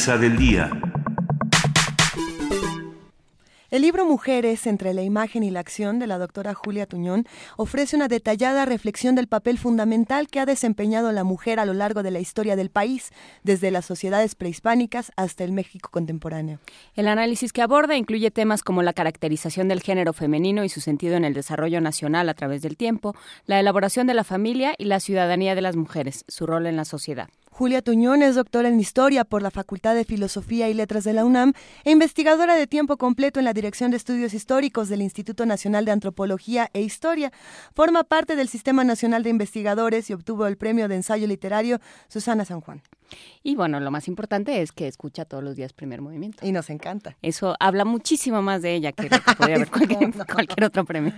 mesa del día. El libro Mujeres entre la imagen y la acción de la doctora Julia Tuñón ofrece una detallada reflexión del papel fundamental que ha desempeñado la mujer a lo largo de la historia del país, desde las sociedades prehispánicas hasta el México contemporáneo. El análisis que aborda incluye temas como la caracterización del género femenino y su sentido en el desarrollo nacional a través del tiempo, la elaboración de la familia y la ciudadanía de las mujeres, su rol en la sociedad. Julia Tuñón es doctora en Historia por la Facultad de Filosofía y Letras de la UNAM e investigadora de tiempo completo en la Dirección de Estudios Históricos del Instituto Nacional de Antropología e Historia. Forma parte del Sistema Nacional de Investigadores y obtuvo el premio de ensayo literario Susana San Juan. Y bueno, lo más importante es que escucha todos los días primer movimiento. Y nos encanta. Eso habla muchísimo más de ella que lo que podría haber cualquier, cualquier otro premio.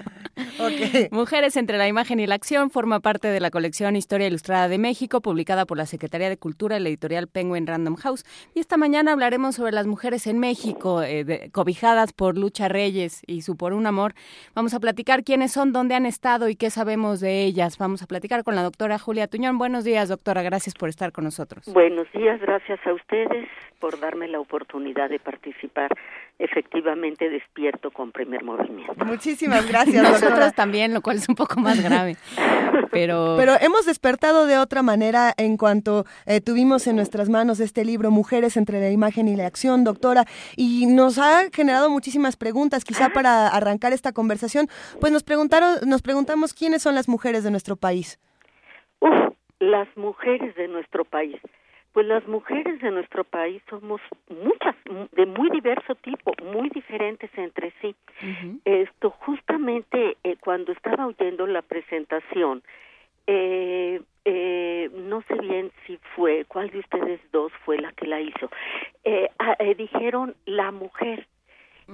Okay. Mujeres entre la imagen y la acción forma parte de la colección Historia Ilustrada de México, publicada por la Secretaría de Cultura y la editorial Penguin Random House. Y esta mañana hablaremos sobre las mujeres en México, eh, de- cobijadas por Lucha Reyes y su Por un Amor. Vamos a platicar quiénes son, dónde han estado y qué sabemos de ellas. Vamos a platicar con la doctora Julia Tuñón. Buenos días, doctora. Gracias por estar con nosotros. Buenos días, gracias a ustedes por darme la oportunidad de participar efectivamente despierto con primer movimiento. Muchísimas gracias, Nosotros también, lo cual es un poco más grave. Pero, Pero hemos despertado de otra manera en cuanto eh, tuvimos en nuestras manos este libro Mujeres entre la imagen y la acción, doctora, y nos ha generado muchísimas preguntas. Quizá para arrancar esta conversación, pues nos preguntaron, nos preguntamos quiénes son las mujeres de nuestro país. Uf, las mujeres de nuestro país. Pues las mujeres de nuestro país somos muchas, de muy diverso tipo, muy diferentes entre sí. Esto justamente eh, cuando estaba oyendo la presentación, eh, eh, no sé bien si fue, cuál de ustedes dos fue la que la hizo, eh, ah, eh, dijeron la mujer.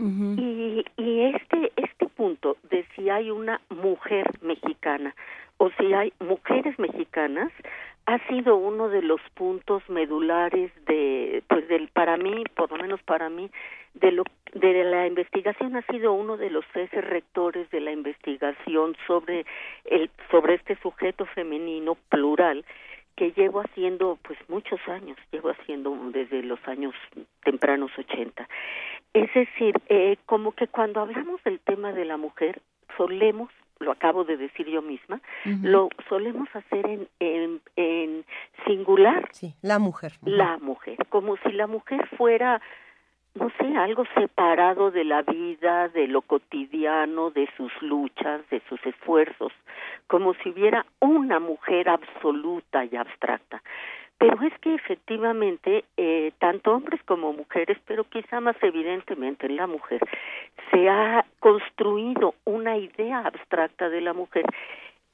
Y, y este, este punto de si hay una mujer mexicana o si hay mujeres mexicanas, ha sido uno de los puntos medulares de pues del para mí por lo menos para mí de lo de la investigación ha sido uno de los ejes rectores de la investigación sobre el sobre este sujeto femenino plural que llevo haciendo pues muchos años llevo haciendo desde los años tempranos 80 es decir eh, como que cuando hablamos del tema de la mujer solemos lo acabo de decir yo misma, lo solemos hacer en, en, en singular. Sí, la mujer. La mujer, como si la mujer fuera, no sé, algo separado de la vida, de lo cotidiano, de sus luchas, de sus esfuerzos, como si hubiera una mujer absoluta y abstracta. Pero es que efectivamente, eh, tanto hombres como mujeres, pero quizá más evidentemente en la mujer, se ha construido una idea abstracta de la mujer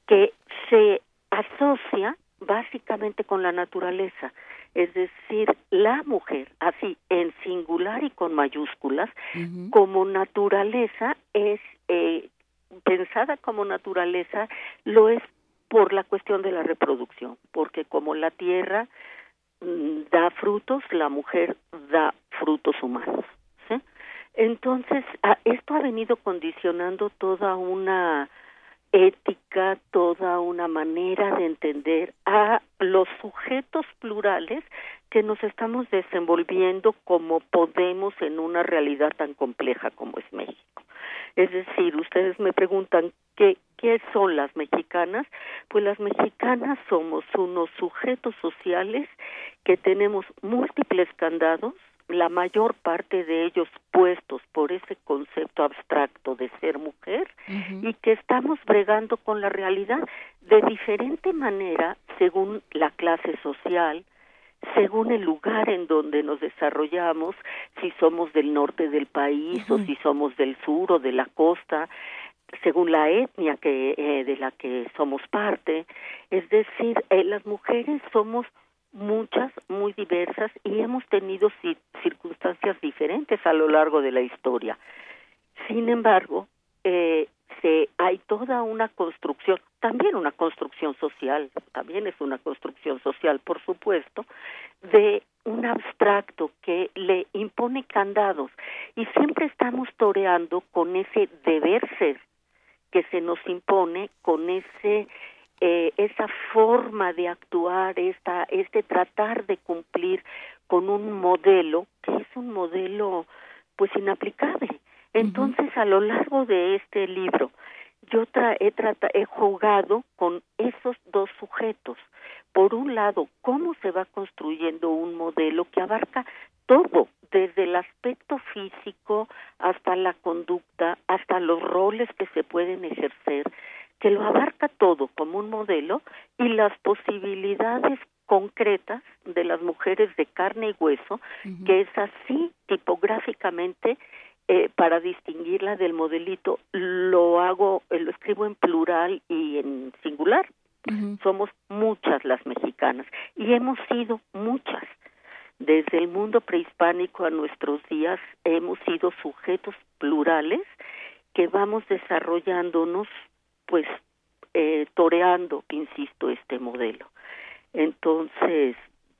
que se asocia básicamente con la naturaleza. Es decir, la mujer, así en singular y con mayúsculas, como naturaleza es eh, pensada como naturaleza, lo es por la cuestión de la reproducción, porque como la tierra mm, da frutos, la mujer da frutos humanos. ¿sí? Entonces, a- esto ha venido condicionando toda una ética, toda una manera de entender a los sujetos plurales que nos estamos desenvolviendo como podemos en una realidad tan compleja como es México. Es decir, ustedes me preguntan qué qué son las mexicanas, pues las mexicanas somos unos sujetos sociales que tenemos múltiples candados, la mayor parte de ellos puestos por ese concepto abstracto de ser mujer y que estamos bregando con la realidad. De diferente manera según la clase social, según el lugar en donde nos desarrollamos, si somos del norte del país o si somos del sur o de la costa, según la etnia que eh, de la que somos parte, es decir, eh, las mujeres somos muchas, muy diversas y hemos tenido ci- circunstancias diferentes a lo largo de la historia. Sin embargo, eh, se hay toda una construcción, también una construcción social, también es una construcción social, por supuesto, de un abstracto que le impone candados y siempre estamos toreando con ese deber ser que se nos impone, con ese eh, esa forma de actuar, esta, este tratar de cumplir con un modelo que es un modelo pues inaplicable. Entonces, a lo largo de este libro, yo tra he, trata he jugado con esos dos sujetos. Por un lado, cómo se va construyendo un modelo que abarca todo, desde el aspecto físico hasta la conducta, hasta los roles que se pueden ejercer, que lo abarca todo como un modelo y las posibilidades concretas de las mujeres de carne y hueso, que es así tipográficamente eh, para distinguirla del modelito, lo hago, eh, lo escribo en plural y en singular. Somos muchas las mexicanas y hemos sido muchas. Desde el mundo prehispánico a nuestros días hemos sido sujetos plurales que vamos desarrollándonos, pues, eh, toreando, insisto, este modelo. Entonces,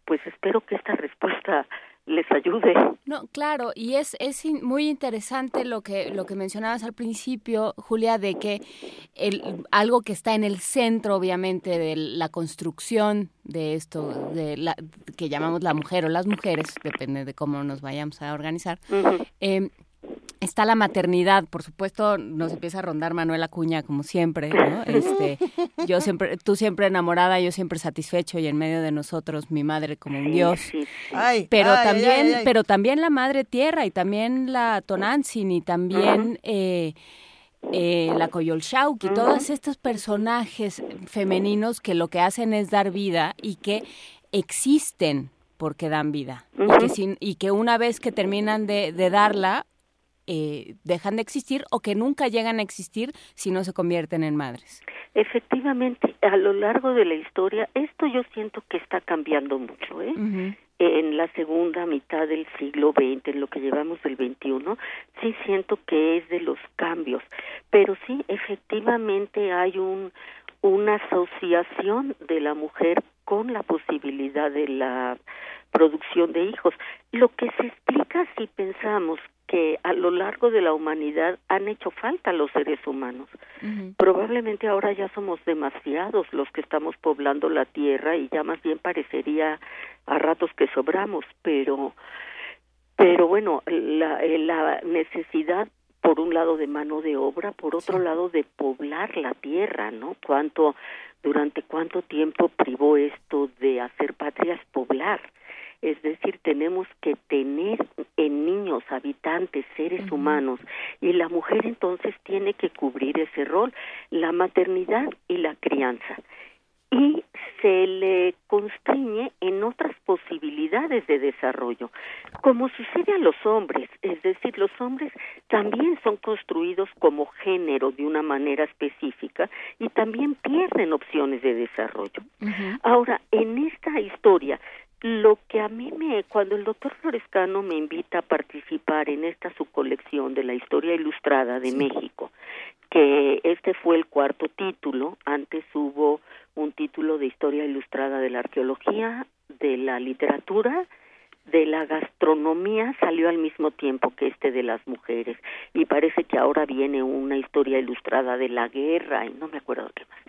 pues espero que esta respuesta les ayude. No, claro, y es, es in- muy interesante lo que, lo que mencionabas al principio, Julia, de que el, algo que está en el centro, obviamente, de la construcción de esto, de la, que llamamos la mujer o las mujeres, depende de cómo nos vayamos a organizar, eh, está la maternidad, por supuesto, nos empieza a rondar Manuel Acuña como siempre, ¿no? Este, yo siempre, tú siempre enamorada, yo siempre satisfecho y en medio de nosotros mi madre como un dios. Ay, pero ay, también, ay, ay. pero también la madre tierra y también la Tonantzin y también eh, eh, la Coyolxauhqui, todos estos personajes femeninos que lo que hacen es dar vida y que existen porque dan vida y, que sin- y que una vez que terminan de, de darla eh, dejan de existir o que nunca llegan a existir si no se convierten en madres. Efectivamente, a lo largo de la historia, esto yo siento que está cambiando mucho, ¿eh? En la segunda mitad del siglo XX, en lo que llevamos del XXI, sí siento que es de los cambios, pero sí, efectivamente hay un una asociación de la mujer con la posibilidad de la producción de hijos. Lo que se explica si pensamos que a lo largo de la humanidad han hecho falta los seres humanos. Probablemente ahora ya somos demasiados los que estamos poblando la tierra y ya más bien parecería a ratos que sobramos, pero pero bueno, la, eh, la necesidad por un lado de mano de obra, por otro lado de poblar la tierra, ¿no? Cuánto durante cuánto tiempo privó esto de hacer patrias poblar. Es decir, tenemos que tener en niños, habitantes, seres humanos, y la mujer entonces tiene que cubrir ese rol, la maternidad y la crianza. Y se le constriñe en otras posibilidades de desarrollo, como sucede a los hombres, es decir, los hombres también son construidos como género de una manera específica y también pierden opciones de desarrollo. Ahora, en esta historia, lo que a mí me, cuando el doctor Florescano me invita a participar en esta su colección de la historia ilustrada de México, que este fue el cuarto título, antes hubo un título de historia ilustrada de la arqueología, de la literatura, de la gastronomía salió al mismo tiempo que este de las mujeres y parece que ahora viene una historia ilustrada de la guerra y no me acuerdo qué más.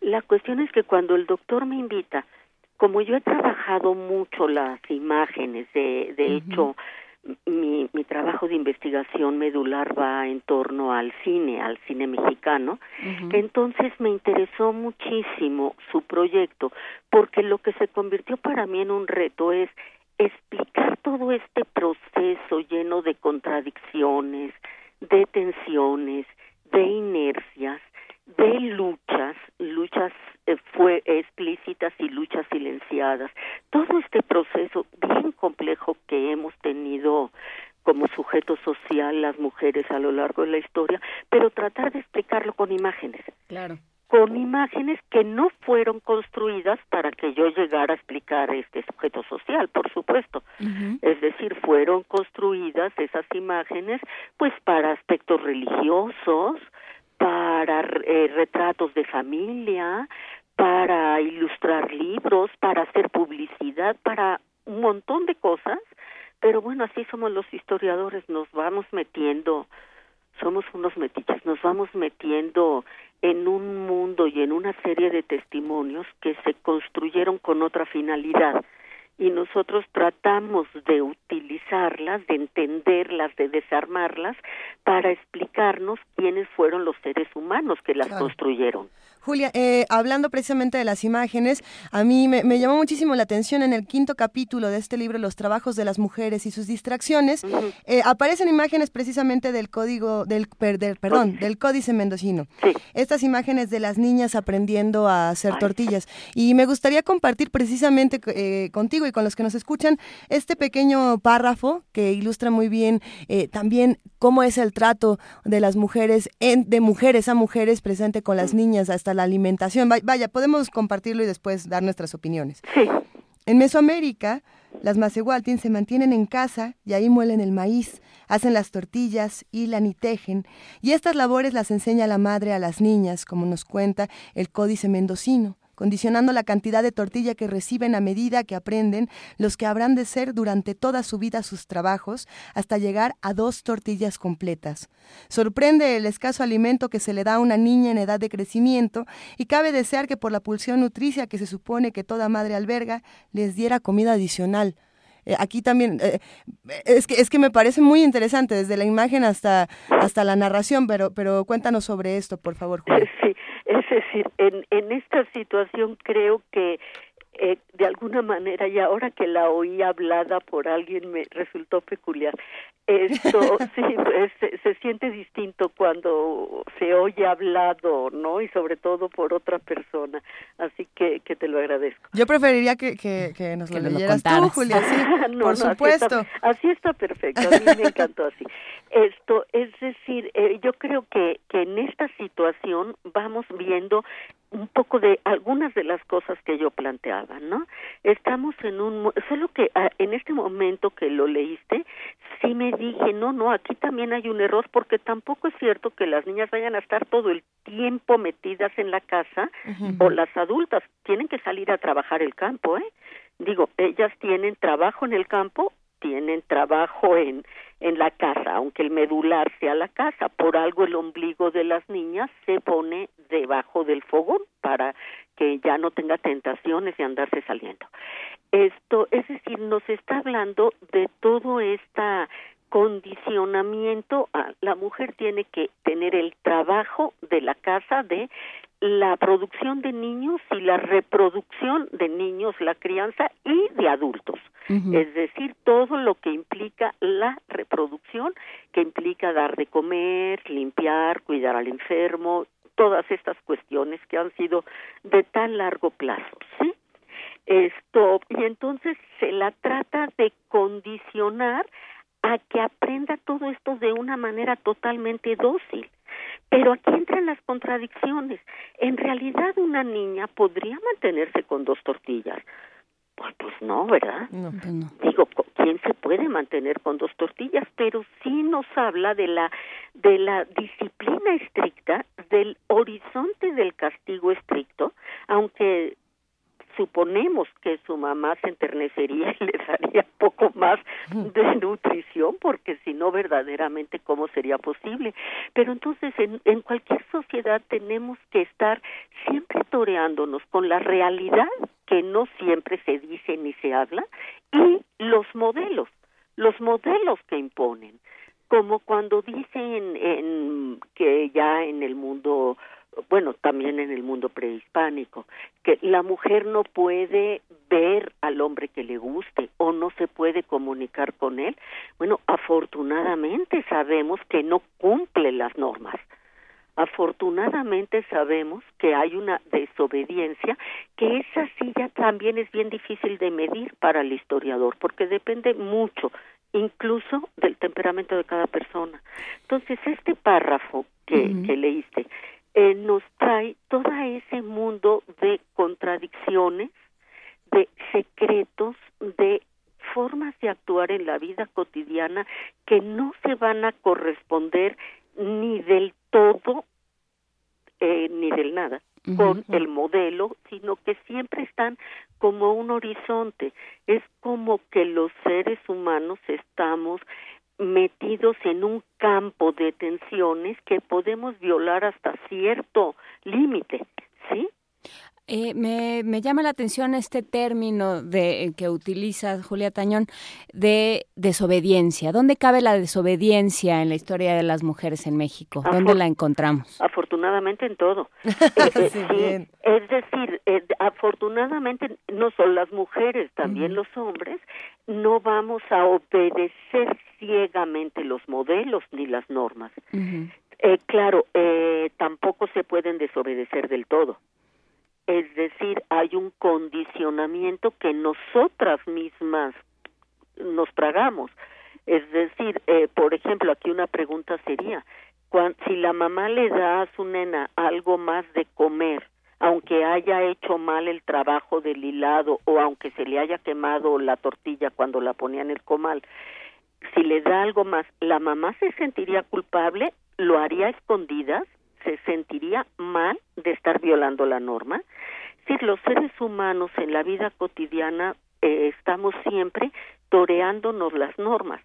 La cuestión es que cuando el doctor me invita, como yo he trabajado mucho las imágenes, de, de hecho mi, mi trabajo de investigación medular va en torno al cine, al cine mexicano, entonces me interesó muchísimo su proyecto, porque lo que se convirtió para mí en un reto es explicar todo este proceso lleno de contradicciones, de tensiones, de inercias, de luchas, luchas eh, fue explícitas y luchas silenciadas. Todo este proceso bien complejo que hemos tenido como sujeto social las mujeres a lo largo de la historia, pero tratar de explicarlo con imágenes. Claro. Con imágenes que no fueron construidas para que yo llegara a explicar este sujeto social, por supuesto. Es decir, fueron construidas esas imágenes pues para aspectos religiosos, para eh, retratos de familia, para ilustrar libros, para hacer publicidad, para un montón de cosas, pero bueno, así somos los historiadores, nos vamos metiendo, somos unos metiches, nos vamos metiendo en un mundo y en una serie de testimonios que se construyeron con otra finalidad y nosotros tratamos de utilizarlas, de entenderlas, de desarmarlas para explicarnos quiénes fueron los seres humanos que las Claro. construyeron. Julia, eh, hablando precisamente de las imágenes, a mí me, me llamó muchísimo la atención en el quinto capítulo de este libro, Los trabajos de las mujeres y sus distracciones, eh, aparecen imágenes precisamente del código, del, per- del- perdón, del códice mendocino. Estas imágenes de las niñas aprendiendo a hacer tortillas. Y me gustaría compartir precisamente eh, contigo y con los que nos escuchan este pequeño párrafo que ilustra muy bien eh, también cómo es el trato de las mujeres, en- de mujeres a mujeres presente con las niñas hasta la alimentación. Va- Vaya, podemos compartirlo y después dar nuestras opiniones. En Mesoamérica, las Macehualtin se mantienen en casa y ahí muelen el maíz, hacen las tortillas, hilan y tejen, y estas labores las enseña la madre a las niñas, como nos cuenta el Códice Mendocino, condicionando la cantidad de tortilla que reciben a medida que aprenden los que habrán de ser durante toda su vida sus trabajos, hasta llegar a dos tortillas completas. Sorprende el escaso alimento que se le da a una niña en edad de crecimiento y cabe desear que por la pulsión nutricia que se supone que toda madre alberga, les diera comida adicional. Eh, aquí también eh, es que es que me parece muy interesante desde la imagen hasta hasta la narración, pero pero cuéntanos sobre esto, por favor. Sí, es decir, en, en esta situación creo que eh, de alguna manera, y ahora que la oí hablada por alguien me resultó peculiar. Esto sí, pues, se, se siente distinto cuando se oye hablado, ¿no? Y sobre todo por otra persona. Así que, que te lo agradezco. Yo preferiría que, que, que nos Que lo leyeras tú. Julia, sí, No, por no, supuesto. Así está, así está perfecto, a mí me encantó así. Esto, es decir, eh, yo creo que, que en esta situación vamos viendo un poco de algunas de las cosas que yo planteaba, ¿no? Estamos en un, solo que ah, en este momento que lo leíste, sí me dije, no, no, aquí también hay un error porque tampoco es cierto que las niñas vayan a estar todo el tiempo metidas en la casa o las adultas tienen que salir a trabajar el campo, ¿eh? Digo, ellas tienen trabajo en el campo, tienen trabajo en en la casa, aunque el medular sea la casa, por algo el ombligo de las niñas se pone debajo del fogón para que ya no tenga tentaciones de andarse saliendo. Esto, es decir, nos está hablando de todo esta condicionamiento, a- la mujer tiene que tener el trabajo de la casa de la producción de niños y la reproducción de niños, la crianza y de adultos. Es decir, todo lo que implica la reproducción, que implica dar de comer, limpiar, cuidar al enfermo, todas estas cuestiones que han sido de tan largo plazo, ¿sí? Esto, y entonces se la trata de condicionar a que aprenda todo esto de una manera totalmente dócil. Pero aquí entran las contradicciones. En realidad una niña podría mantenerse con dos tortillas. Pues, pues no, ¿verdad? Digo, co- ¿quién se puede mantener con dos tortillas? Pero sí nos habla de la de la disciplina estricta, del horizonte del castigo estricto, aunque suponemos que su mamá se enternecería y le daría poco más de nutrición, porque si no, verdaderamente, ¿cómo sería posible? Pero entonces, en, en cualquier sociedad tenemos que estar siempre toreándonos con la realidad que no siempre se dice ni se habla y los modelos, los modelos que imponen como cuando dicen en, que ya en el mundo, bueno, también en el mundo prehispánico, que la mujer no puede ver al hombre que le guste o no se puede comunicar con él. Bueno, afortunadamente sabemos que no cumple las normas. Afortunadamente sabemos que hay una desobediencia que esa sí ya también es bien difícil de medir para el historiador porque depende mucho incluso del temperamento de cada persona. Entonces, este párrafo que, que leíste eh, nos trae todo ese mundo de contradicciones, de secretos, de formas de actuar en la vida cotidiana que no se van a corresponder ni del todo eh, ni del nada con el modelo, sino que siempre están como un horizonte. Es como que los seres humanos estamos metidos en un campo de tensiones que podemos violar hasta cierto límite, ¿sí? Eh, me, me llama la atención este término de, eh, que utiliza Julia Tañón de desobediencia. ¿Dónde cabe la desobediencia en la historia de las mujeres en México? ¿Dónde la encontramos? Afortunadamente en todo. Eh, eh, sí, es decir, eh, afortunadamente no solo las mujeres, también los hombres, no vamos a obedecer ciegamente los modelos ni las normas. Eh, claro, eh, tampoco se pueden desobedecer del todo. Es decir, hay un condicionamiento que nosotras mismas nos tragamos. Es decir, eh, por ejemplo, aquí una pregunta sería, si la mamá le da a su nena algo más de comer, aunque haya hecho mal el trabajo del hilado o aunque se le haya quemado la tortilla cuando la ponía en el comal, si le da algo más, la mamá se sentiría culpable, lo haría a escondidas, se sentiría mal de estar violando la norma. Decir, los seres humanos en la vida cotidiana eh, estamos siempre toreándonos las normas.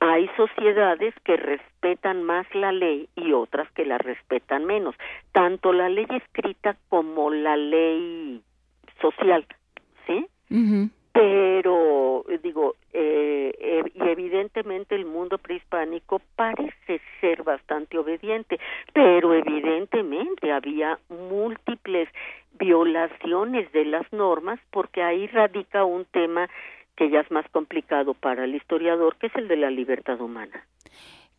Hay sociedades que respetan más la ley y otras que la respetan menos, tanto la ley escrita como la ley social, ¿sí? Pero eh, digo, eh, eh, y evidentemente el mundo prehispánico parece ser bastante obediente, pero evidentemente había múltiples violaciones de las normas porque ahí radica un tema que ya es más complicado para el historiador, que es el de la libertad humana.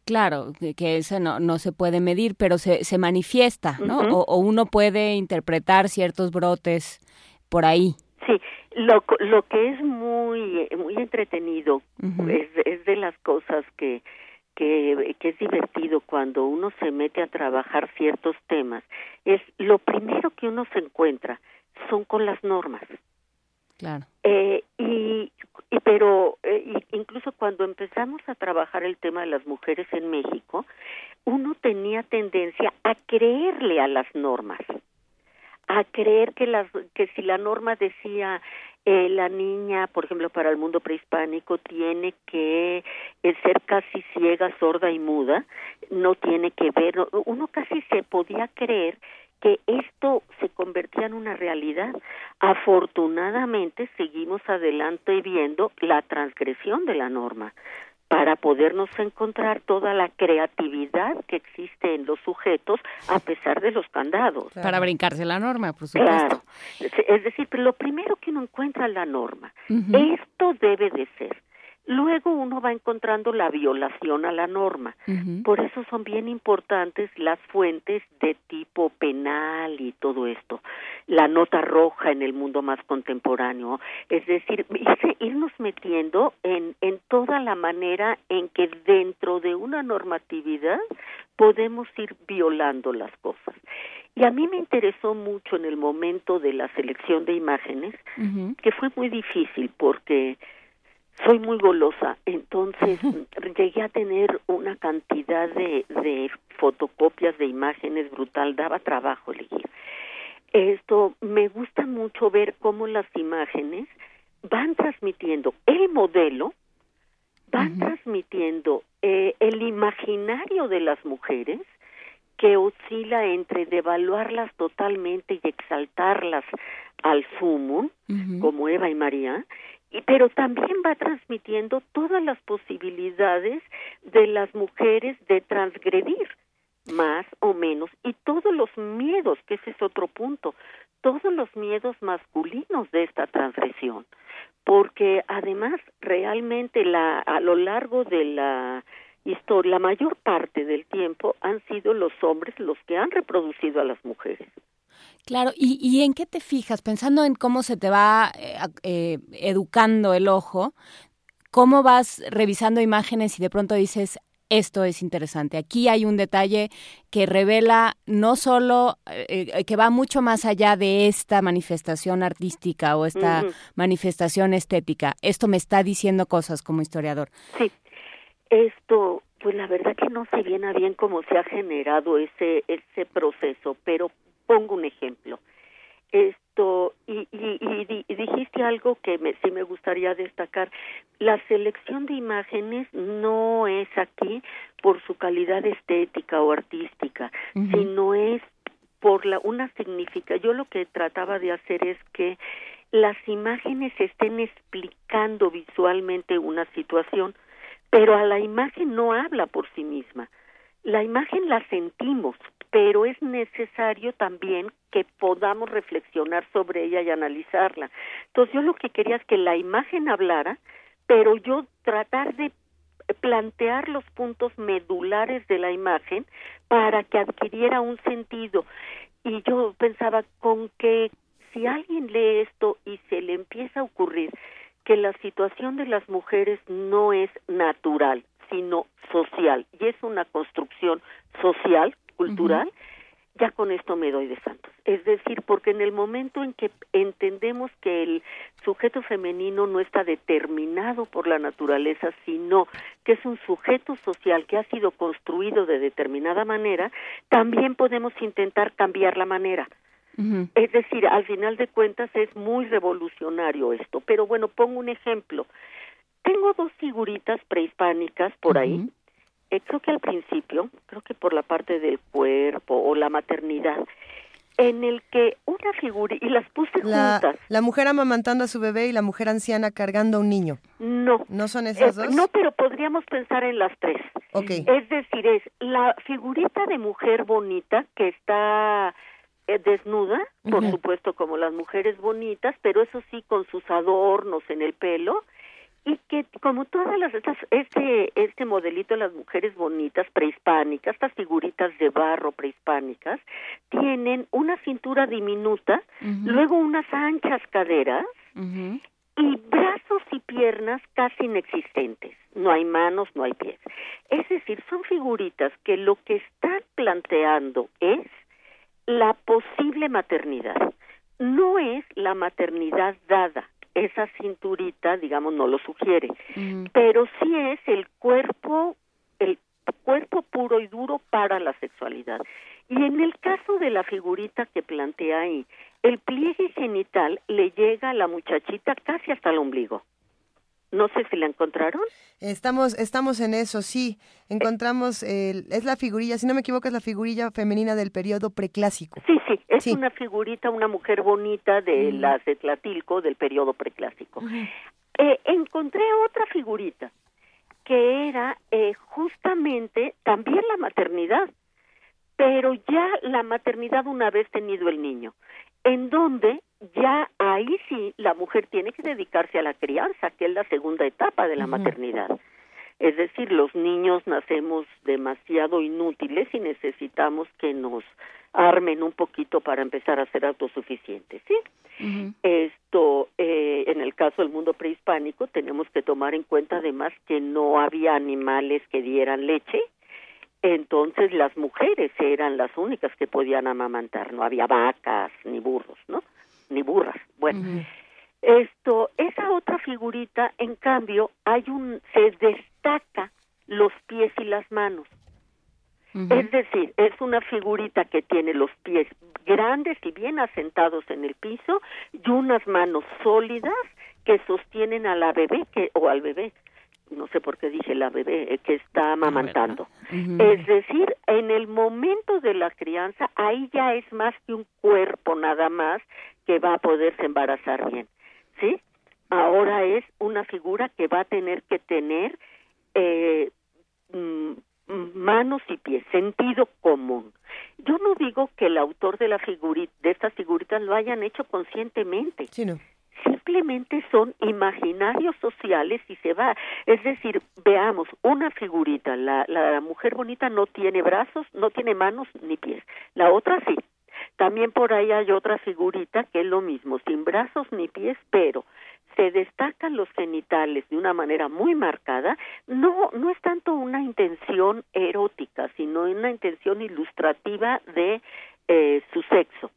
Claro, que, ese no, no se puede medir, pero se, se manifiesta, ¿no? O uno puede interpretar ciertos brotes por ahí. Sí, lo, lo que es muy, eh, muy entretenido es, es de las cosas que, que, que es divertido cuando uno se mete a trabajar ciertos temas es lo primero que uno se encuentra son con las normas. Claro. Eh, y, y pero eh, incluso cuando empezamos a trabajar el tema de las mujeres en México, uno tenía tendencia a creerle a las normas, a creer que las que si la norma decía eh, la niña, por ejemplo, para el mundo prehispánico tiene que eh, ser casi ciega, sorda y muda, no tiene que ver, no- uno casi se podía creer que esto se convertía en una realidad. Afortunadamente seguimos adelante viendo la transgresión de la norma para podernos encontrar toda la creatividad que existe en los sujetos a pesar de los candados. Para brincarse la norma, por supuesto. Claro. Es- decir, lo primero que uno encuentra es la norma. Esto debe de ser. Luego uno va encontrando la violación a la norma. Por eso son bien importantes las fuentes de tipo penal y todo esto. La nota roja en el mundo más contemporáneo. Es decir, irnos metiendo en, en toda la manera en que dentro de una normatividad podemos ir violando las cosas. Y a mí me interesó mucho en el momento de la selección de imágenes, que fue muy difícil porque soy muy golosa, entonces llegué a tener una cantidad de, de fotocopias de imágenes brutal, daba trabajo elegir. Esto me gusta mucho ver cómo las imágenes van transmitiendo el modelo, van transmitiendo eh, el imaginario de las mujeres que oscila entre devaluarlas totalmente y exaltarlas al sumo, como Eva y María, pero también va transmitiendo todas las posibilidades de las mujeres de transgredir más o menos y todos los miedos, que ese es otro punto, todos los miedos masculinos de esta transgresión, porque además realmente la a lo largo de la historia, la mayor parte del tiempo han sido los hombres los que han reproducido a las mujeres. Claro, ¿y, y en qué te fijas? Pensando en cómo se te va eh, eh, educando el ojo, ¿cómo vas revisando imágenes y de pronto dices, esto es interesante? Aquí hay un detalle que revela no solo, eh, eh, que va mucho más allá de esta manifestación artística o esta manifestación estética. Esto me está diciendo cosas como historiador. Sí, esto, pues la verdad que no sé bien a bien cómo se ha generado ese ese proceso, pero pongo un ejemplo. Esto y, y, y y dijiste algo que me, sí me gustaría destacar. La selección de imágenes no es aquí por su calidad estética o artística, sino es por la una significa. Yo lo que trataba de hacer es que las imágenes estén explicando visualmente una situación, pero a la imagen no habla por sí misma. La imagen la sentimos, pero es necesario también que podamos reflexionar sobre ella y analizarla. Entonces yo lo que quería es que la imagen hablara, pero yo tratar de plantear los puntos medulares de la imagen para que adquiriera un sentido. Y yo pensaba con que si alguien lee esto y se le empieza a ocurrir que la situación de las mujeres no es natural, sino social, y es una construcción social, cultural, ya con esto me doy de santos. Es decir, porque en el momento en que entendemos que el sujeto femenino no está determinado por la naturaleza, sino que es un sujeto social que ha sido construido de determinada manera, también podemos intentar cambiar la manera. Es decir, al final de cuentas es muy revolucionario esto. Pero bueno, pongo un ejemplo. Tengo dos figuritas prehispánicas por ahí. Eh, creo que al principio, creo que por la parte del cuerpo o la maternidad, en el que una figura, y las puse La, juntas. la mujer amamantando a su bebé y la mujer anciana cargando a un niño. No. ¿No son esas Eh, dos? No, pero podríamos pensar en las tres. Ok. Es decir, es la figurita de mujer bonita que está eh, desnuda, por supuesto como las mujeres bonitas, pero eso sí con sus adornos en el pelo y que como todas las estas este este modelito de las mujeres bonitas prehispánicas, estas figuritas de barro prehispánicas tienen una cintura diminuta, luego unas anchas caderas y brazos y piernas casi inexistentes. No hay manos, no hay pies. Es decir, son figuritas que lo que están planteando es la posible maternidad. No es la maternidad dada. Esa cinturita, digamos, no lo sugiere. Pero sí es el cuerpo, el cuerpo puro y duro para la sexualidad. Y en el caso de la figurita que plantea ahí, el pliegue genital le llega a la muchachita casi hasta el ombligo. No sé si la encontraron. Estamos, estamos en eso, sí. Encontramos, el- es la figurilla, si no me equivoco, es la figurilla femenina del periodo preclásico. Sí, sí, es una figurita, una mujer bonita de las de Tlatilco del periodo preclásico. Eh, encontré otra figurita que era eh, justamente también la maternidad, pero ya la maternidad una vez tenido el niño, en donde ya ahí sí la mujer tiene que dedicarse a la crianza, que es la segunda etapa de la maternidad. Es decir, los niños nacemos demasiado inútiles y necesitamos que nos armen un poquito para empezar a ser autosuficientes, ¿sí? Esto, eh, en el caso del mundo prehispánico, tenemos que tomar en cuenta además que no había animales que dieran leche, entonces las mujeres eran las únicas que podían amamantar, no había vacas ni burros, ¿no? Ni burras. Bueno, esto, esa otra figurita, en cambio, hay un, se destaca los pies y las manos. Es decir, es una figurita que tiene los pies grandes y bien asentados en el piso y unas manos sólidas que sostienen a la bebé que o al bebé, no sé por qué dije la bebé eh, que está amamantando. Es decir, en el momento de la crianza ahí ya es más que un cuerpo nada más que va a poderse embarazar bien, ¿sí? Ahora es una figura que va a tener que tener eh, mm, manos y pies, sentido común. Yo no digo que el autor de la figurita, de estas figuritas lo hayan hecho conscientemente. Simplemente son imaginarios sociales y se va. Es decir, veamos, una figurita, la, la mujer bonita no tiene brazos, no tiene manos ni pies. La otra sí. También por ahí hay otra figurita que es lo mismo, sin brazos ni pies, pero se destacan los genitales de una manera muy marcada, no, no es tanto una intención erótica, sino una intención ilustrativa de eh, su sexo.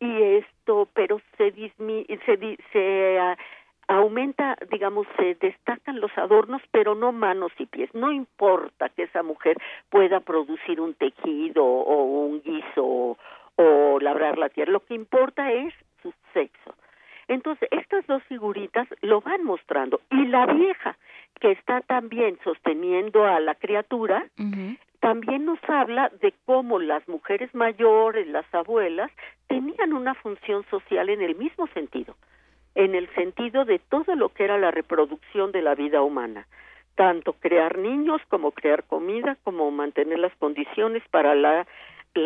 Y esto, pero se, dismi se, se ah, aumenta, digamos, se destacan los adornos, pero no manos y pies. No importa que esa mujer pueda producir un tejido o un guiso o labrar la tierra, lo que importa es su sexo. Entonces, estas dos figuritas lo van mostrando. Y la vieja, que está también sosteniendo a la criatura, también nos habla de cómo las mujeres mayores, las abuelas, tenían una función social en el mismo sentido, en el sentido de todo lo que era la reproducción de la vida humana, tanto crear niños como crear comida, como mantener las condiciones para la,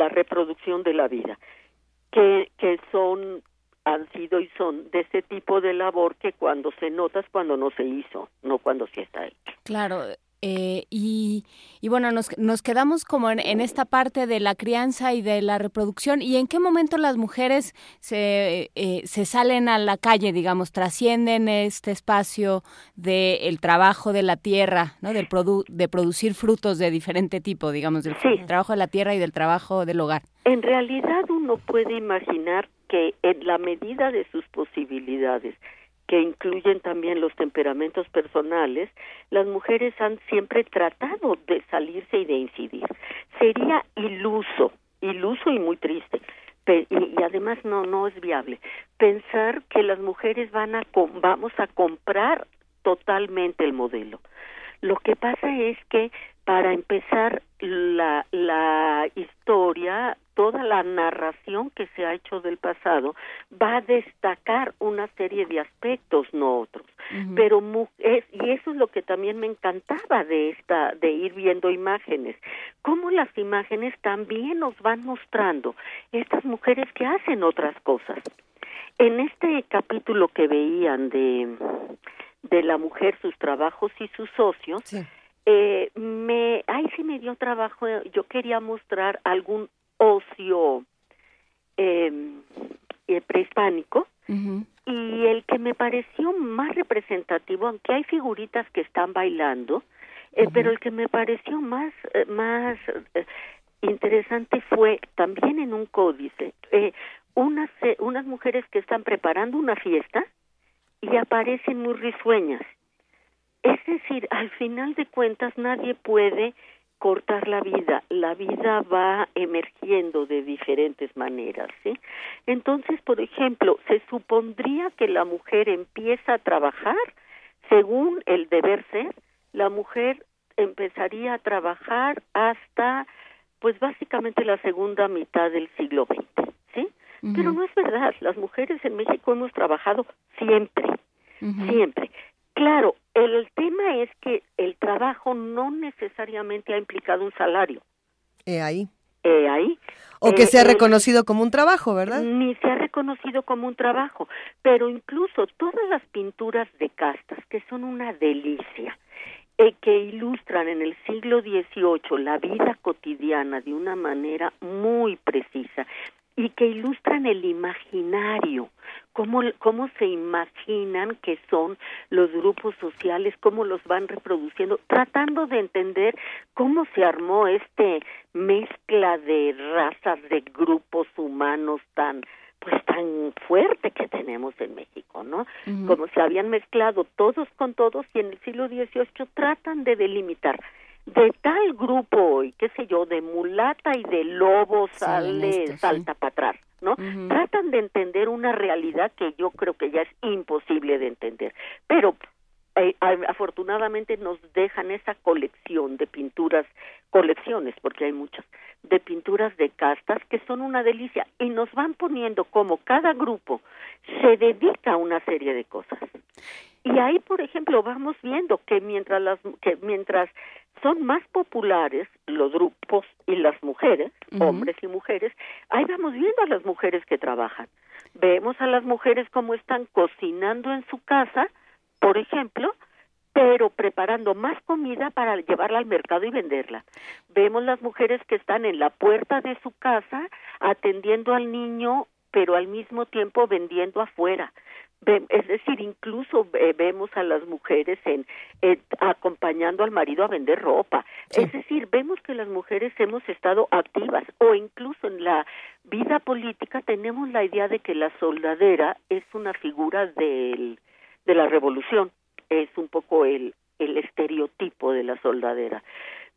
reproducción de la vida, que, que son han sido y son de ese tipo de labor que cuando se nota es cuando no se hizo, no cuando sí está hecho. Claro, eh, y, y bueno, nos, nos quedamos como en, en esta parte de la crianza y de la reproducción. ¿Y en qué momento las mujeres se, eh, se salen a la calle, digamos, trascienden este espacio del trabajo de la tierra, ¿no? Del produ de producir frutos de diferente tipo, digamos, del trabajo de la tierra y del trabajo del hogar? En realidad uno puede imaginar que en la medida de sus posibilidades, que incluyen también los temperamentos personales, las mujeres han siempre tratado de salirse y de incidir. Sería iluso, iluso y muy triste. Y, además no no es viable pensar que las mujeres van a vamos a comprar totalmente el modelo. Lo que pasa es que para empezar la, la historia, toda la narración que se ha hecho del pasado va a destacar una serie de aspectos, no otros. Pero es, y eso es lo que también me encantaba de esta, de ir viendo imágenes, cómo las imágenes también nos van mostrando estas mujeres que hacen otras cosas. En este capítulo que veían de de la mujer, sus trabajos y sus socios, eh, me, ahí sí me dio trabajo, eh, yo quería mostrar algún ocio eh, eh, prehispánico y el que me pareció más representativo, aunque hay figuritas que están bailando, eh, pero el que me pareció más, más interesante fue también en un códice, unas, eh, unas mujeres que están preparando una fiesta y aparecen muy risueñas. Es decir, al final de cuentas nadie puede cortar la vida, la vida va emergiendo de diferentes maneras, ¿sí? Entonces, por ejemplo, se supondría que la mujer empieza a trabajar según el deber ser, la mujer empezaría a trabajar hasta pues básicamente la segunda mitad del siglo XX, ¿sí? Pero no es verdad, las mujeres en México hemos trabajado siempre, siempre. Claro, el tema es que el trabajo no necesariamente ha implicado un salario. Eh, ahí. Eh, ahí. O que Eh, sea el- reconocido como un trabajo, ¿verdad? Ni se ha reconocido como un trabajo, pero incluso todas las pinturas de castas, que son una delicia, eh, que ilustran en el siglo XVIII la vida cotidiana de una manera muy precisa y que ilustran el imaginario, cómo, cómo se imaginan que son los grupos sociales, cómo los van reproduciendo, tratando de entender cómo se armó este mezcla de razas, de grupos humanos tan pues tan fuerte que tenemos en México, ¿no? Ujú. Como se habían mezclado todos con todos y en el siglo XVIII tratan de delimitar de tal grupo hoy, qué sé yo, de mulata y de lobo sale, esto, sí. salta para atrás, ¿no? Tratan de entender una realidad que yo creo que ya es imposible de entender. Pero eh, afortunadamente nos dejan esa colección de pinturas, colecciones, porque hay muchas, de pinturas de castas que son una delicia y nos van poniendo como cada grupo se dedica a una serie de cosas. Y ahí, por ejemplo, vamos viendo que mientras las que mientras son más populares los grupos y las mujeres, hombres y mujeres, ahí vamos viendo a las mujeres que trabajan. Vemos a las mujeres como están cocinando en su casa, por ejemplo, pero preparando más comida para llevarla al mercado y venderla. Vemos las mujeres que están en la puerta de su casa atendiendo al niño, pero al mismo tiempo vendiendo afuera. Es decir, incluso eh, vemos a las mujeres en eh, acompañando al marido a vender ropa. Es decir, vemos que las mujeres hemos estado activas o incluso en la vida política tenemos la idea de que la soldadera es una figura del, de la revolución, es un poco el, el estereotipo de la soldadera.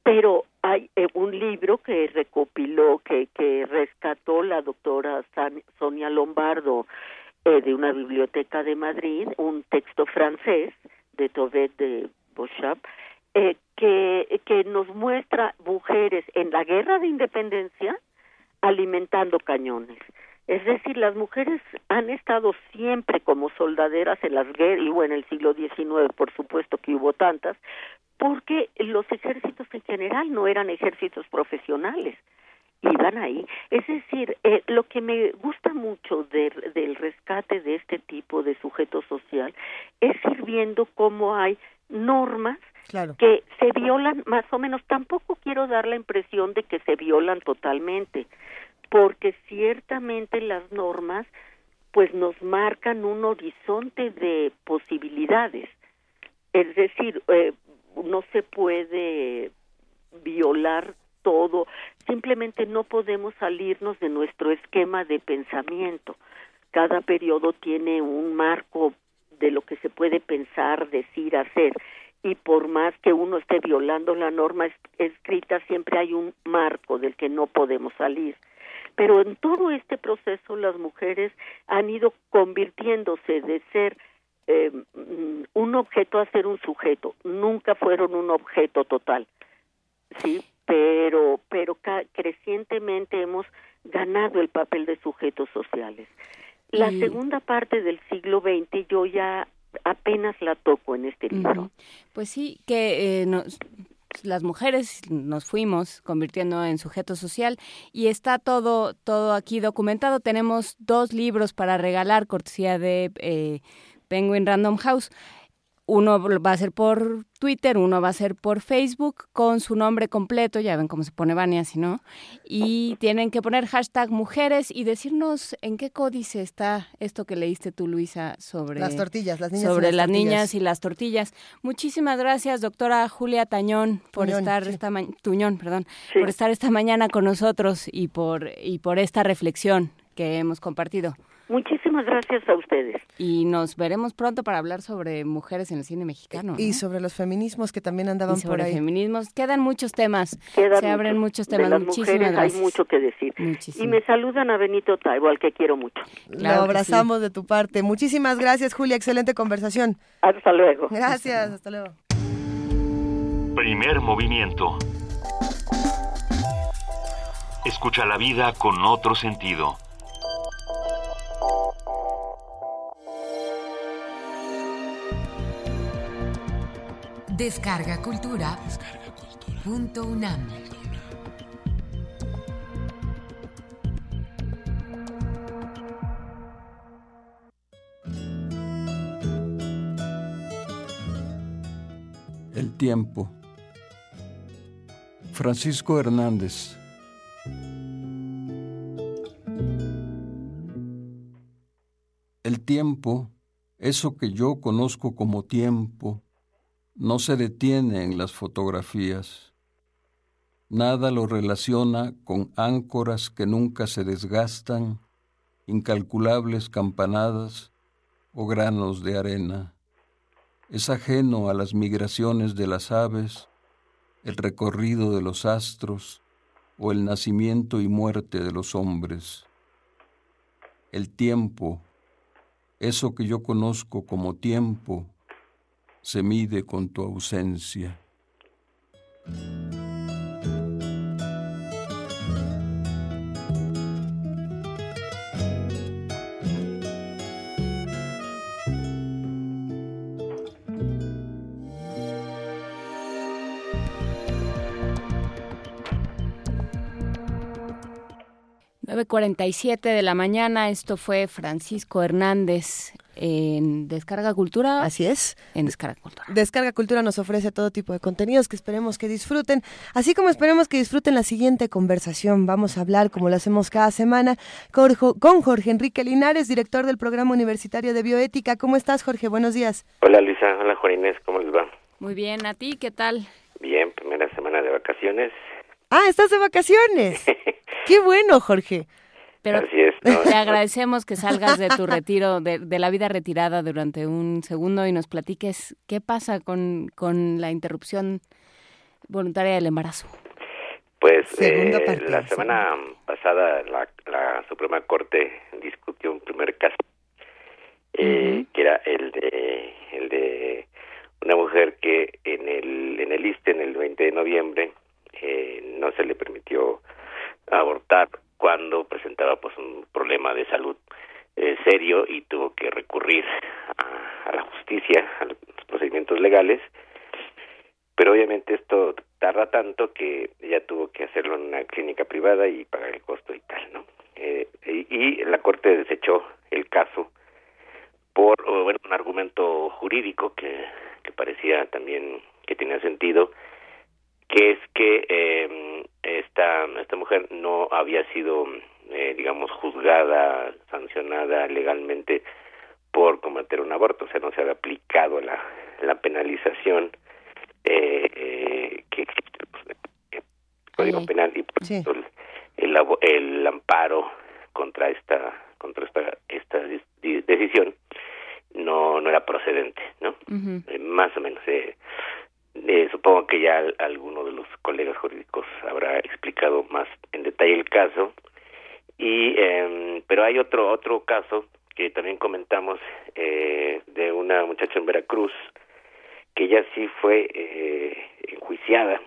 Pero hay eh, un libro que recopiló, que, que rescató la doctora San- Sonia Lombardo eh, de una biblioteca de Madrid, un texto francés de Tobet de Beauchamp, eh, que, que nos muestra mujeres en la guerra de independencia alimentando cañones. Es decir, las mujeres han estado siempre como soldaderas en las guerras, y bueno, en el siglo XIX, por supuesto que hubo tantas, porque los ejércitos en general no eran ejércitos profesionales, iban ahí. Es decir, eh, lo que me gusta mucho de- del rescate de este tipo de sujeto social es ir viendo cómo hay normas Claro. que se violan más o menos. Tampoco quiero dar la impresión de que se violan totalmente, porque ciertamente las normas pues nos marcan un horizonte de posibilidades. Es decir, eh, no se puede violar todo, simplemente no podemos salirnos de nuestro esquema de pensamiento. Cada periodo tiene un marco de lo que se puede pensar, decir, hacer, y por más que uno esté violando la norma es- escrita, siempre hay un marco del que no podemos salir. Pero en todo este proceso las mujeres han ido convirtiéndose de ser eh, mm, un objeto a ser un sujeto. Nunca fueron un objeto total, sí, pero pero ca- crecientemente hemos ganado el papel de sujetos sociales. La Y- segunda parte del siglo XX yo ya apenas la toco en este libro. Pues sí, que eh, nos- las mujeres nos fuimos convirtiendo en sujeto social y está todo todo aquí documentado. Tenemos dos libros para regalar, cortesía de eh, Penguin Random House. Uno va a ser por Twitter, uno va a ser por Facebook con su nombre completo, ya ven cómo se pone Vania, si no. Y tienen que poner hashtag mujeres y decirnos en qué códice está esto que leíste tú, Luisa, sobre Las tortillas, las niñas y sobre las las tortillas. niñas y las tortillas. Muchísimas gracias, doctora Julia Tañón, por Tuñón, estar sí. esta ma- Tuñón, perdón, por estar esta mañana con nosotros y por y por esta reflexión que hemos compartido. Muchísimas gracias a ustedes. Y nos veremos pronto para hablar sobre mujeres en el cine mexicano. Y ¿no? sobre los feminismos que también andaban Y sobre por ahí. feminismos. Quedan muchos temas. Quedan Se abren muchos De temas. las Muchísimas mujeres gracias. hay mucho que decir. Y me saludan a Benito Taibo, al que quiero mucho. Lo abrazamos de tu parte. Muchísimas gracias, Julia. Excelente conversación. Hasta luego. Gracias, hasta luego. Primer movimiento. Escucha la vida con otro sentido. Descarga Cultura. Punto UNAM. El tiempo. Francisco Hernández. El tiempo, eso que yo conozco como tiempo, no se detiene en las fotografías. Nada lo relaciona con áncoras que nunca se desgastan, incalculables campanadas o granos de arena. Es ajeno a las migraciones de las aves, el recorrido de los astros o el nacimiento y muerte de los hombres. El tiempo, eso que yo conozco como tiempo, se mide con tu ausencia. Cuarenta y siete de la mañana. Esto fue Francisco Hernández en Descarga Cultura. Así es. En Descarga Cultura. Descarga Cultura nos ofrece todo tipo de contenidos que esperemos que disfruten, así como esperemos que disfruten la siguiente conversación. Vamos a hablar, como lo hacemos cada semana, con Jo- con Jorge Enrique Linares, director del Programa Universitario de Bioética. ¿Cómo estás, Jorge? Buenos días. Hola Luisa, hola Juan Inés, ¿cómo les va? Muy bien, ¿a ti qué tal? Bien, primera semana de vacaciones. Ah, estás de vacaciones. Qué bueno, Jorge. Pero Así es, ¿no? te agradecemos que salgas de tu retiro, de, de la vida retirada durante un segundo y nos platiques qué pasa con, con la interrupción voluntaria del embarazo. Pues eh, parte, la semana pasada la, la Suprema Corte discutió un primer caso eh, que era el de el de una mujer que en el en el ISSSTE en el 20 de noviembre eh, no se le permitió abortar cuando presentaba pues un problema de salud eh, serio y tuvo que recurrir a, a la justicia, a los procedimientos legales, pero obviamente esto tarda tanto que ella tuvo que hacerlo en una clínica privada y pagar el costo y tal, ¿no? Eh, y, y la corte desechó el caso por bueno, un argumento jurídico que, que parecía también que tenía sentido, que es que eh, esta esta mujer no había sido eh, digamos juzgada sancionada legalmente por cometer un aborto. O sea no se había aplicado la la penalización eh, eh, que existe pues, en el código penal y por eso el, el el amparo contra esta contra esta esta decisión no no era procedente no Eh, más o menos eh, eh, supongo que ya al- alguno de los colegas jurídicos habrá explicado más en detalle el caso. Y em, pero hay otro otro caso que también comentamos eh, de una muchacha en Veracruz que ya sí fue eh, enjuiciada.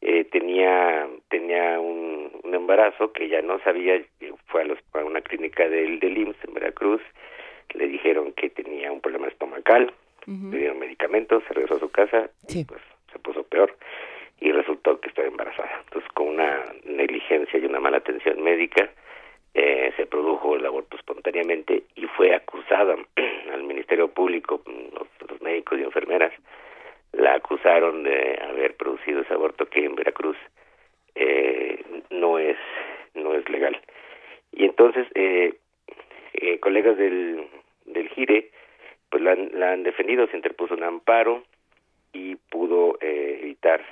Eh, tenía tenía un, embarazo que ya no sabía eh, fue a, los, a una clínica del del IMSS en Veracruz. Le dijeron que tenía un problema estomacal le dieron medicamentos, se regresó a su casa y pues se puso peor y resultó que estaba embarazada. Entonces con una negligencia y una mala atención médica eh, se produjo el aborto espontáneamente y fue acusada al Ministerio Público, los, los médicos enfermeras, la acusaron de haber producido ese aborto que en Veracruz eh, no es no es legal. Y entonces, eh, eh, colegas del, del GIRE, pues la, la, han defendido, se interpuso un amparo y pudo eh, evitar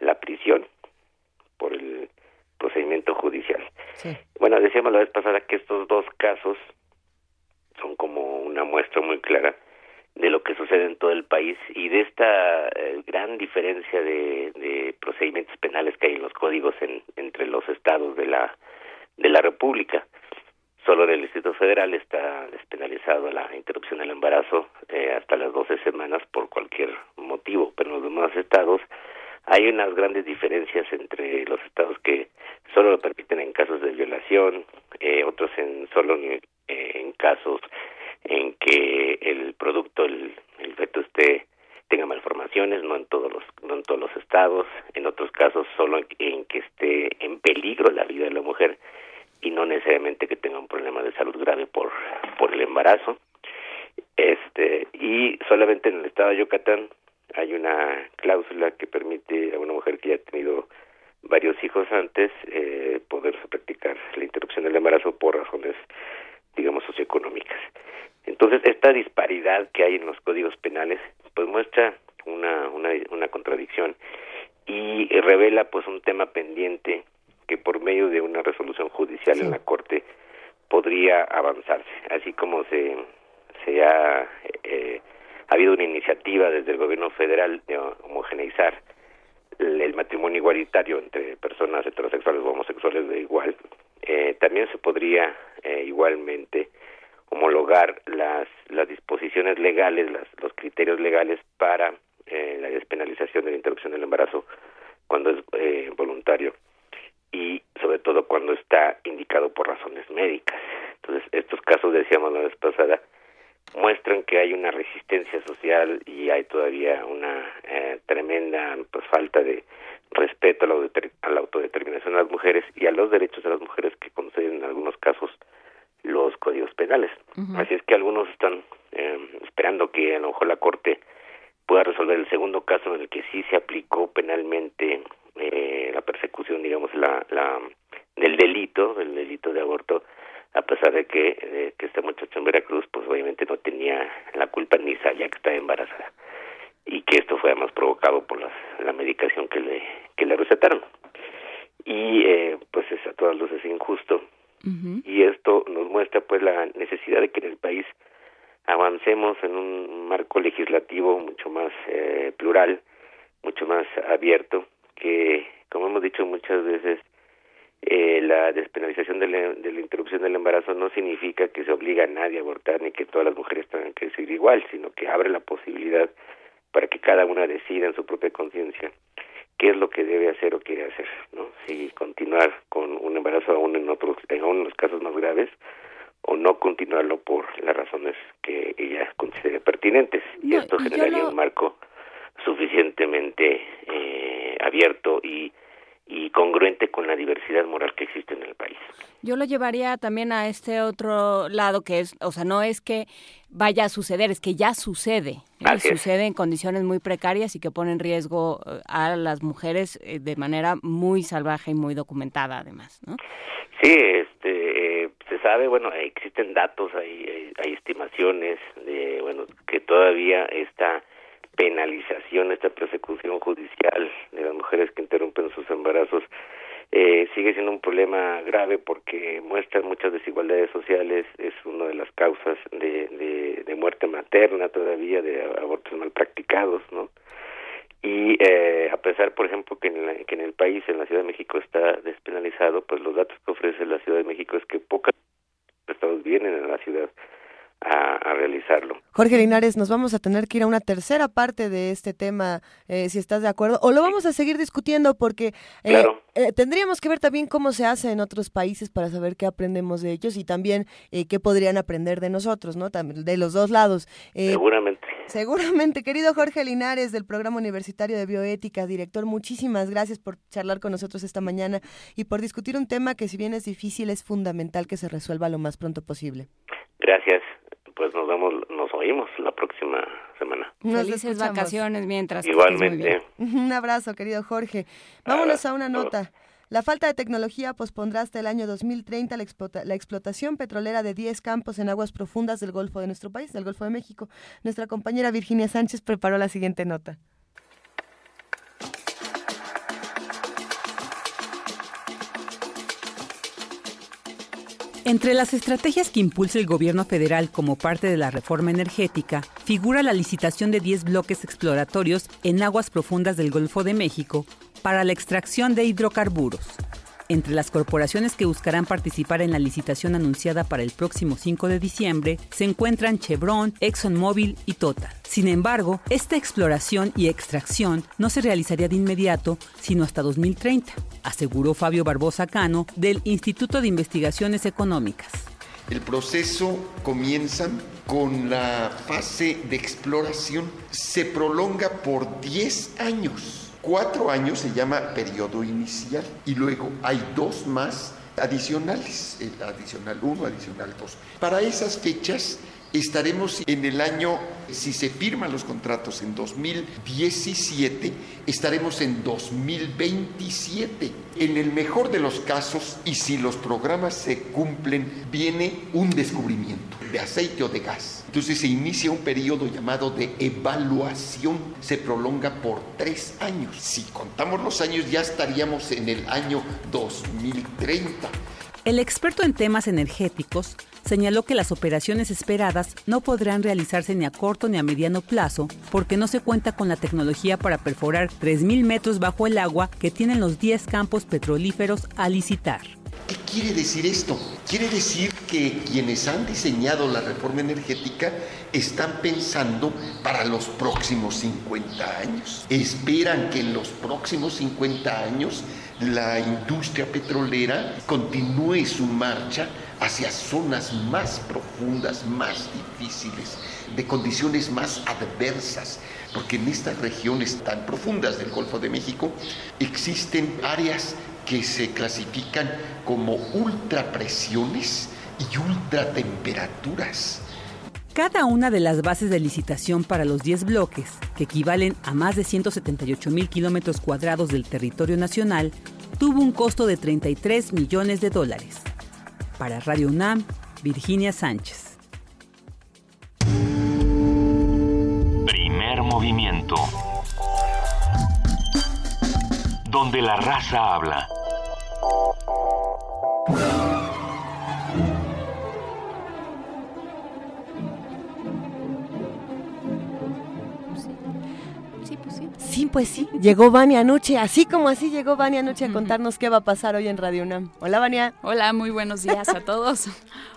la prisión por el procedimiento judicial. Sí. Bueno, decíamos la vez pasada que estos dos casos son como una muestra muy clara de lo que sucede en todo el país y de esta eh, gran diferencia de, de, procedimientos penales que hay en los códigos en, entre los estados de la de la República. Solo en el Distrito Federal está despenalizado la interrupción del embarazo eh, hasta las 12 semanas por cualquier motivo, pero en los demás estados hay unas grandes diferencias entre los estados que solo lo permiten en casos de violación, eh, otros en solo en, en casos en que el producto, el, el feto esté tenga malformaciones, no en todos los no en todos los estados, en otros casos solo en que esté en peligro la vida de la mujer y no necesariamente que tenga un problema de salud grave por por el embarazo. Este y solamente en el estado de Yucatán hay una cláusula que permite a una mujer que ya ha tenido varios hijos antes eh, poder practicar la interrupción del embarazo por razones digamos socioeconómicas. Entonces, esta disparidad que hay en los códigos penales, pues muestra una, una, una contradicción y revela pues un tema pendiente que por medio de una resolución judicial sí. en la Corte podría avanzarse, así como se, se ha, eh, ha habido una iniciativa desde el gobierno federal de homogeneizar el, el matrimonio igualitario entre personas heterosexuales o homosexuales de igual, eh, también se podría eh, igualmente homologar las, las disposiciones legales, las, los criterios legales para eh, la despenalización de la interrupción del embarazo cuando es eh, voluntario y sobre todo cuando está indicado por razones médicas. Entonces, estos casos, decíamos la vez pasada, muestran que hay una resistencia social y hay todavía una eh, tremenda pues falta de respeto a la, a la autodeterminación de las mujeres y a los derechos de las mujeres que conceden en algunos casos los códigos penales. Uh -huh. Así es que algunos están eh, esperando que a lo mejor la Corte pueda resolver el segundo caso en el que sí se aplicó penalmente eh, la persecución, digamos, la, la del delito, del delito de aborto, a pesar de que, eh, que esta muchacha en Veracruz, pues obviamente no tenía la culpa ni sabía que estaba embarazada. Y que esto fue además provocado por las, la medicación que le que le recetaron. Y eh, pues es a todas luces injusto. Uh -huh. y esto nos muestra pues la necesidad de que en el país avancemos en un marco legislativo mucho más eh, plural, mucho más abierto, que como hemos dicho muchas veces, eh, la despenalización de la, de la, interrupción del embarazo no significa que se obliga a nadie a abortar ni que todas las mujeres tengan que decidir igual, sino que abre la posibilidad para que cada una decida en su propia conciencia qué es lo que debe hacer o quiere hacer, ¿no? Si continuar con un embarazo aún en otros, aún en los casos más graves, o no continuarlo por las razones que ella considere pertinentes. No, y esto generaría lo... un marco suficientemente eh, abierto y y congruente con la diversidad moral que existe en el país. Yo lo llevaría también a este otro lado que es, o sea, no es que vaya a suceder, es que ya sucede. ¿eh? Sucede en condiciones muy precarias y que pone en riesgo eh, a las mujeres eh, de manera muy salvaje y muy documentada además, ¿no? Sí, este, eh, se sabe, bueno, existen datos, hay, hay, hay estimaciones de, bueno, que todavía está penalización, esta persecución judicial de las mujeres que interrumpen sus embarazos, eh, sigue siendo un problema grave porque muestra muchas desigualdades sociales, es una de las causas de, de, de muerte materna todavía, de abortos mal practicados, ¿no? Y eh, a pesar, por ejemplo, que en, la, que en el país, en la Ciudad de México, está despenalizado, pues los datos que ofrece la Ciudad de México es que pocos estados vienen a la ciudad a, a, realizarlo. Jorge Linares, nos vamos a tener que ir a una tercera parte de este tema, eh, si estás de acuerdo, o lo vamos a seguir discutiendo porque eh, claro. eh, tendríamos que ver también cómo se hace en otros países para saber qué aprendemos de ellos y también eh, qué podrían aprender de nosotros, ¿no? También de los dos lados. Seguramente. Seguramente, querido Jorge Linares del Programa Universitario de Bioética, director, muchísimas gracias por charlar con nosotros esta mañana y por discutir un tema que si bien es difícil es fundamental que se resuelva lo más pronto posible. Gracias pues nos vemos, nos oímos la próxima semana. Felices vacaciones mientras. Igualmente. Un abrazo, querido Jorge. Vámonos a una nota. La falta de tecnología pospondrá hasta el año 2030 la, la, explotación petrolera de 10 campos en aguas profundas del Golfo de nuestro país, del Golfo de México. Nuestra compañera Virginia Sánchez preparó la siguiente nota. Entre las estrategias que impulsa el gobierno federal como parte de la reforma energética, figura la licitación de 10 bloques exploratorios en aguas profundas del Golfo de México para la extracción de hidrocarburos. Entre las corporaciones que buscarán participar en la licitación anunciada para el próximo 5 de diciembre se encuentran Chevron, ExxonMobil y Total. Sin embargo, esta exploración y extracción no se realizaría de inmediato, sino hasta 2030, aseguró Fabio Barbosa Cano del Instituto de Investigaciones Económicas. El proceso comienza con la fase de exploración, se prolonga por 10 años Cuatro años se llama periodo inicial y luego hay dos más adicionales, el adicional 1, adicional 2. Para esas fechas estaremos en el año, si se firman los contratos en 2017, estaremos en 2027. En el mejor de los casos, y si los programas se cumplen, viene un descubrimiento de aceite o de gas. Entonces se inicia un periodo llamado de evaluación, se prolonga por tres años. Si contamos los años ya estaríamos en el año 2030. El experto en temas energéticos señaló que las operaciones esperadas no podrán realizarse ni a corto ni a mediano plazo porque no se cuenta con la tecnología para perforar 3.000 metros bajo el agua que tienen los 10 campos petrolíferos a licitar. ¿Qué quiere decir esto? Quiere decir que quienes han diseñado la reforma energética están pensando para los próximos 50 años. Esperan que en los próximos 50 años la industria petrolera continúe su marcha hacia zonas más profundas, más difíciles, de condiciones más adversas, porque en estas regiones tan profundas del Golfo de México existen áreas que se clasifican como ultrapresiones y ultratemperaturas. Cada una de las bases de licitación para los 10 bloques, que equivalen a más de 178 mil kilómetros cuadrados del territorio nacional, tuvo un costo de 33 millones de dólares. Para Radio UNAM, Virginia Sánchez. Primer movimiento. Donde la raza habla. Sí, pues sí. Llegó Vania anoche, así como así llegó Vania anoche a contarnos qué va a pasar hoy en Radio UNAM. Hola, Vania. Hola, muy buenos días a todos.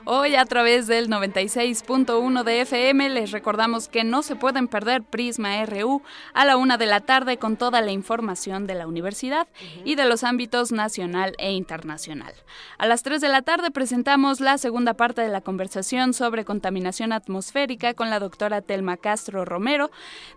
Hoy a través del 96.1 de FM les recordamos que no se pueden perder Prisma RU a la una de la tarde con toda la información de la universidad y de los ámbitos nacional e internacional. A las 3 de la tarde presentamos la segunda parte de la conversación sobre contaminación atmosférica con la doctora Telma Castro Romero,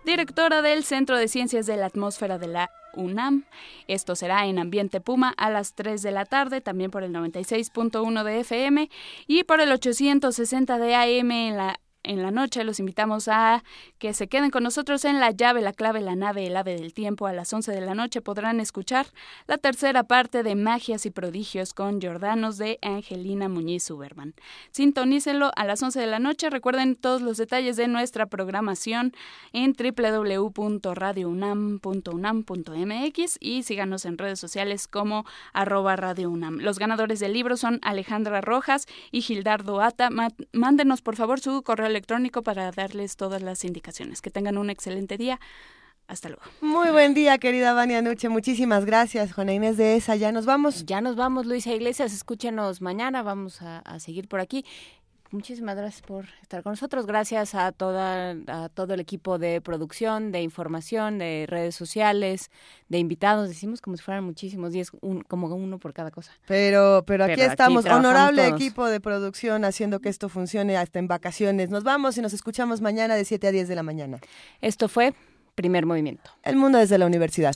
directora del Centro de Ciencias de la Atmósfera de la UNAM. Esto será en Ambiente Puma a las 3 de la tarde, también por el 96.1 de FM y por el 860 de AM en la en la noche. Los invitamos a que se queden con nosotros en La llave, la clave, la nave, el ave del tiempo. A las 11 de la noche podrán escuchar la tercera parte de Magias y Prodigios con Jordanos de Angelina Muñiz Uberman. Sintonícenlo a las 11 de la noche. Recuerden todos los detalles de nuestra programación en www.radiounam.unam.mx y síganos en redes sociales como arroba Radio UNAM. Los ganadores del libro son Alejandra Rojas y Gildardo Ata. Mándenos por favor su correo electrónico para darles todas las indicaciones. Que tengan un excelente día. Hasta luego. Muy buen día, querida Vania Nuche. Muchísimas gracias, Juana Inés de esa. Ya nos vamos. Ya nos vamos, Luisa Iglesias. Escúchenos mañana. Vamos a, a seguir por aquí. Muchísimas gracias por estar con nosotros. Gracias a toda a todo el equipo de producción, de información, de redes sociales, de invitados. Decimos como si fueran muchísimos, diez, un, como uno por cada cosa. Pero, pero aquí estamos, honorable equipo de producción, haciendo que esto funcione hasta en vacaciones. Nos vamos y nos escuchamos mañana de 7 a 10 de la mañana. Esto fue Primer Movimiento. El mundo desde la universidad.